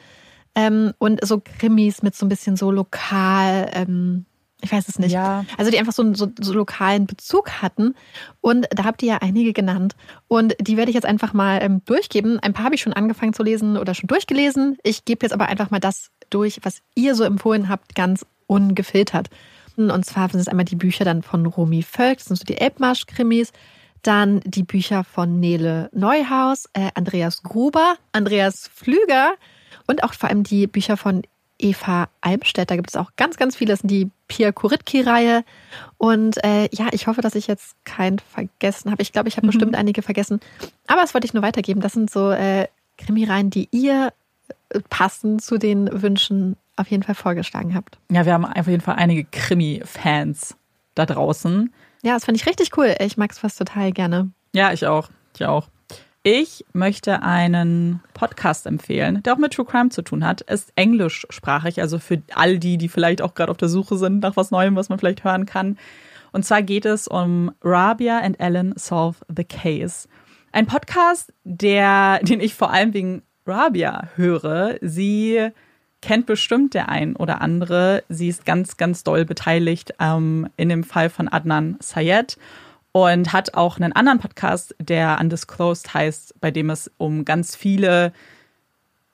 Ähm, und so Krimis mit so ein bisschen so lokal ähm, ich weiß es nicht. Ja. Also die einfach so einen so, so lokalen Bezug hatten. Und da habt ihr ja einige genannt. Und die werde ich jetzt einfach mal ähm, durchgeben. Ein paar habe ich schon angefangen zu lesen oder schon durchgelesen. Ich gebe jetzt aber einfach mal das durch, was ihr so empfohlen habt, ganz ungefiltert. Und zwar sind es einmal die Bücher dann von Romy Völk, das sind so die Elbmarsch-Krimis. Dann die Bücher von Nele Neuhaus, äh, Andreas Gruber, Andreas Flüger und auch vor allem die Bücher von Eva Almstedt. Da gibt es auch ganz, ganz viele. Das sind die Pia Kuritki-Reihe. Und äh, ja, ich hoffe, dass ich jetzt keinen vergessen habe. Ich glaube, ich habe mhm. bestimmt einige vergessen. Aber das wollte ich nur weitergeben. Das sind so äh, Krimireihen, die ihr äh, passend zu den Wünschen auf jeden Fall vorgeschlagen habt. Ja, wir haben auf jeden Fall einige Krimi-Fans da draußen. Ja, das fand ich richtig cool. Ich mag es fast total gerne. Ja, ich auch. Ich auch. Ich möchte einen Podcast empfehlen, der auch mit True Crime zu tun hat. Ist englischsprachig, also für all die, die vielleicht auch gerade auf der Suche sind nach was Neuem, was man vielleicht hören kann. Und zwar geht es um Rabia and Ellen Solve the Case. Ein Podcast, der, den ich vor allem wegen Rabia höre. Sie kennt bestimmt der ein oder andere. Sie ist ganz, ganz doll beteiligt ähm, in dem Fall von Adnan Sayed und hat auch einen anderen Podcast, der Undisclosed heißt, bei dem es um ganz viele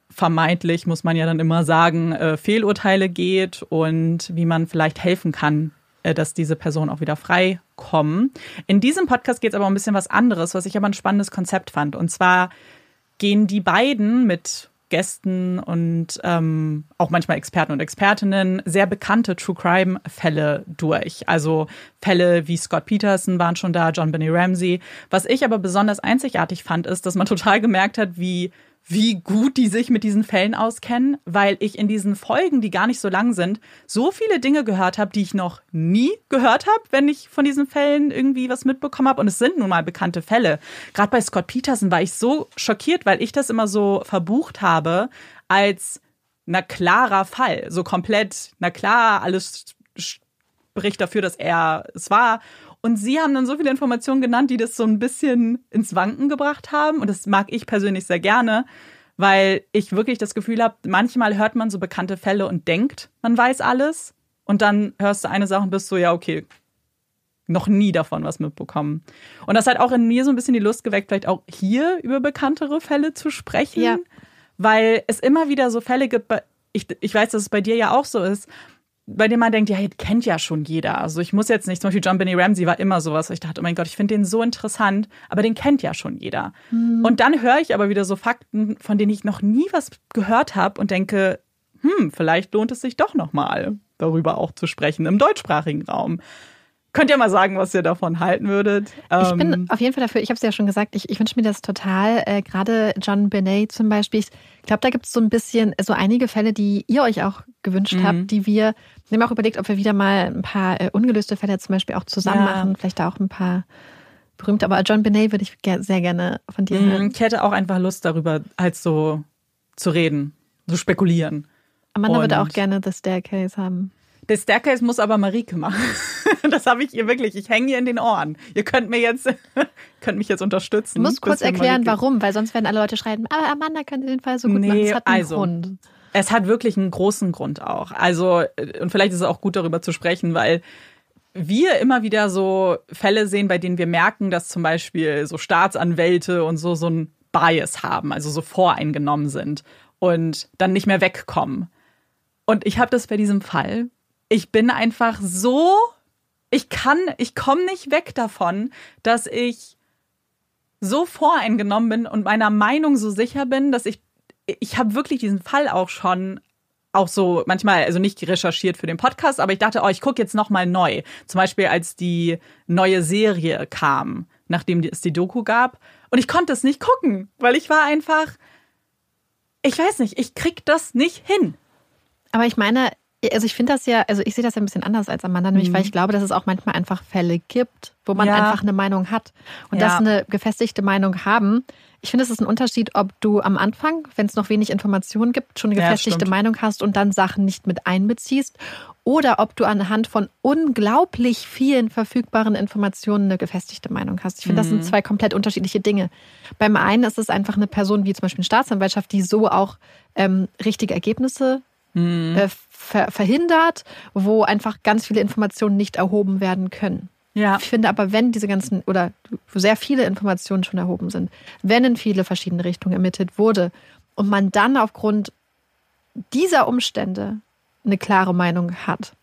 vermeintlich, muss man ja dann immer sagen, äh, Fehlurteile geht und wie man vielleicht helfen kann, äh, dass diese Personen auch wieder frei kommen. In diesem Podcast geht es aber um ein bisschen was anderes, was ich aber ein spannendes Konzept fand. Und zwar gehen die beiden mit Gästen und ähm, auch manchmal Experten und Expertinnen sehr bekannte True Crime Fälle durch. Also Fälle wie Scott Peterson waren schon da, John Benny Ramsey. Was ich aber besonders einzigartig fand, ist, dass man [LAUGHS] total gemerkt hat, wie wie gut die sich mit diesen Fällen auskennen, weil ich in diesen Folgen, die gar nicht so lang sind, so viele Dinge gehört habe, die ich noch nie gehört habe, wenn ich von diesen Fällen irgendwie was mitbekommen habe. Und es sind nun mal bekannte Fälle. Gerade bei Scott Peterson war ich so schockiert, weil ich das immer so verbucht habe als na klarer Fall. So komplett, na klar, alles spricht dafür, dass er es war. Und sie haben dann so viele Informationen genannt, die das so ein bisschen ins Wanken gebracht haben. Und das mag ich persönlich sehr gerne, weil ich wirklich das Gefühl habe, manchmal hört man so bekannte Fälle und denkt, man weiß alles. Und dann hörst du eine Sache und bist so, ja, okay, noch nie davon was mitbekommen. Und das hat auch in mir so ein bisschen die Lust geweckt, vielleicht auch hier über bekanntere Fälle zu sprechen. Ja. Weil es immer wieder so Fälle gibt, ich, ich weiß, dass es bei dir ja auch so ist, bei dem man denkt, ja, kennt ja schon jeder. Also ich muss jetzt nicht, zum Beispiel John Benny Ramsey war immer sowas. Ich dachte, oh mein Gott, ich finde den so interessant, aber den kennt ja schon jeder. Mhm. Und dann höre ich aber wieder so Fakten, von denen ich noch nie was gehört habe und denke, hm, vielleicht lohnt es sich doch nochmal darüber auch zu sprechen im deutschsprachigen Raum. Könnt ihr mal sagen, was ihr davon halten würdet? Ich bin ähm, auf jeden Fall dafür, ich habe es ja schon gesagt, ich, ich wünsche mir das total. Äh, Gerade John Benet zum Beispiel. Ich glaube, da gibt es so ein bisschen, so einige Fälle, die ihr euch auch gewünscht mhm. habt, die wir, wir haben auch überlegt, ob wir wieder mal ein paar äh, ungelöste Fälle zum Beispiel auch zusammen ja. machen. Vielleicht auch ein paar berühmte. Aber John Benet würde ich sehr gerne von dir mhm. hören. Ich hätte auch einfach Lust darüber, halt so zu reden, so spekulieren. Amanda Und würde auch gerne The Staircase haben. Der Staircase muss aber Marike machen. [LAUGHS] Das habe ich ihr wirklich. Ich hänge ihr in den Ohren. Ihr könnt mir jetzt, [LAUGHS] könnt mich jetzt unterstützen. Du musst kurz erklären, Marike. warum, weil sonst werden alle Leute schreiben, aber Amanda könnte den Fall so gut nee, machen. Es hat einen also, Grund. Es hat wirklich einen großen Grund auch. Also, und vielleicht ist es auch gut darüber zu sprechen, weil wir immer wieder so Fälle sehen, bei denen wir merken, dass zum Beispiel so Staatsanwälte und so so ein Bias haben, also so voreingenommen sind und dann nicht mehr wegkommen. Und ich habe das bei diesem Fall ich bin einfach so, ich kann, ich komme nicht weg davon, dass ich so voreingenommen bin und meiner Meinung so sicher bin, dass ich, ich habe wirklich diesen Fall auch schon auch so manchmal, also nicht recherchiert für den Podcast, aber ich dachte, oh, ich gucke jetzt nochmal neu. Zum Beispiel, als die neue Serie kam, nachdem es die Doku gab. Und ich konnte es nicht gucken, weil ich war einfach, ich weiß nicht, ich krieg das nicht hin. Aber ich meine, also ich finde das ja, also ich sehe das ja ein bisschen anders als Amanda, nämlich mhm. weil ich glaube, dass es auch manchmal einfach Fälle gibt, wo man ja. einfach eine Meinung hat und ja. das eine gefestigte Meinung haben. Ich finde, es ist ein Unterschied, ob du am Anfang, wenn es noch wenig Informationen gibt, schon eine gefestigte ja, Meinung hast und dann Sachen nicht mit einbeziehst oder ob du anhand von unglaublich vielen verfügbaren Informationen eine gefestigte Meinung hast. Ich finde, das sind mhm. zwei komplett unterschiedliche Dinge. Beim einen ist es einfach eine Person wie zum Beispiel eine Staatsanwaltschaft, die so auch ähm, richtige Ergebnisse mhm. äh, ver verhindert, wo einfach ganz viele Informationen nicht erhoben werden können. Ja. Ich finde aber, wenn diese ganzen oder sehr viele Informationen schon erhoben sind, wenn in viele verschiedene Richtungen ermittelt wurde und man dann aufgrund dieser Umstände eine klare Meinung hat,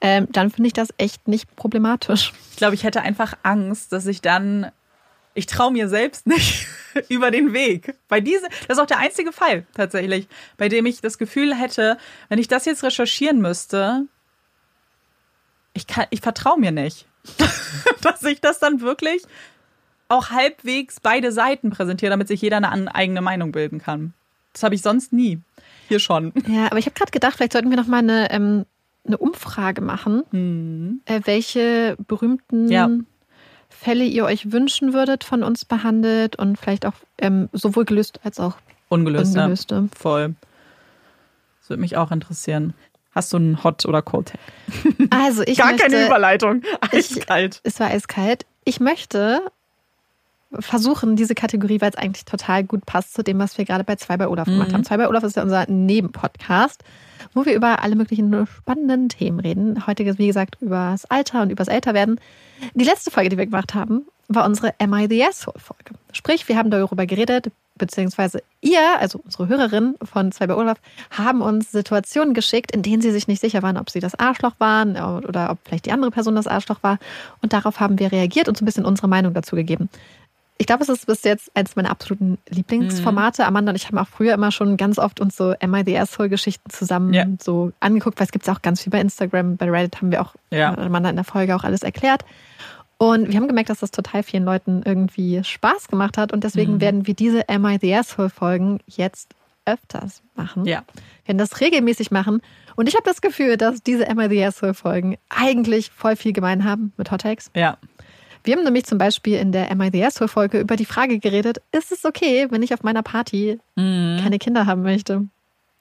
ähm, dann finde ich das echt nicht problematisch. Ich glaube, ich hätte einfach Angst, dass ich dann ich traue mir selbst nicht [LAUGHS] über den Weg. Bei diese, das ist auch der einzige Fall tatsächlich, bei dem ich das Gefühl hätte, wenn ich das jetzt recherchieren müsste, ich kann, ich vertraue mir nicht, [LAUGHS] dass ich das dann wirklich auch halbwegs beide Seiten präsentiere, damit sich jeder eine eigene Meinung bilden kann. Das habe ich sonst nie. Hier schon. Ja, aber ich habe gerade gedacht, vielleicht sollten wir noch mal eine, ähm, eine Umfrage machen, mhm. äh, welche berühmten ja. Fälle ihr euch wünschen würdet, von uns behandelt und vielleicht auch ähm, sowohl gelöst als auch ungelöste. ungelöste. Voll. Das würde mich auch interessieren. Hast du einen Hot oder Cold Tag? Also ich Gar möchte, keine Überleitung. Eiskalt. Ich, es war eiskalt. Ich möchte versuchen, diese Kategorie, weil es eigentlich total gut passt zu dem, was wir gerade bei Zwei bei Olaf mhm. gemacht haben. Zwei bei Olaf ist ja unser Nebenpodcast, wo wir über alle möglichen spannenden Themen reden. Heute, wie gesagt, über das Alter und über das Älterwerden. Die letzte Folge, die wir gemacht haben, war unsere Am I the Asshole-Folge. Sprich, wir haben darüber geredet, beziehungsweise ihr, also unsere Hörerin von bei Olaf, haben uns Situationen geschickt, in denen sie sich nicht sicher waren, ob sie das Arschloch waren oder ob vielleicht die andere Person das Arschloch war. Und darauf haben wir reagiert und so ein bisschen unsere Meinung dazu gegeben ich glaube, es ist bis jetzt eines meiner absoluten Lieblingsformate. Mhm. Amanda und ich haben auch früher immer schon ganz oft uns so Asshole-Geschichten zusammen ja. so angeguckt, weil es gibt es auch ganz viel bei Instagram. Bei Reddit haben wir auch ja. Amanda in der Folge auch alles erklärt. Und wir haben gemerkt, dass das total vielen Leuten irgendwie Spaß gemacht hat. Und deswegen mhm. werden wir diese Am I the Asshole-Folgen jetzt öfters machen. Ja. Wir werden das regelmäßig machen. Und ich habe das Gefühl, dass diese Am I the Asshole-Folgen eigentlich voll viel gemein haben mit Hot Takes. Ja. Wir haben nämlich zum Beispiel in der MIDS-Folge über die Frage geredet, ist es okay, wenn ich auf meiner Party mhm. keine Kinder haben möchte?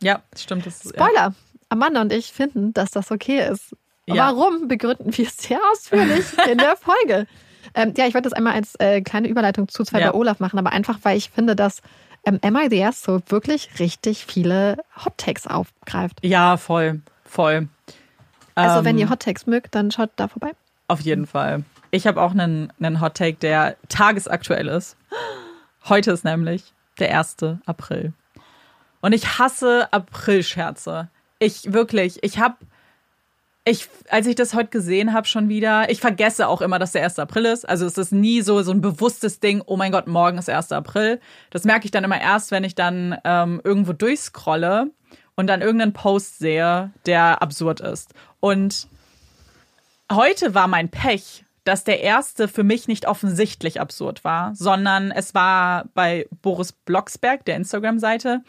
Ja, stimmt. Das, Spoiler! Ja. Amanda und ich finden, dass das okay ist. Ja. Warum begründen wir es sehr ausführlich [LAUGHS] in der Folge? Ähm, ja, ich wollte das einmal als äh, kleine Überleitung zu zwei ja. bei Olaf machen, aber einfach, weil ich finde, dass ähm, MIDS so wirklich richtig viele Hot Takes aufgreift. Ja, voll, voll. Also, ähm, wenn ihr Hot Takes mögt, dann schaut da vorbei. Auf jeden Fall. Ich habe auch einen, einen Hot Take, der tagesaktuell ist. Heute ist nämlich der 1. April. Und ich hasse Aprilscherze. Ich wirklich, ich habe ich, als ich das heute gesehen habe, schon wieder, ich vergesse auch immer, dass der 1. April ist. Also es ist nie so, so ein bewusstes Ding, oh mein Gott, morgen ist 1. April. Das merke ich dann immer erst, wenn ich dann ähm, irgendwo durchscrolle und dann irgendeinen Post sehe, der absurd ist. Und Heute war mein Pech, dass der erste für mich nicht offensichtlich absurd war, sondern es war bei Boris Blocksberg, der Instagram-Seite,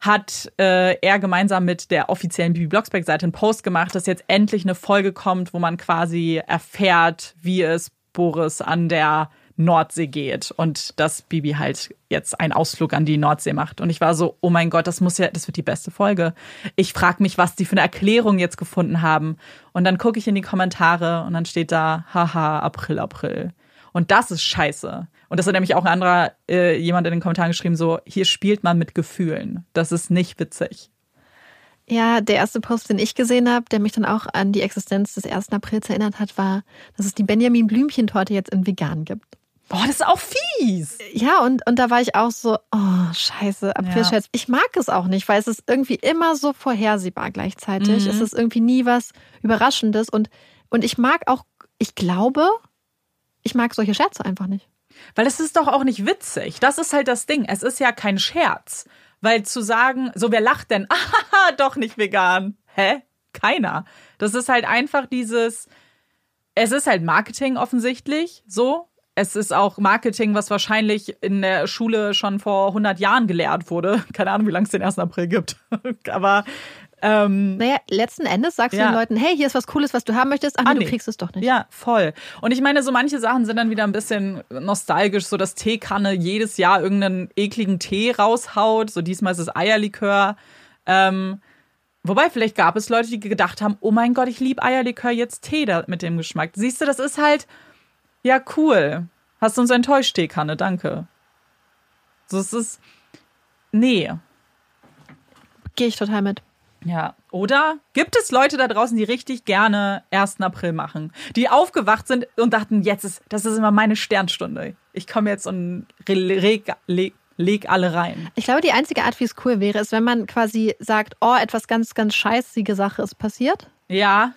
hat äh, er gemeinsam mit der offiziellen Bibi Blocksberg-Seite einen Post gemacht, dass jetzt endlich eine Folge kommt, wo man quasi erfährt, wie es Boris an der Nordsee geht und dass Bibi halt jetzt einen Ausflug an die Nordsee macht. Und ich war so, oh mein Gott, das muss ja, das wird die beste Folge. Ich frage mich, was die für eine Erklärung jetzt gefunden haben. Und dann gucke ich in die Kommentare und dann steht da, haha, April, April. Und das ist scheiße. Und das hat nämlich auch ein anderer, äh, jemand in den Kommentaren geschrieben, so, hier spielt man mit Gefühlen. Das ist nicht witzig. Ja, der erste Post, den ich gesehen habe, der mich dann auch an die Existenz des 1. Aprils erinnert hat, war, dass es die Benjamin Blümchen-Torte jetzt in vegan gibt. Boah, das ist auch fies. Ja, und, und da war ich auch so, oh, scheiße, Aprilscherz. Ja. Ich mag es auch nicht, weil es ist irgendwie immer so vorhersehbar gleichzeitig. Mhm. Es ist irgendwie nie was Überraschendes. Und, und ich mag auch, ich glaube, ich mag solche Scherze einfach nicht. Weil es ist doch auch nicht witzig. Das ist halt das Ding. Es ist ja kein Scherz. Weil zu sagen, so wer lacht denn? [LAUGHS] Ah, doch nicht vegan. Hä? Keiner. Das ist halt einfach dieses, es ist halt Marketing offensichtlich, so es ist auch Marketing, was wahrscheinlich in der Schule schon vor 100 Jahren gelehrt wurde. [LAUGHS] Keine Ahnung, wie lange es den 1. April gibt. [LAUGHS] Aber ähm, naja, letzten Endes sagst ja. du den Leuten, hey, hier ist was Cooles, was du haben möchtest. Ach, nee, ah, nee. du kriegst es doch nicht. Ja, voll. Und ich meine, so manche Sachen sind dann wieder ein bisschen nostalgisch, so dass Teekanne jedes Jahr irgendeinen ekligen Tee raushaut. So diesmal ist es Eierlikör. Ähm, wobei, vielleicht gab es Leute, die gedacht haben, oh mein Gott, ich liebe Eierlikör, jetzt Tee da mit dem Geschmack. Siehst du, das ist halt ja, cool. Hast uns enttäuscht, Teekanne, danke. So, es ist. Nee. Gehe ich total mit. Ja, oder gibt es Leute da draußen, die richtig gerne 1. April machen, die aufgewacht sind und dachten, jetzt ist, das ist immer meine Sternstunde. Ich komme jetzt und leg, leg, leg alle rein. Ich glaube, die einzige Art, wie es cool wäre, ist, wenn man quasi sagt, oh, etwas ganz, ganz scheißige Sache ist passiert. Ja.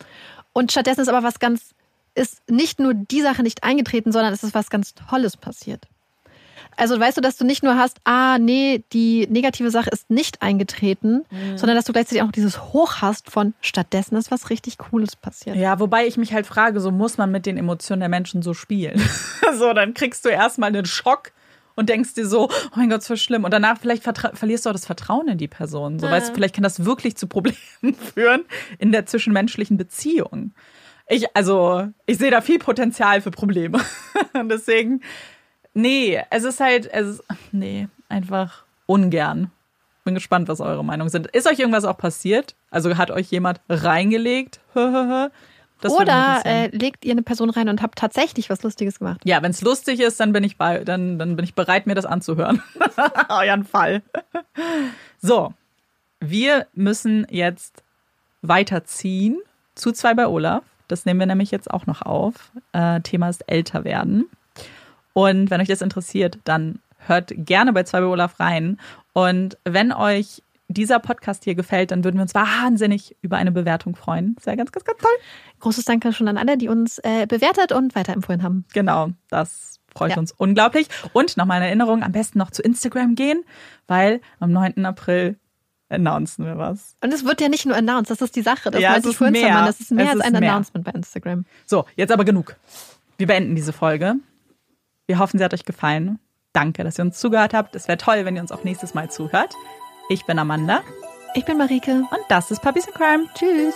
Und stattdessen ist aber was ganz ist nicht nur die Sache nicht eingetreten, sondern es ist was ganz Tolles passiert. Also weißt du, dass du nicht nur hast, ah, nee, die negative Sache ist nicht eingetreten, mhm. sondern dass du gleichzeitig auch noch dieses Hoch hast von stattdessen ist was richtig Cooles passiert. Ja, wobei ich mich halt frage, so muss man mit den Emotionen der Menschen so spielen. [LAUGHS] so, dann kriegst du erstmal einen Schock und denkst dir so, oh mein Gott, so schlimm. Und danach vielleicht verlierst du auch das Vertrauen in die Person. So, ja. weißt du, vielleicht kann das wirklich zu Problemen [LAUGHS] führen in der zwischenmenschlichen Beziehung. Ich, also, ich sehe da viel Potenzial für Probleme. [LAUGHS] Deswegen, nee, es ist halt, es ist, nee, einfach ungern. Bin gespannt, was eure Meinungen sind. Ist euch irgendwas auch passiert? Also hat euch jemand reingelegt? [LAUGHS] Das Oder äh, legt ihr eine Person rein und habt tatsächlich was Lustiges gemacht? Ja, wenn es lustig ist, dann bin ich bei, dann, dann bin ich bereit, mir das anzuhören. [LAUGHS] Euren Fall. So, wir müssen jetzt weiterziehen zu zwei bei Olaf. Das nehmen wir nämlich jetzt auch noch auf. Äh, Thema ist älter werden. Und wenn euch das interessiert, dann hört gerne bei zwei Olaf rein. Und wenn euch dieser Podcast hier gefällt, dann würden wir uns wahnsinnig über eine Bewertung freuen. Das wäre ganz, ganz, ganz toll. Großes Danke schon an alle, die uns äh, bewertet und weiterempfohlen haben. Genau, das freut ja. uns unglaublich. Und nochmal eine Erinnerung, am besten noch zu Instagram gehen, weil am 9. April announcen wir was. Und es wird ja nicht nur announced, das ist die Sache. Das ja, meinte ich vorhin mehr. Das ist mehr es als ein mehr. Announcement bei Instagram. So, jetzt aber genug. Wir beenden diese Folge. Wir hoffen, sie hat euch gefallen. Danke, dass ihr uns zugehört habt. Es wäre toll, wenn ihr uns auch nächstes Mal zuhört. Ich bin Amanda. Ich bin Marike. Und das ist Puppies and Crime. Tschüss.